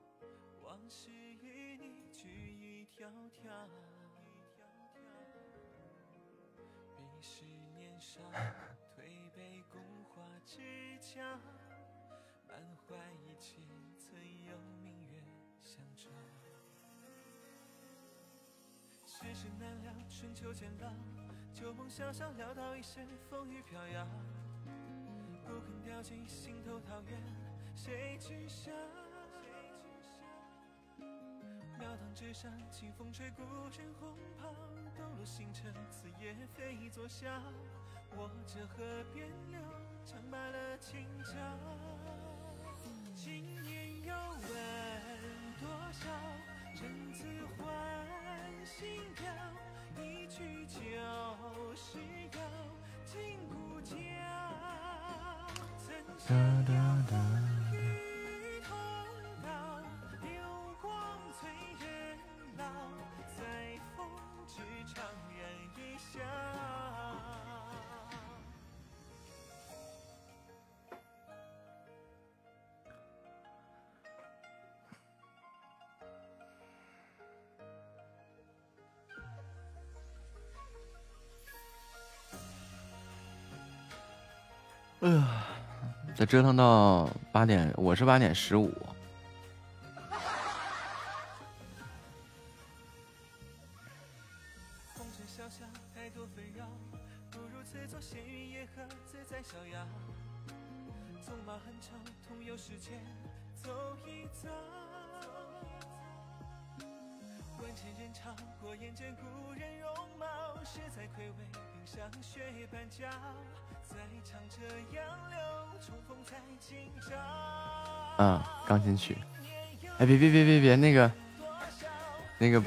呃，再折腾到八点，我是八点十五。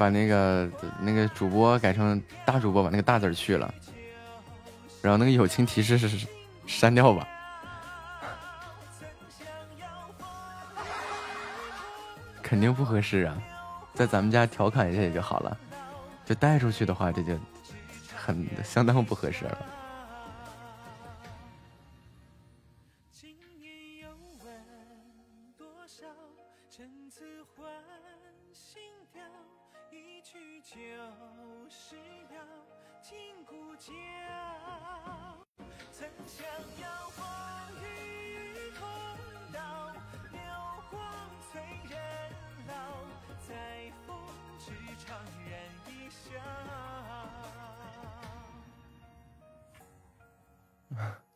把那个那个主播改成大主播，把那个大字去了，然后那个友情提示是删掉吧。肯定不合适啊，在咱们家调侃一下也就好了，就带出去的话，这就很相当不合适了。一曲旧时调，今古交。曾想邀花雨同老，流光催人老，在风枝长燃一笑。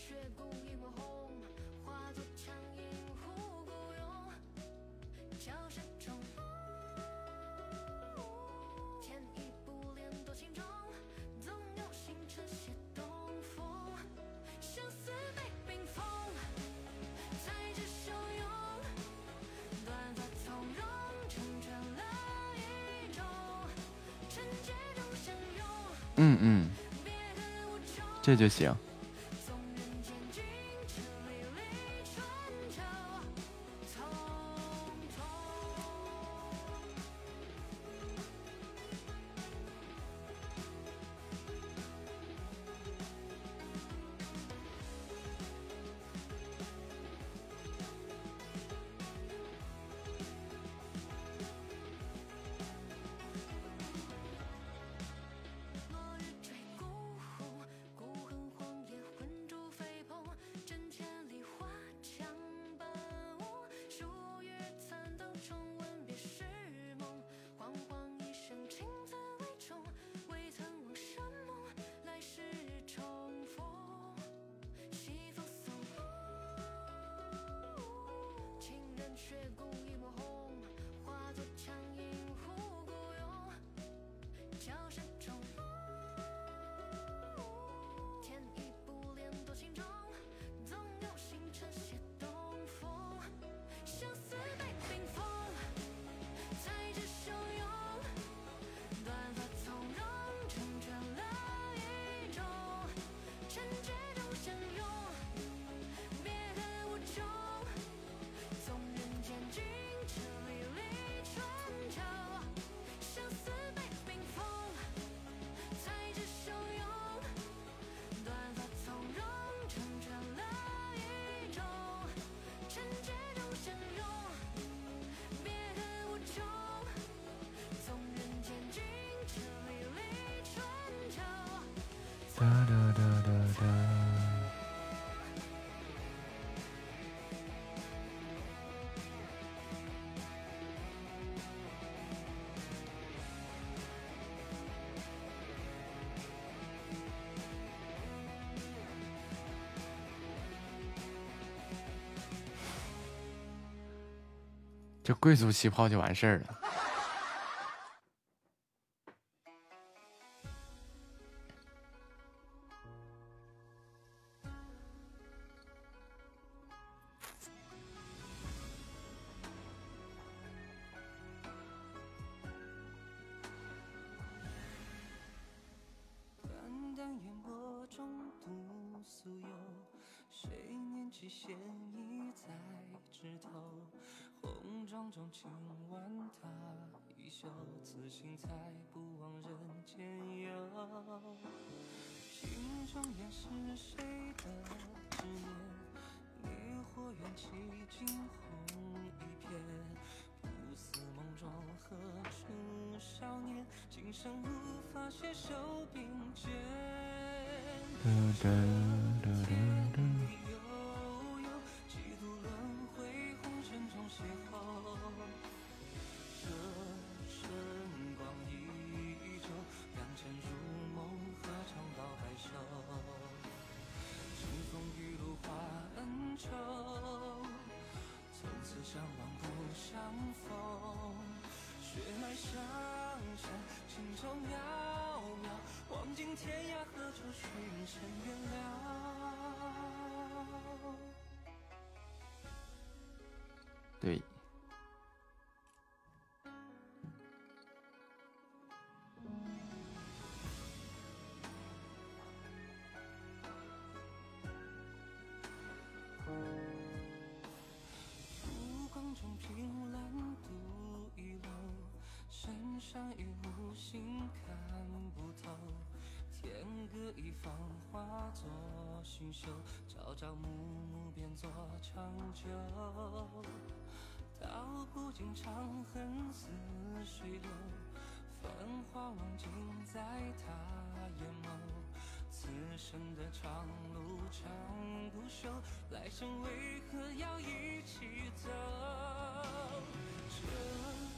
雪共一抹红，化作长缨护孤勇，江山中。前一步连多星种，总有星辰写东风。相思被冰封，才知汹涌。短发从容成全了一种，纯洁中相拥。嗯嗯。这就行。贵族气泡就完事儿了。中轻挽他衣袖，此心才不枉人间游。心中烟是谁的执念？烈火缘起惊鸿一瞥。不似梦中何处少年，今生无法携手并肩。哒哒哒哒哒。悠悠，几度轮回，红尘中邂逅。血脉相承，情愁渺渺，望尽天涯何处寻尘缘了。对，山雨无心看不透。天各一方，化作星宿，朝朝暮暮变作长久。道不尽长恨似水流，繁华忘尽在他眼眸。此生的长路长不休，来生为何要一起走？这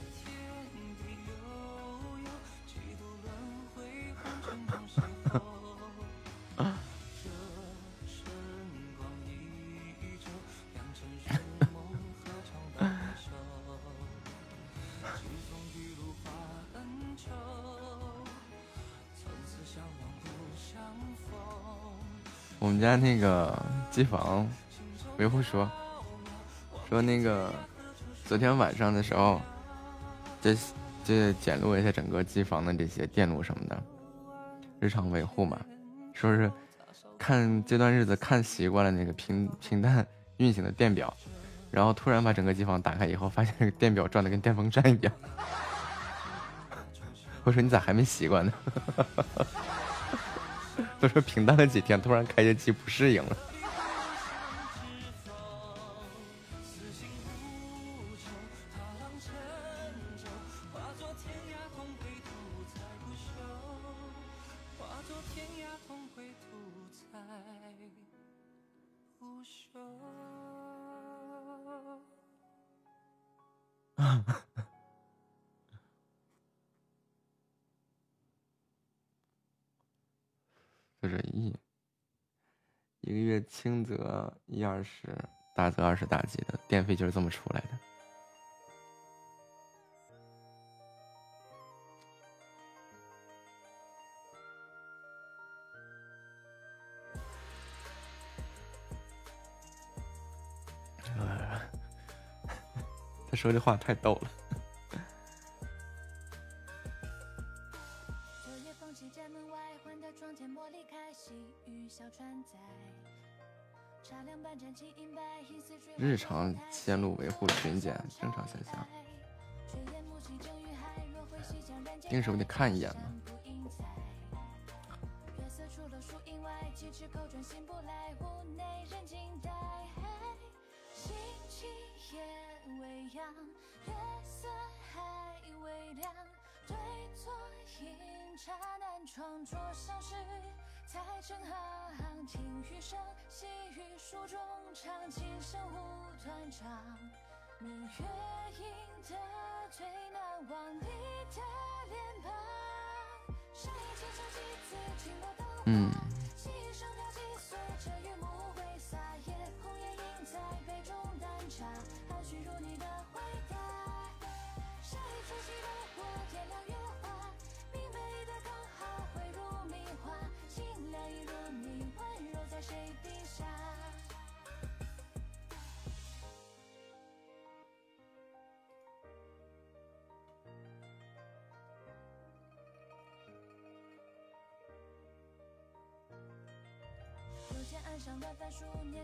我们家那个机房维护说说那个昨天晚上的时候，这这检录一下整个机房的这些电路什么的，日常维护嘛，说是看这段日子看习惯了那个平平淡运行的电表，然后突然把整个机房打开以后，发现那个电表转的跟电风扇一样。我说你咋还没习惯呢？都说平淡了几天，突然开着机不适应了。二十，大则二十大几的电费就是这么出来的。他说这话太逗了。常线路维护巡检正常现象，炊烟暮气蒸于海，若会西江人间硬是不得看一眼吗？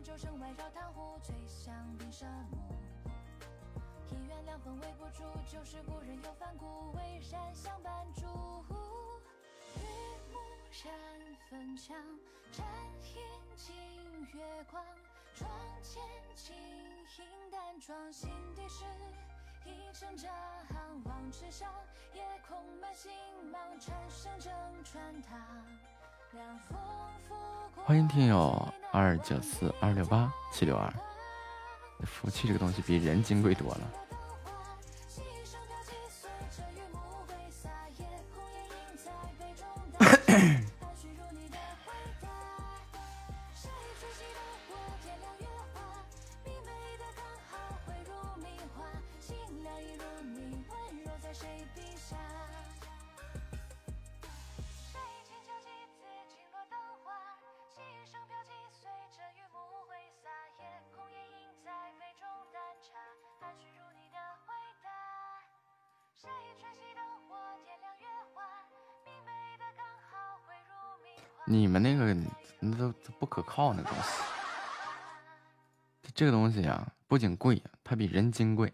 书，念咒声外绕塘湖，吹响冰声木。一院凉风微不住，旧时故人又反顾，巍然相伴烛。日暮染粉墙，沾银尽月光。窗前轻盈淡妆，心底是一阵张望纸上，夜空满星芒，蝉声正穿堂。欢迎听友二九四二六八七六二，福气这个东西比人金贵多了。你们那个那都不可靠，那东西。这个东西啊，不仅贵，它比人精贵。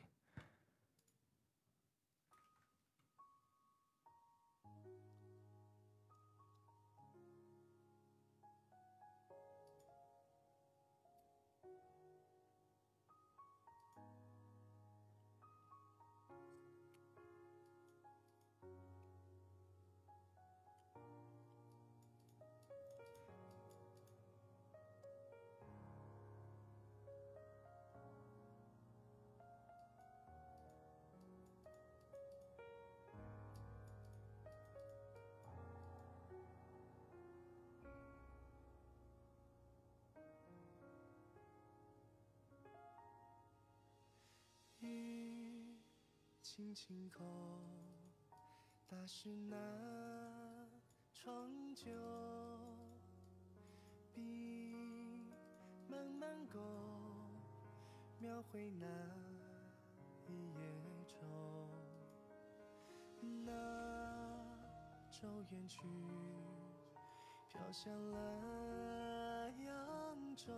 轻轻扣，打湿那窗旧。笔慢慢勾，描绘那一夜愁。那舟远去，飘向了扬州，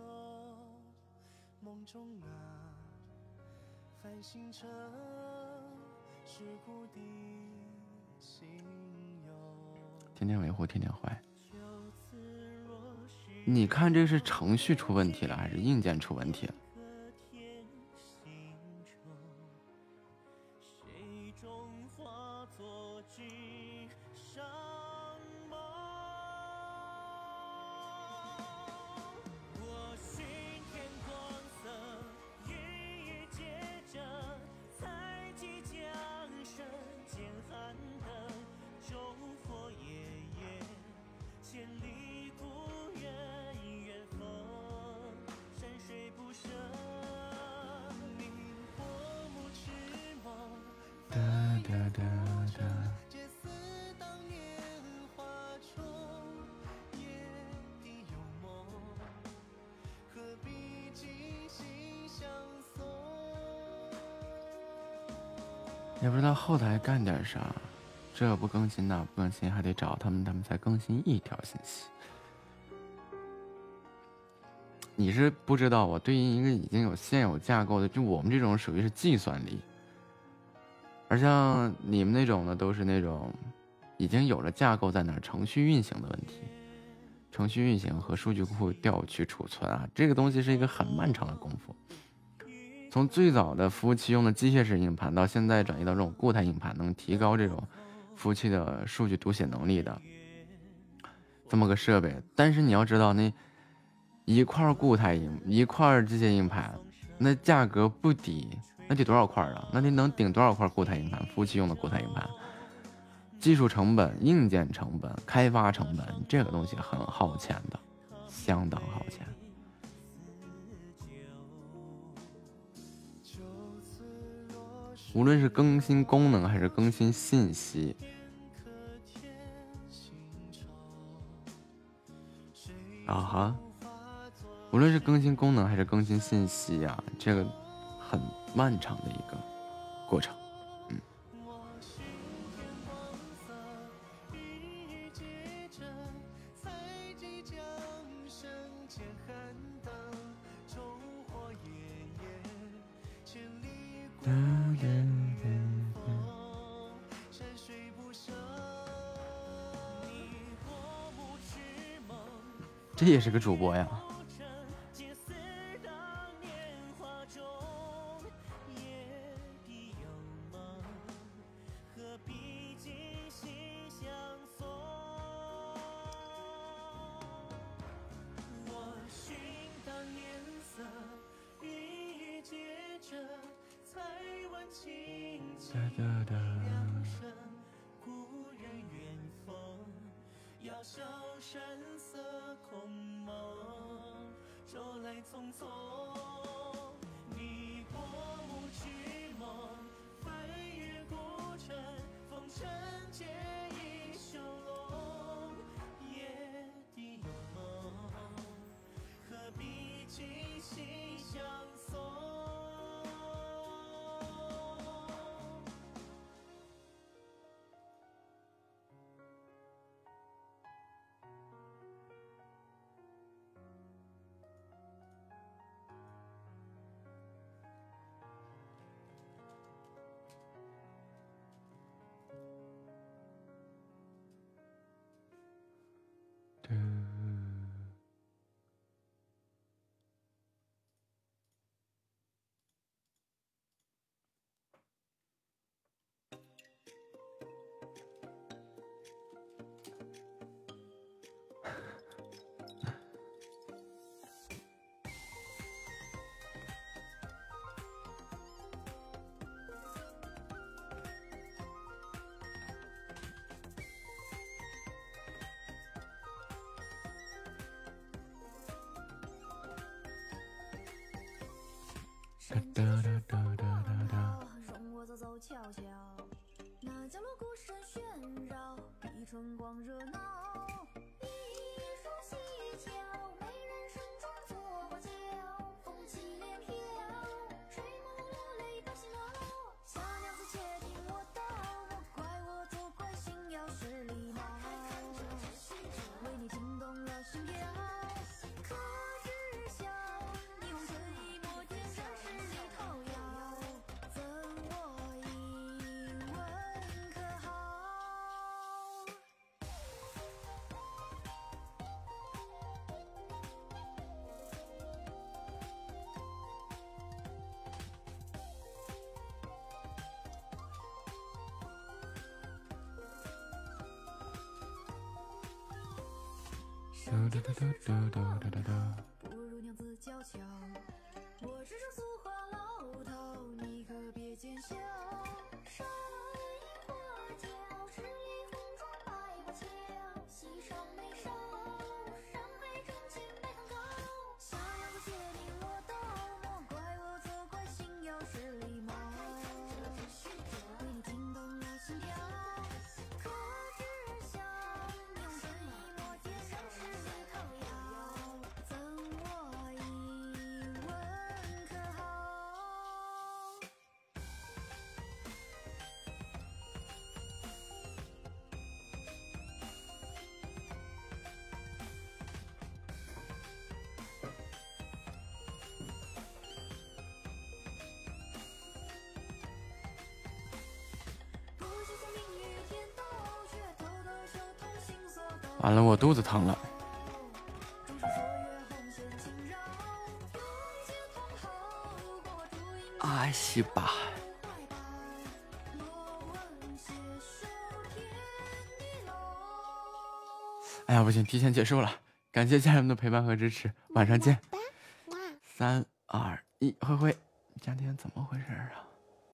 梦中啊，繁星城，天天维护，天天坏。你看这是程序出问题了，还是硬件出问题了？哒哒哒。也不知道后台干点啥，这不更新那不更新，还得找他们，他们才更新一条信息。你是不知道，我对应一个已经有现有架构的，就我们这种属于是计算力，像你们那种呢，都是那种已经有了架构在那儿，程序运行的问题。程序运行和数据库调取储存啊，这个东西是一个很漫长的功夫。从最早的服务器用的机械式硬盘，到现在转移到这种固态硬盘，能提高这种服务器的数据读写能力的这么个设备。但是你要知道，那一块固态硬一块机械硬盘，那价格不低，那得多少块啊？那得能顶多少块固态硬盘？服务器用的固态硬盘，技术成本、硬件成本、开发成本，这个东西很耗钱的，相当耗钱。无论是更新功能还是更新信息，啊哈，无论是更新功能还是更新信息呀、这个很漫长的一个过程。嗯，日接着，采集江山哒哒哒哒哒哒。容我走走瞧瞧，那角落鼓声喧扰，比春光热闹。Da, da, da, 完了，我肚子疼了。哎西吧！哎呀，不行，提前结束了。感谢家人们的陪伴和支持，晚上见。三二一，灰灰，今天怎么回事啊？